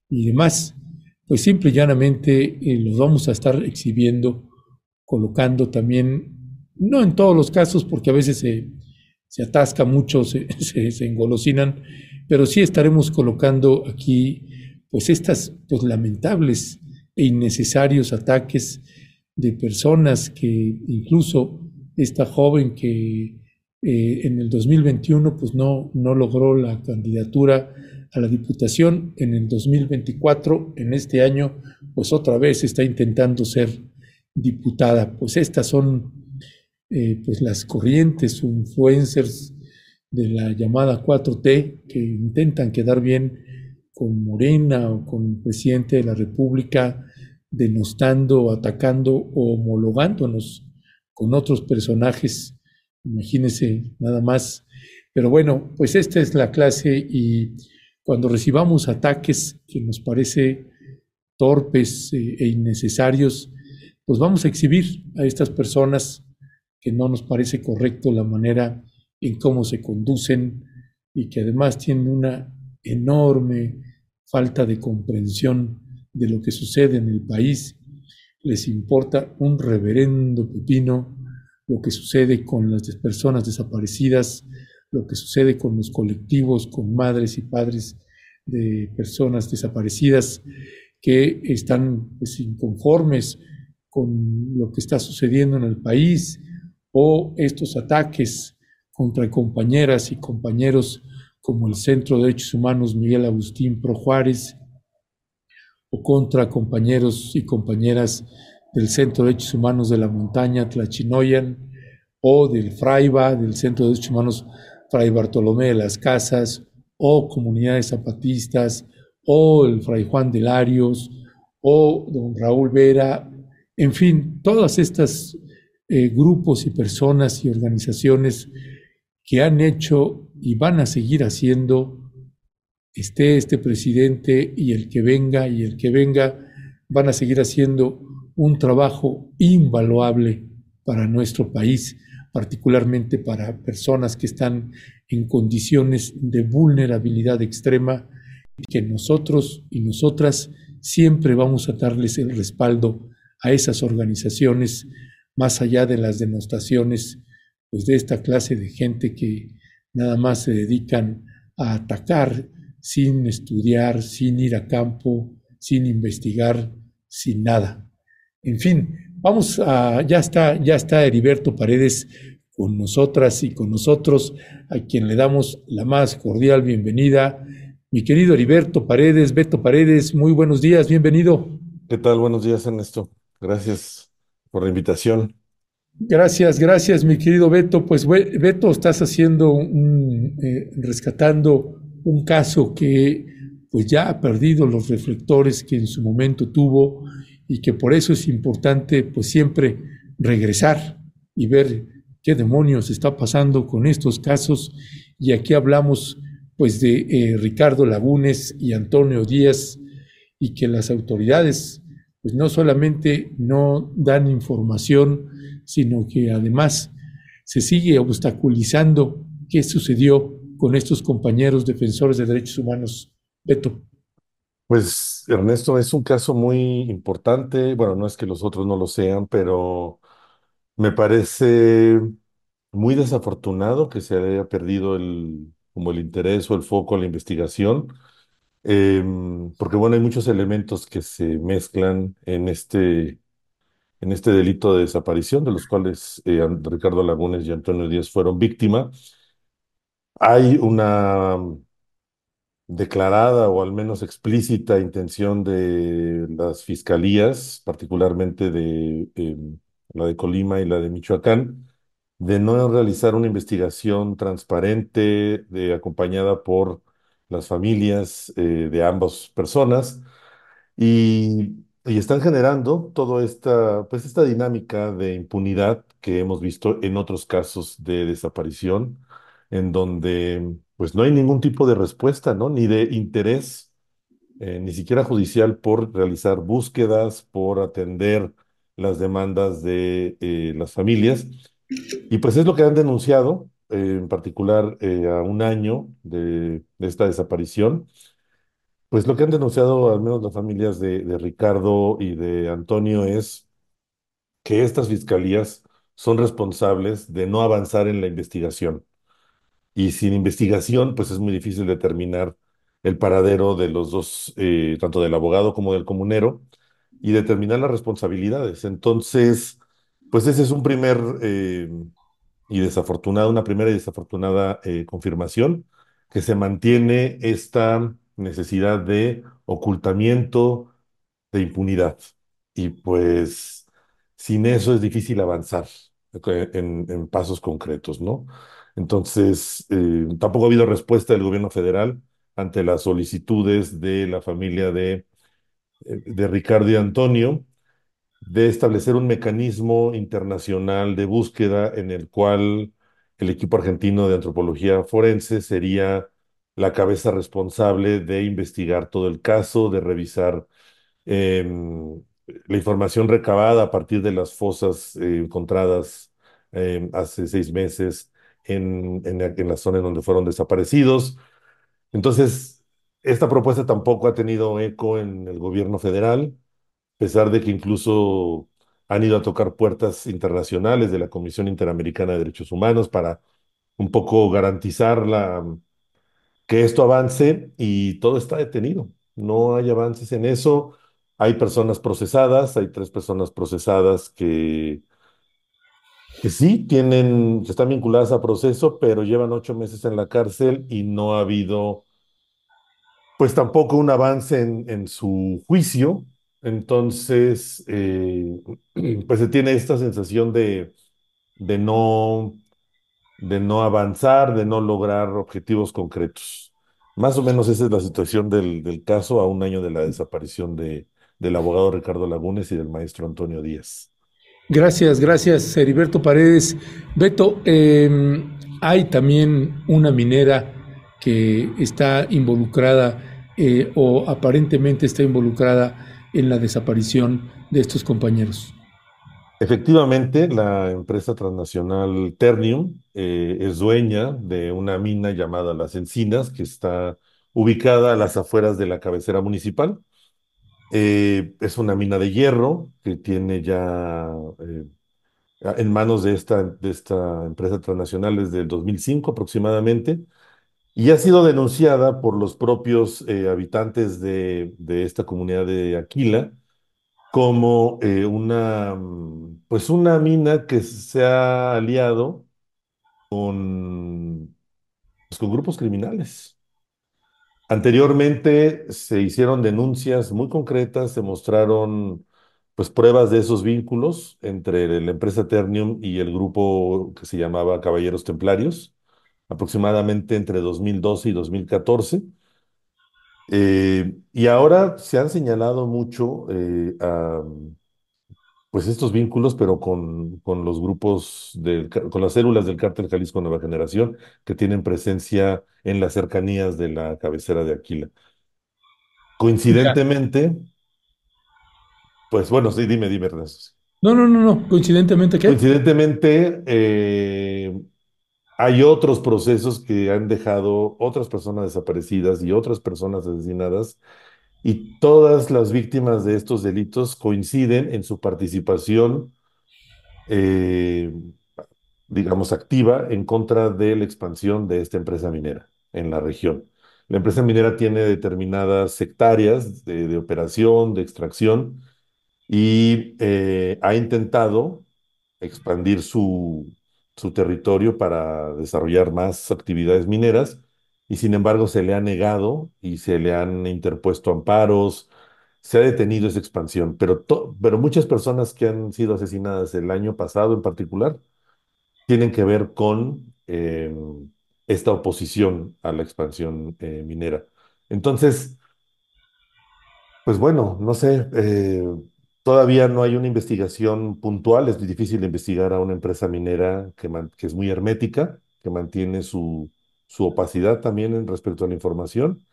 y demás pues simple y llanamente eh, los vamos a estar exhibiendo, colocando también, no en todos los casos, porque a veces se, se atasca mucho, se, se, engolosinan, pero sí estaremos colocando aquí, pues estas pues, lamentables e innecesarios ataques de personas que incluso esta joven que eh, en el 2021 pues no, no logró la candidatura a la Diputación en el 2024, en este año, pues otra vez está intentando ser diputada. Pues estas son eh, pues las corrientes influencers de la llamada 4T que intentan quedar bien con Morena o con el presidente de la República, denostando, atacando o homologándonos con otros personajes. Imagínense nada más. Pero bueno, pues esta es la clase y cuando recibamos ataques que nos parece torpes eh, e innecesarios, pues vamos a exhibir a estas personas que no nos parece correcto la manera en cómo se conducen y que además tienen una enorme falta de comprensión de lo que sucede en el país. Les importa un reverendo pepino lo que sucede con las personas desaparecidas, lo que sucede con los colectivos, con madres y padres de personas desaparecidas que están pues, inconformes con lo que está sucediendo en el país o estos ataques contra compañeras y compañeros como el Centro de Derechos Humanos Miguel Agustín Pro Juárez o contra compañeros y compañeras del Centro de Derechos Humanos de la Montaña Tlachinoyan o del FRAIBA, del Centro de Derechos Humanos Fray Bartolomé de las Casas o comunidades zapatistas o el Fray Juan de Larios o don Raúl Vera, en fin, todas estas eh, grupos y personas y organizaciones que han hecho y van a seguir haciendo, esté este presidente y el que venga y el que venga, van a seguir haciendo un trabajo invaluable para nuestro país, particularmente para personas que están en condiciones de vulnerabilidad extrema, y que nosotros y nosotras siempre vamos a darles el respaldo a esas organizaciones, más allá de las denostaciones pues, de esta clase de gente que nada más se dedican a atacar sin estudiar, sin ir a campo, sin investigar, sin nada. En fin, vamos a, ya está, ya está Heriberto Paredes con nosotras y con nosotros, a quien le damos la más cordial bienvenida. Mi querido Heriberto Paredes, Beto Paredes, muy buenos días, bienvenido. ¿Qué tal? Buenos días, Ernesto. Gracias por la invitación. Gracias, gracias, mi querido Beto. Pues Beto, estás haciendo un, eh, rescatando un caso que pues ya ha perdido los reflectores que en su momento tuvo y que por eso es importante pues siempre regresar y ver qué demonios está pasando con estos casos. Y aquí hablamos pues de eh, Ricardo Lagunes y Antonio Díaz y que las autoridades pues no solamente no dan información, sino que además se sigue obstaculizando qué sucedió con estos compañeros defensores de derechos humanos. Beto. Pues Ernesto, es un caso muy importante. Bueno, no es que los otros no lo sean, pero me parece muy desafortunado que se haya perdido el, como el interés o el foco a la investigación, em, porque bueno, hay muchos elementos que se mezclan en este en este delito de desaparición, de los cuales eh, Ricardo Lagunes y Antonio Díaz fueron víctima. Hay una declarada o al menos explícita intención de las fiscalías, particularmente de em, la de Colima y la de Michoacán, de no realizar una investigación transparente, de, acompañada por las familias eh, de ambas personas. Y y están generando toda esta, pues esta dinámica de impunidad que hemos visto en otros casos de desaparición, en donde pues no hay ningún tipo de respuesta, ¿no? Ni de interés, eh, ni siquiera judicial, por realizar búsquedas, por atender las demandas de eh, las familias. Y pues es lo que han denunciado, eh, en particular a un año de, esta desaparición pues lo que han denunciado al menos las familias de Ricardo y de Antonio es que estas fiscalías son responsables de no avanzar en la investigación. Y sin investigación, pues es muy difícil determinar el paradero de los dos, eh, tanto del abogado como del comunero, y determinar las responsabilidades. Entonces, pues ese es un primer eh, y desafortunado, una primera y desafortunada eh, confirmación, que se mantiene esta necesidad de ocultamiento, de impunidad. Y pues sin eso es difícil avanzar en, pasos concretos, ¿no? Entonces, eh, tampoco ha habido respuesta del gobierno federal ante las solicitudes de la familia de, eh, de Ricardo y Antonio de establecer un mecanismo internacional de búsqueda en el cual el equipo argentino de antropología forense sería la cabeza responsable de investigar todo el caso, de revisar em, la información recabada a partir de las fosas eh, encontradas em, hace seis meses en, la zona en donde fueron desaparecidos. Entonces, esta propuesta tampoco ha tenido eco en el gobierno federal, a pesar de que incluso han ido a tocar puertas internacionales de la Comisión Interamericana de Derechos Humanos para un poco garantizar la, que esto avance y todo está detenido. No hay avances en eso. Hay personas procesadas, hay tres personas procesadas que, que sí tienen, están vinculadas a proceso, pero llevan ocho meses en la cárcel y no ha habido pues tampoco un avance en, en su juicio. Entonces, eh, pues se tiene esta sensación de, de no, de no avanzar, de no lograr objetivos concretos. Más o menos esa es la situación del, del caso a un año de la desaparición de, del abogado Ricardo Lagunes y del maestro Antonio Díaz. Gracias, gracias, Heriberto Paredes. Beto, eh, hay también una minera que está involucrada eh, o aparentemente está involucrada en la desaparición de estos compañeros. Efectivamente, la empresa transnacional Ternium eh, es dueña de una mina llamada Las Encinas, que está ubicada a las afueras de la cabecera municipal. Eh, es una mina de hierro que tiene ya eh, en manos de esta, de esta empresa transnacional desde el 2005 aproximadamente, y ha sido denunciada por los propios eh, habitantes de, de esta comunidad de Aquila como una, pues una mina que se ha aliado con, pues, con grupos criminales. Anteriormente se hicieron denuncias muy concretas, se mostraron pues pruebas de esos vínculos entre la empresa Ternium y el grupo que se llamaba Caballeros Templarios, aproximadamente entre 2012 y 2014. Eh, y ahora se han señalado mucho eh, a, pues estos vínculos, pero con, con los grupos, del, con las células del Cártel Jalisco Nueva Generación que tienen presencia en las cercanías de la cabecera de Aquila. Coincidentemente, pues bueno, sí, dime, dime, Ernesto. No, no, no, no. Coincidentemente, ¿qué? Coincidentemente, eh, hay otros procesos que han dejado otras personas desaparecidas y otras personas asesinadas, y todas las víctimas de estos delitos coinciden en su participación, eh, digamos, activa en contra de la expansión de esta empresa minera en la región. La empresa minera tiene determinadas hectáreas de, operación, de extracción, y eh, ha intentado expandir su territorio para desarrollar más actividades mineras y sin embargo se le ha negado y se le han interpuesto amparos, se ha detenido esa expansión, pero, pero muchas personas que han sido asesinadas el año pasado en particular tienen que ver con eh, esta oposición a la expansión eh, minera. Entonces, pues bueno, no sé, eh, todavía no hay una investigación puntual, es difícil investigar a una empresa minera que, que es muy hermética, que mantiene su, su opacidad también en respecto a la información,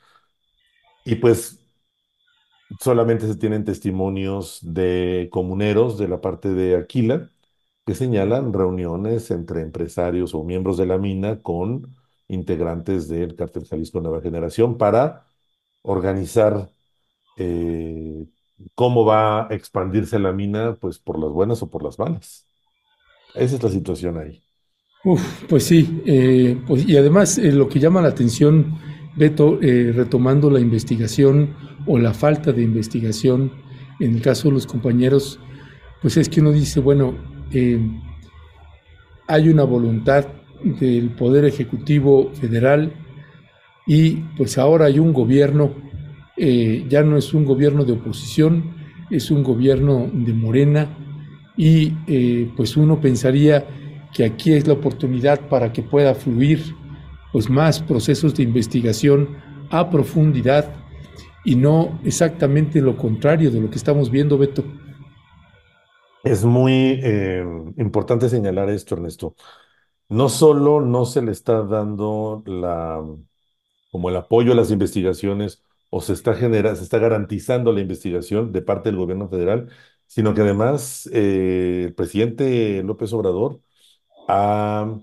y pues solamente se tienen testimonios de comuneros de la parte de Aquila que señalan reuniones entre empresarios o miembros de la mina con integrantes del Cártel Jalisco Nueva Generación para organizar eh, cómo va a expandirse la mina, pues por las buenas o por las malas. Esa es la situación ahí. Uf, pues sí, eh, pues, y además eh, lo que llama la atención, Beto, eh, retomando la investigación o la falta de investigación en el caso de los compañeros, pues es que uno dice, bueno, hay una voluntad del Poder Ejecutivo Federal y pues ahora hay un gobierno, ya no es un gobierno de oposición, es un gobierno de Morena y pues uno pensaría que aquí es la oportunidad para que pueda fluir pues más procesos de investigación a profundidad y no exactamente lo contrario de lo que estamos viendo, Beto. Es muy eh, importante señalar esto, Ernesto. No solo no se le está dando la, como el apoyo a las investigaciones o se está genera, se está garantizando la investigación de parte del gobierno federal, sino que además eh, el presidente López Obrador ha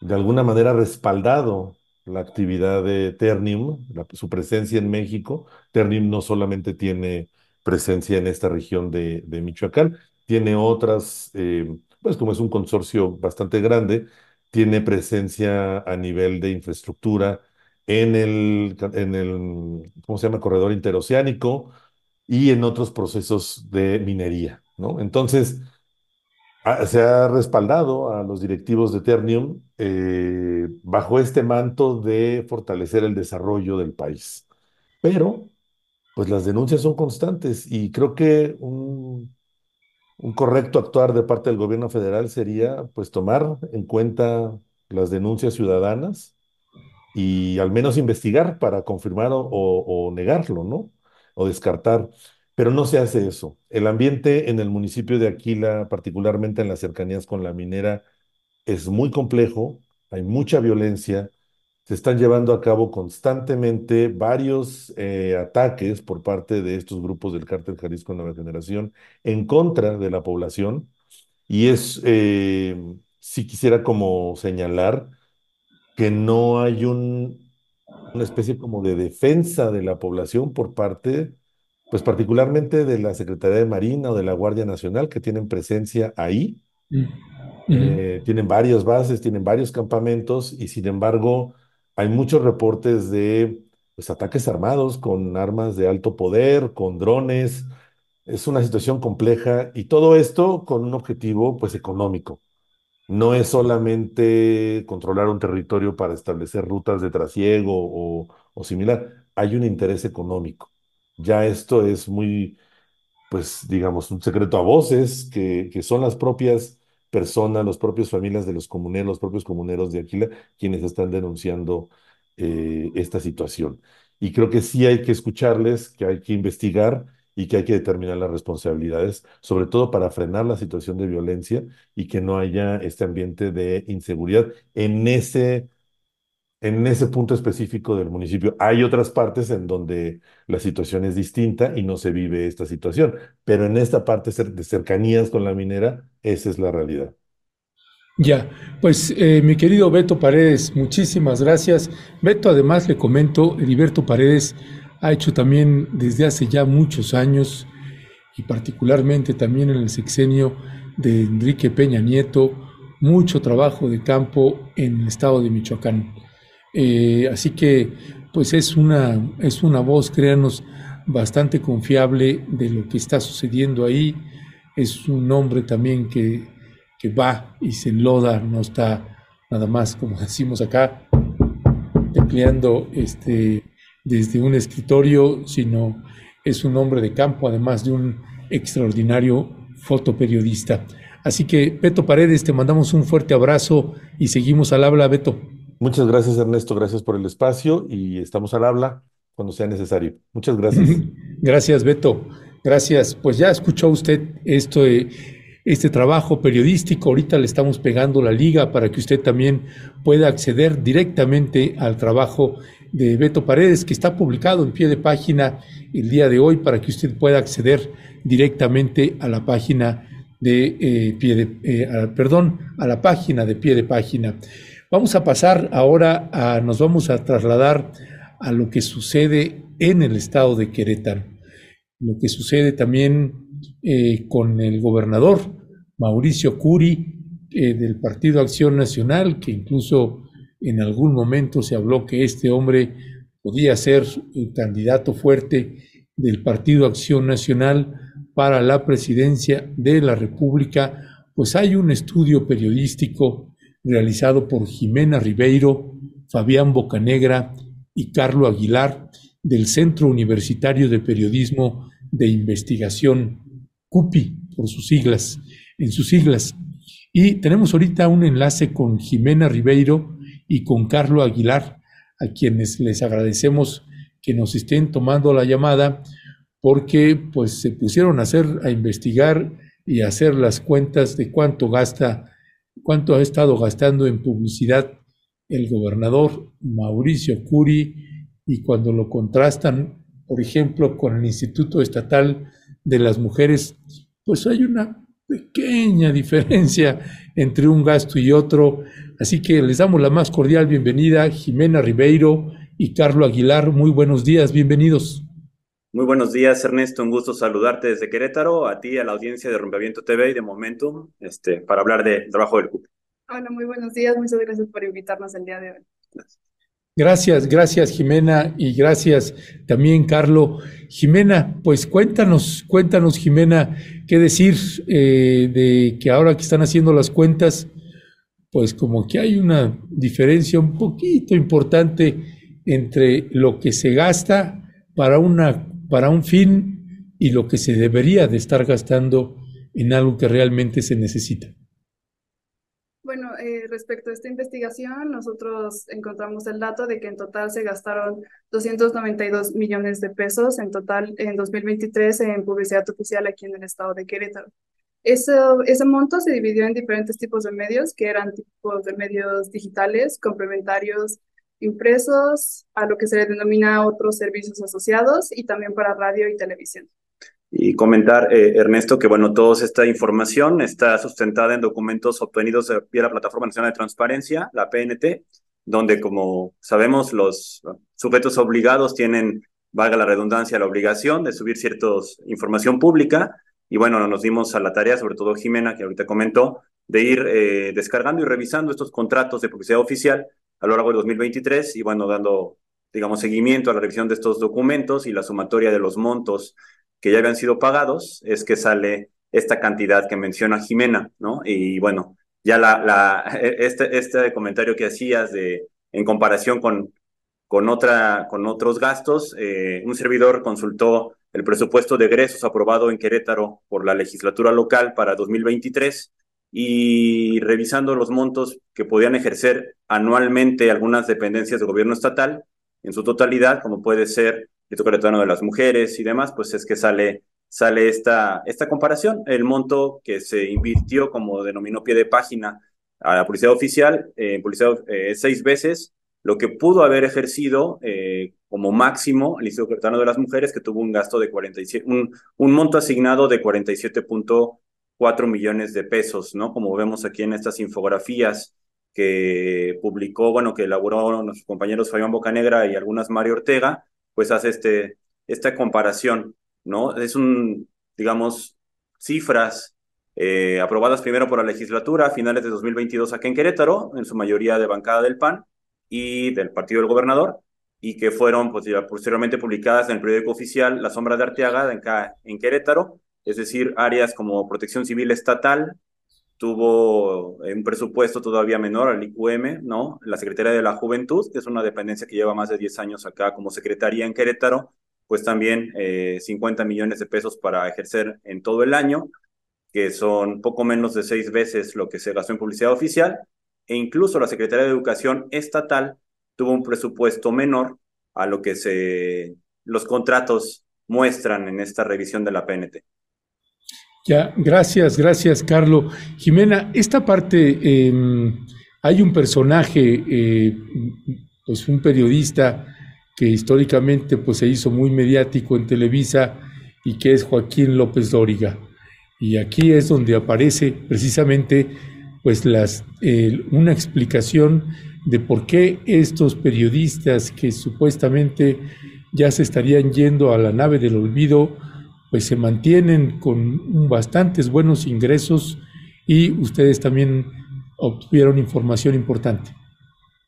de alguna manera respaldado la actividad de Ternium, su presencia en México. Ternium no solamente tiene presencia en esta región de, de Michoacán, tiene otras, eh, pues como es un consorcio bastante grande, tiene presencia a nivel de infraestructura en el, en el, ¿cómo se llama? Corredor interoceánico y en otros procesos de minería, ¿no? Entonces, se ha respaldado a los directivos de Ternium eh, bajo este manto de fortalecer el desarrollo del país. Pero, pues las denuncias son constantes y creo que un, correcto actuar de parte del gobierno federal sería, pues, tomar en cuenta las denuncias ciudadanas y al menos investigar para confirmar o negarlo, ¿no? O descartar. Pero no se hace eso. El ambiente en el municipio de Aquila, particularmente en las cercanías con la minera, es muy complejo, hay mucha violencia, se están llevando a cabo constantemente varios eh, ataques por parte de estos grupos del Cártel Jalisco Nueva Generación en contra de la población. Y es, eh, si quisiera como señalar que no hay un, una especie como de defensa de la población por parte, pues particularmente de la Secretaría de Marina o de la Guardia Nacional, que tienen presencia ahí. Mm. Eh, tienen varias bases, tienen varios campamentos y sin embargo hay muchos reportes de pues, ataques armados con armas de alto poder, con drones. Es una situación compleja y todo esto con un objetivo pues económico. No es solamente controlar un territorio para establecer rutas de trasiego o, o similar. Hay un interés económico. Ya esto es muy, pues, digamos, un secreto a voces, que, que son las propias personas, las propias familias de los comuneros, los propios comuneros de Aquila, quienes están denunciando eh, esta situación. Y creo que sí hay que escucharles, que hay que investigar y que hay que determinar las responsabilidades, sobre todo para frenar la situación de violencia y que no haya este ambiente de inseguridad en ese, en ese punto específico del municipio. Hay otras partes en donde la situación es distinta y no se vive esta situación, pero en esta parte de cercanías con la minera, esa es la realidad. Ya, pues eh, mi querido Beto Paredes, muchísimas gracias. Beto, además le comento, Heriberto Paredes ha hecho también desde hace ya muchos años y particularmente también en el sexenio de Enrique Peña Nieto, mucho trabajo de campo en el estado de Michoacán. Eh, así que, pues es una, es una voz, créanos, bastante confiable de lo que está sucediendo ahí. Es un hombre también que, que va y se enloda, no está nada más, como decimos acá, tecleando este, desde un escritorio, sino es un hombre de campo, además de un extraordinario fotoperiodista. Así que, Beto Paredes, te mandamos un fuerte abrazo y seguimos al habla, Beto. Muchas gracias, Ernesto, gracias por el espacio y estamos al habla cuando sea necesario. Muchas gracias. Gracias, Beto. Gracias. Pues ya escuchó usted esto, este trabajo periodístico. Ahorita le estamos pegando la liga para que usted también pueda acceder directamente al trabajo de Beto Paredes, que está publicado en pie de página el día de hoy, para que usted pueda acceder directamente a la página de eh, pie de, eh, perdón, a la página de pie de página. Vamos a pasar ahora a, nos vamos a trasladar a lo que sucede en el estado de Querétaro, lo que sucede también eh, con el gobernador Mauricio Curi eh, del Partido Acción Nacional, que incluso en algún momento se habló que este hombre podía ser el candidato fuerte del Partido Acción Nacional para la presidencia de la República, pues hay un estudio periodístico realizado por Jimena Ribeiro, Fabián Bocanegra y Carlo Aguilar del Centro Universitario de Periodismo de Investigación, CUPI, por sus siglas, en sus siglas. Y tenemos ahorita un enlace con Jimena Ribeiro y con Carlo Aguilar, a quienes les agradecemos que nos estén tomando la llamada, porque pues se pusieron a hacer, a investigar y a hacer las cuentas de cuánto gasta, cuánto ha estado gastando en publicidad el gobernador Mauricio Curi y cuando lo contrastan por ejemplo, con el Instituto Estatal de las Mujeres, pues hay una pequeña diferencia entre un gasto y otro. Así que les damos la más cordial bienvenida, Jimena Ribeiro y Carlos Aguilar. Muy buenos días, bienvenidos. Muy buenos días, Ernesto. Un gusto saludarte desde Querétaro, a ti, a la audiencia de Rompeviento TV y de Momentum, este, para hablar del trabajo del CUP. Hola, muy buenos días. Muchas gracias por invitarnos el día de hoy. Gracias. Gracias, gracias Jimena y gracias también Carlo. Jimena, pues cuéntanos, cuéntanos Jimena, qué decir eh, de que ahora que están haciendo las cuentas, pues como que hay una diferencia un poquito importante entre lo que se gasta para, una, para un fin y lo que se debería de estar gastando en algo que realmente se necesita. Bueno, eh, respecto a esta investigación, nosotros encontramos el dato de que en total se gastaron 292 millones de pesos en total en 2023 en publicidad oficial aquí en el estado de Querétaro. Ese, ese monto se dividió en diferentes tipos de medios, que eran tipos de medios digitales, complementarios, impresos, a lo que se le denomina otros servicios asociados y también para radio y televisión. Y comentar, eh, Ernesto, que bueno, toda esta información está sustentada en documentos obtenidos vía la Plataforma Nacional de Transparencia, la PNT, donde, como sabemos, los sujetos obligados tienen, valga la redundancia, la obligación de subir cierta información pública. Y bueno, nos dimos a la tarea, sobre todo Jimena, que ahorita comentó, de ir eh, descargando y revisando estos contratos de publicidad oficial a lo largo de 2023 y bueno, dando, digamos, seguimiento a la revisión de estos documentos y la sumatoria de los montos que ya habían sido pagados, es que sale esta cantidad que menciona Jimena, ¿no? Y bueno, ya la, este, este comentario que hacías de, en comparación con, con, otra, con otros gastos, eh, un servidor consultó el presupuesto de egresos aprobado en Querétaro por la legislatura local para 2023 y revisando los montos que podían ejercer anualmente algunas dependencias del gobierno estatal en su totalidad, como puede ser el Querétaro de las mujeres y demás, pues es que sale, sale esta, esta comparación. El monto que se invirtió, como denominó pie de página, a la publicidad oficial, eh, publicidad eh, seis veces, lo que pudo haber ejercido eh, como máximo el Instituto Querétaro de las Mujeres, que tuvo un gasto de 47, un, un monto asignado de 47.4 millones de pesos, ¿no? Como vemos aquí en estas infografías que publicó, bueno, que elaboró nuestros compañeros Fabián Bocanegra y algunas Mario Ortega, pues hace este, esta comparación, ¿no? Es un, digamos, cifras eh, aprobadas primero por la legislatura a finales de 2022 aquí en Querétaro, en su mayoría de bancada del PAN y del Partido del Gobernador, y que fueron pues, posteriormente publicadas en el periódico oficial La Sombra de Arteaga, en, en Querétaro, es decir, áreas como protección civil estatal, tuvo un presupuesto todavía menor al IQM, ¿no? La Secretaría de la Juventud, que es una dependencia que lleva más de 10 años acá como secretaría en Querétaro, pues también 50 eh, millones de pesos para ejercer en todo el año, que son poco menos de seis veces lo que se gastó en publicidad oficial, e incluso la Secretaría de Educación Estatal tuvo un presupuesto menor a lo que se, los contratos muestran en esta revisión de la PNT. Ya, gracias, gracias, Carlos. Jimena, esta parte, em, hay un personaje, eh, pues un periodista que históricamente pues, se hizo muy mediático en Televisa y que es Joaquín López Dóriga. Y aquí es donde aparece precisamente pues una explicación de por qué estos periodistas que supuestamente ya se estarían yendo a la nave del olvido, pues se mantienen con bastantes buenos ingresos y ustedes también obtuvieron información importante.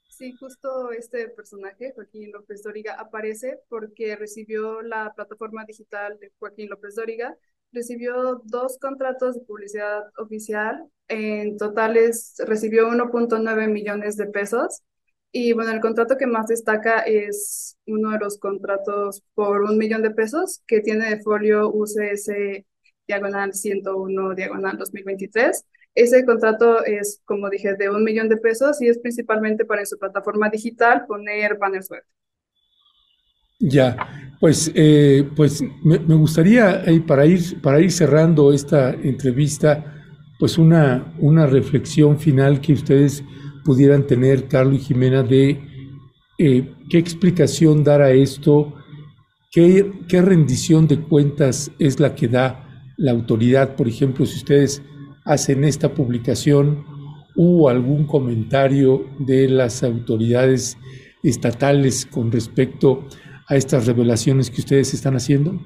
Sí, justo este personaje, Joaquín López Dóriga, aparece porque recibió la plataforma digital de Joaquín López Dóriga, recibió dos contratos de publicidad oficial, en totales recibió 1.9 millones de pesos y bueno, el contrato que más destaca es uno de los contratos por un millón de pesos que tiene de folio UCS diagonal 101 diagonal 2023. Ese contrato es, como dije, de un millón de pesos y es principalmente para en su plataforma digital poner banners web. Ya, pues, eh, pues me, gustaría, eh, para, ir, para ir cerrando esta entrevista, pues una, una reflexión final que ustedes pudieran tener, Carlos y Jimena, de eh, qué explicación dar a esto ¿qué, ¿qué rendición de cuentas es la que da la autoridad? Por ejemplo, si ustedes hacen esta publicación, ¿hubo algún comentario de las autoridades estatales con respecto a estas revelaciones que ustedes están haciendo?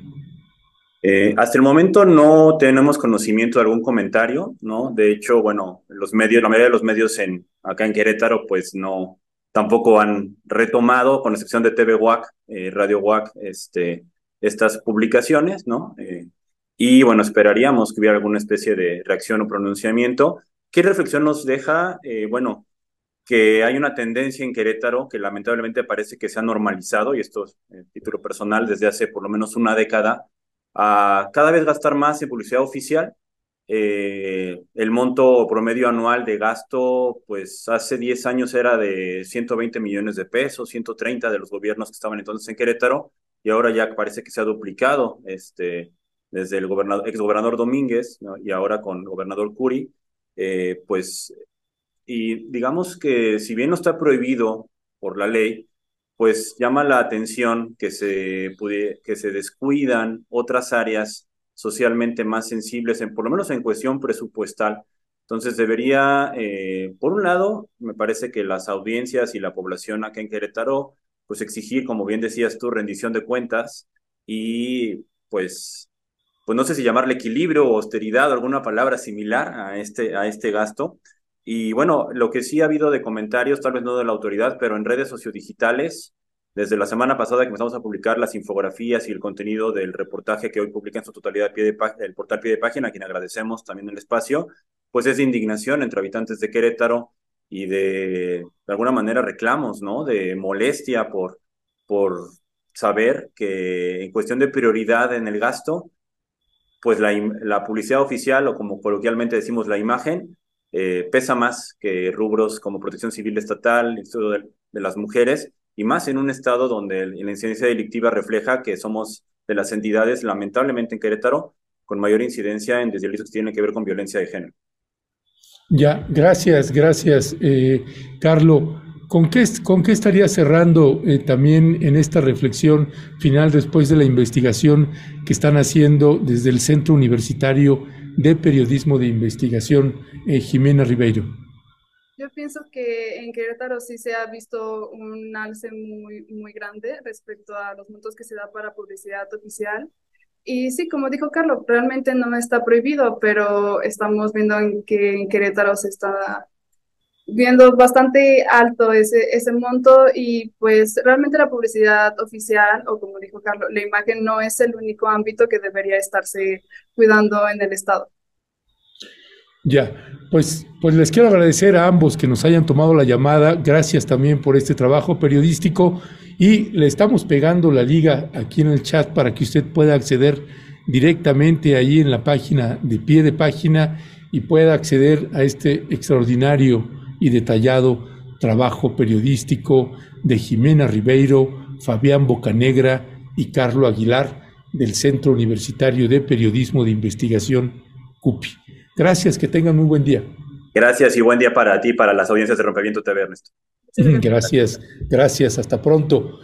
Eh, hasta el momento no tenemos conocimiento de algún comentario, ¿no? De hecho, bueno, los medios, la mayoría de los medios en, acá en Querétaro, pues no, tampoco han retomado, con excepción de TV WAC, eh, Radio WAC, este, estas publicaciones, ¿no? Eh, y bueno, esperaríamos que hubiera alguna especie de reacción o pronunciamiento. ¿Qué reflexión nos deja? bueno, que hay una tendencia en Querétaro que lamentablemente parece que se ha normalizado, y esto es título personal, desde hace por lo menos una década, a cada vez gastar más en publicidad oficial. Eh, el monto promedio anual de gasto, pues hace 10 años era de 120 millones de pesos, 130 de los gobiernos que estaban entonces en Querétaro, y ahora ya parece que se ha duplicado este, desde el gobernador, exgobernador Domínguez y ahora con el gobernador Curi, eh, pues, y digamos que si bien no está prohibido por la ley, pues llama la atención que se, que se descuidan otras áreas socialmente más sensibles, en, por lo menos en cuestión presupuestal. Entonces debería, eh, por un lado, me parece que las audiencias y la población acá en Querétaro, pues exigir, como bien decías tú, rendición de cuentas y pues, pues no sé si llamarle equilibrio o austeridad o alguna palabra similar a este, a este gasto, y bueno, lo que sí ha habido de comentarios, tal vez no de la autoridad, pero en redes sociodigitales, desde la semana pasada que empezamos a publicar las infografías y el contenido del reportaje que hoy publica en su totalidad el portal pie de página, a quien agradecemos también el espacio, pues es de indignación entre habitantes de Querétaro y de, de alguna manera, reclamos, ¿no? De molestia por, por saber que en cuestión de prioridad en el gasto, pues la, la publicidad oficial, o como coloquialmente decimos, la imagen, eh, pesa más que rubros como protección civil estatal, estudio de, las mujeres, y más en un estado donde la incidencia delictiva refleja que somos de las entidades, lamentablemente en Querétaro, con mayor incidencia en delitos que tienen que ver con violencia de género. Ya, gracias, gracias, eh, Carlos. ¿Con qué, ¿Con qué estaría cerrando eh, también en esta reflexión final después de la investigación que están haciendo desde el Centro Universitario de Periodismo de Investigación, eh, Jimena Ribeiro? Yo pienso que en Querétaro sí se ha visto un alce muy, muy grande respecto a los montos que se da para publicidad oficial. Y sí, como dijo Carlos, realmente no está prohibido, pero estamos viendo en que en Querétaro se está viendo bastante alto ese, ese monto y pues realmente la publicidad oficial o como dijo Carlos, la imagen no es el único ámbito que debería estarse cuidando en el Estado. Ya, pues, pues les quiero agradecer a ambos que nos hayan tomado la llamada. Gracias también por este trabajo periodístico y le estamos pegando la liga aquí en el chat para que usted pueda acceder directamente ahí en la página de pie de página y pueda acceder a este extraordinario y detallado trabajo periodístico de Jimena Ribeiro, Fabián Bocanegra y Carlo Aguilar del Centro Universitario de Periodismo de Investigación CUPI. Gracias, que tengan muy buen día. Gracias y buen día para ti, para las audiencias de Rompimiento TV, Ernesto. Gracias, gracias, hasta pronto.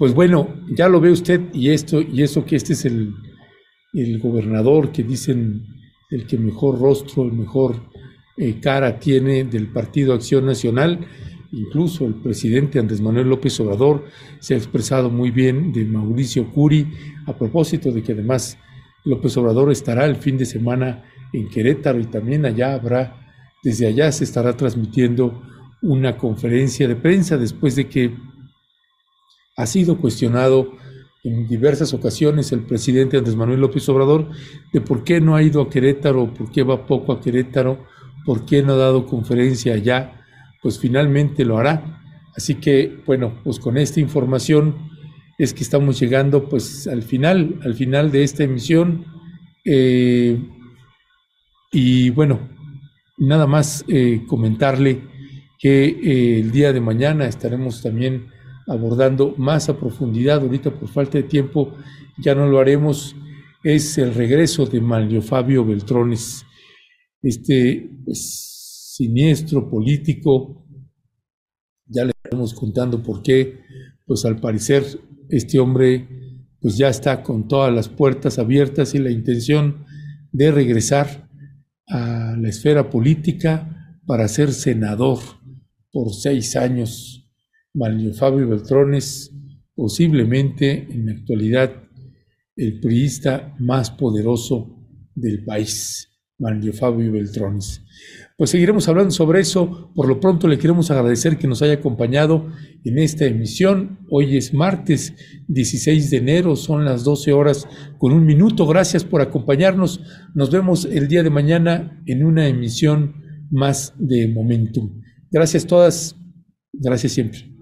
Pues bueno, ya lo ve usted y esto, y eso que este es el, el gobernador que dicen el que mejor rostro, el mejor eh, cara tiene del Partido Acción Nacional. Incluso el presidente Andrés Manuel López Obrador se ha expresado muy bien de Mauricio Curi a propósito de que además López Obrador estará el fin de semana en Querétaro y también allá habrá, desde allá se estará transmitiendo una conferencia de prensa después de que ha sido cuestionado en diversas ocasiones el presidente Andrés Manuel López Obrador de por qué no ha ido a Querétaro, por qué va poco a Querétaro ¿por qué no ha dado conferencia allá? Pues finalmente lo hará. Así que, bueno, pues con esta información es que estamos llegando pues al final, al final de esta emisión. Eh, y bueno, nada más eh, comentarle que eh, el día de mañana estaremos también abordando más a profundidad, ahorita por falta de tiempo ya no lo haremos, es el regreso de Mario Fabio Beltrones este pues, siniestro político. Ya le estamos contando por qué, pues al parecer este hombre pues ya está con todas las puertas abiertas y la intención de regresar a la esfera política para ser senador por seis años. Manlio Fabio Beltrones, posiblemente en la actualidad el priista más poderoso del país, Manlio Fabio Beltrones. Pues seguiremos hablando sobre eso. Por lo pronto le queremos agradecer que nos haya acompañado en esta emisión. Hoy es martes 16 de enero, son las 12 horas con un minuto. Gracias por acompañarnos. Nos vemos el día de mañana en una emisión más de Momentum. Gracias todas. Gracias siempre.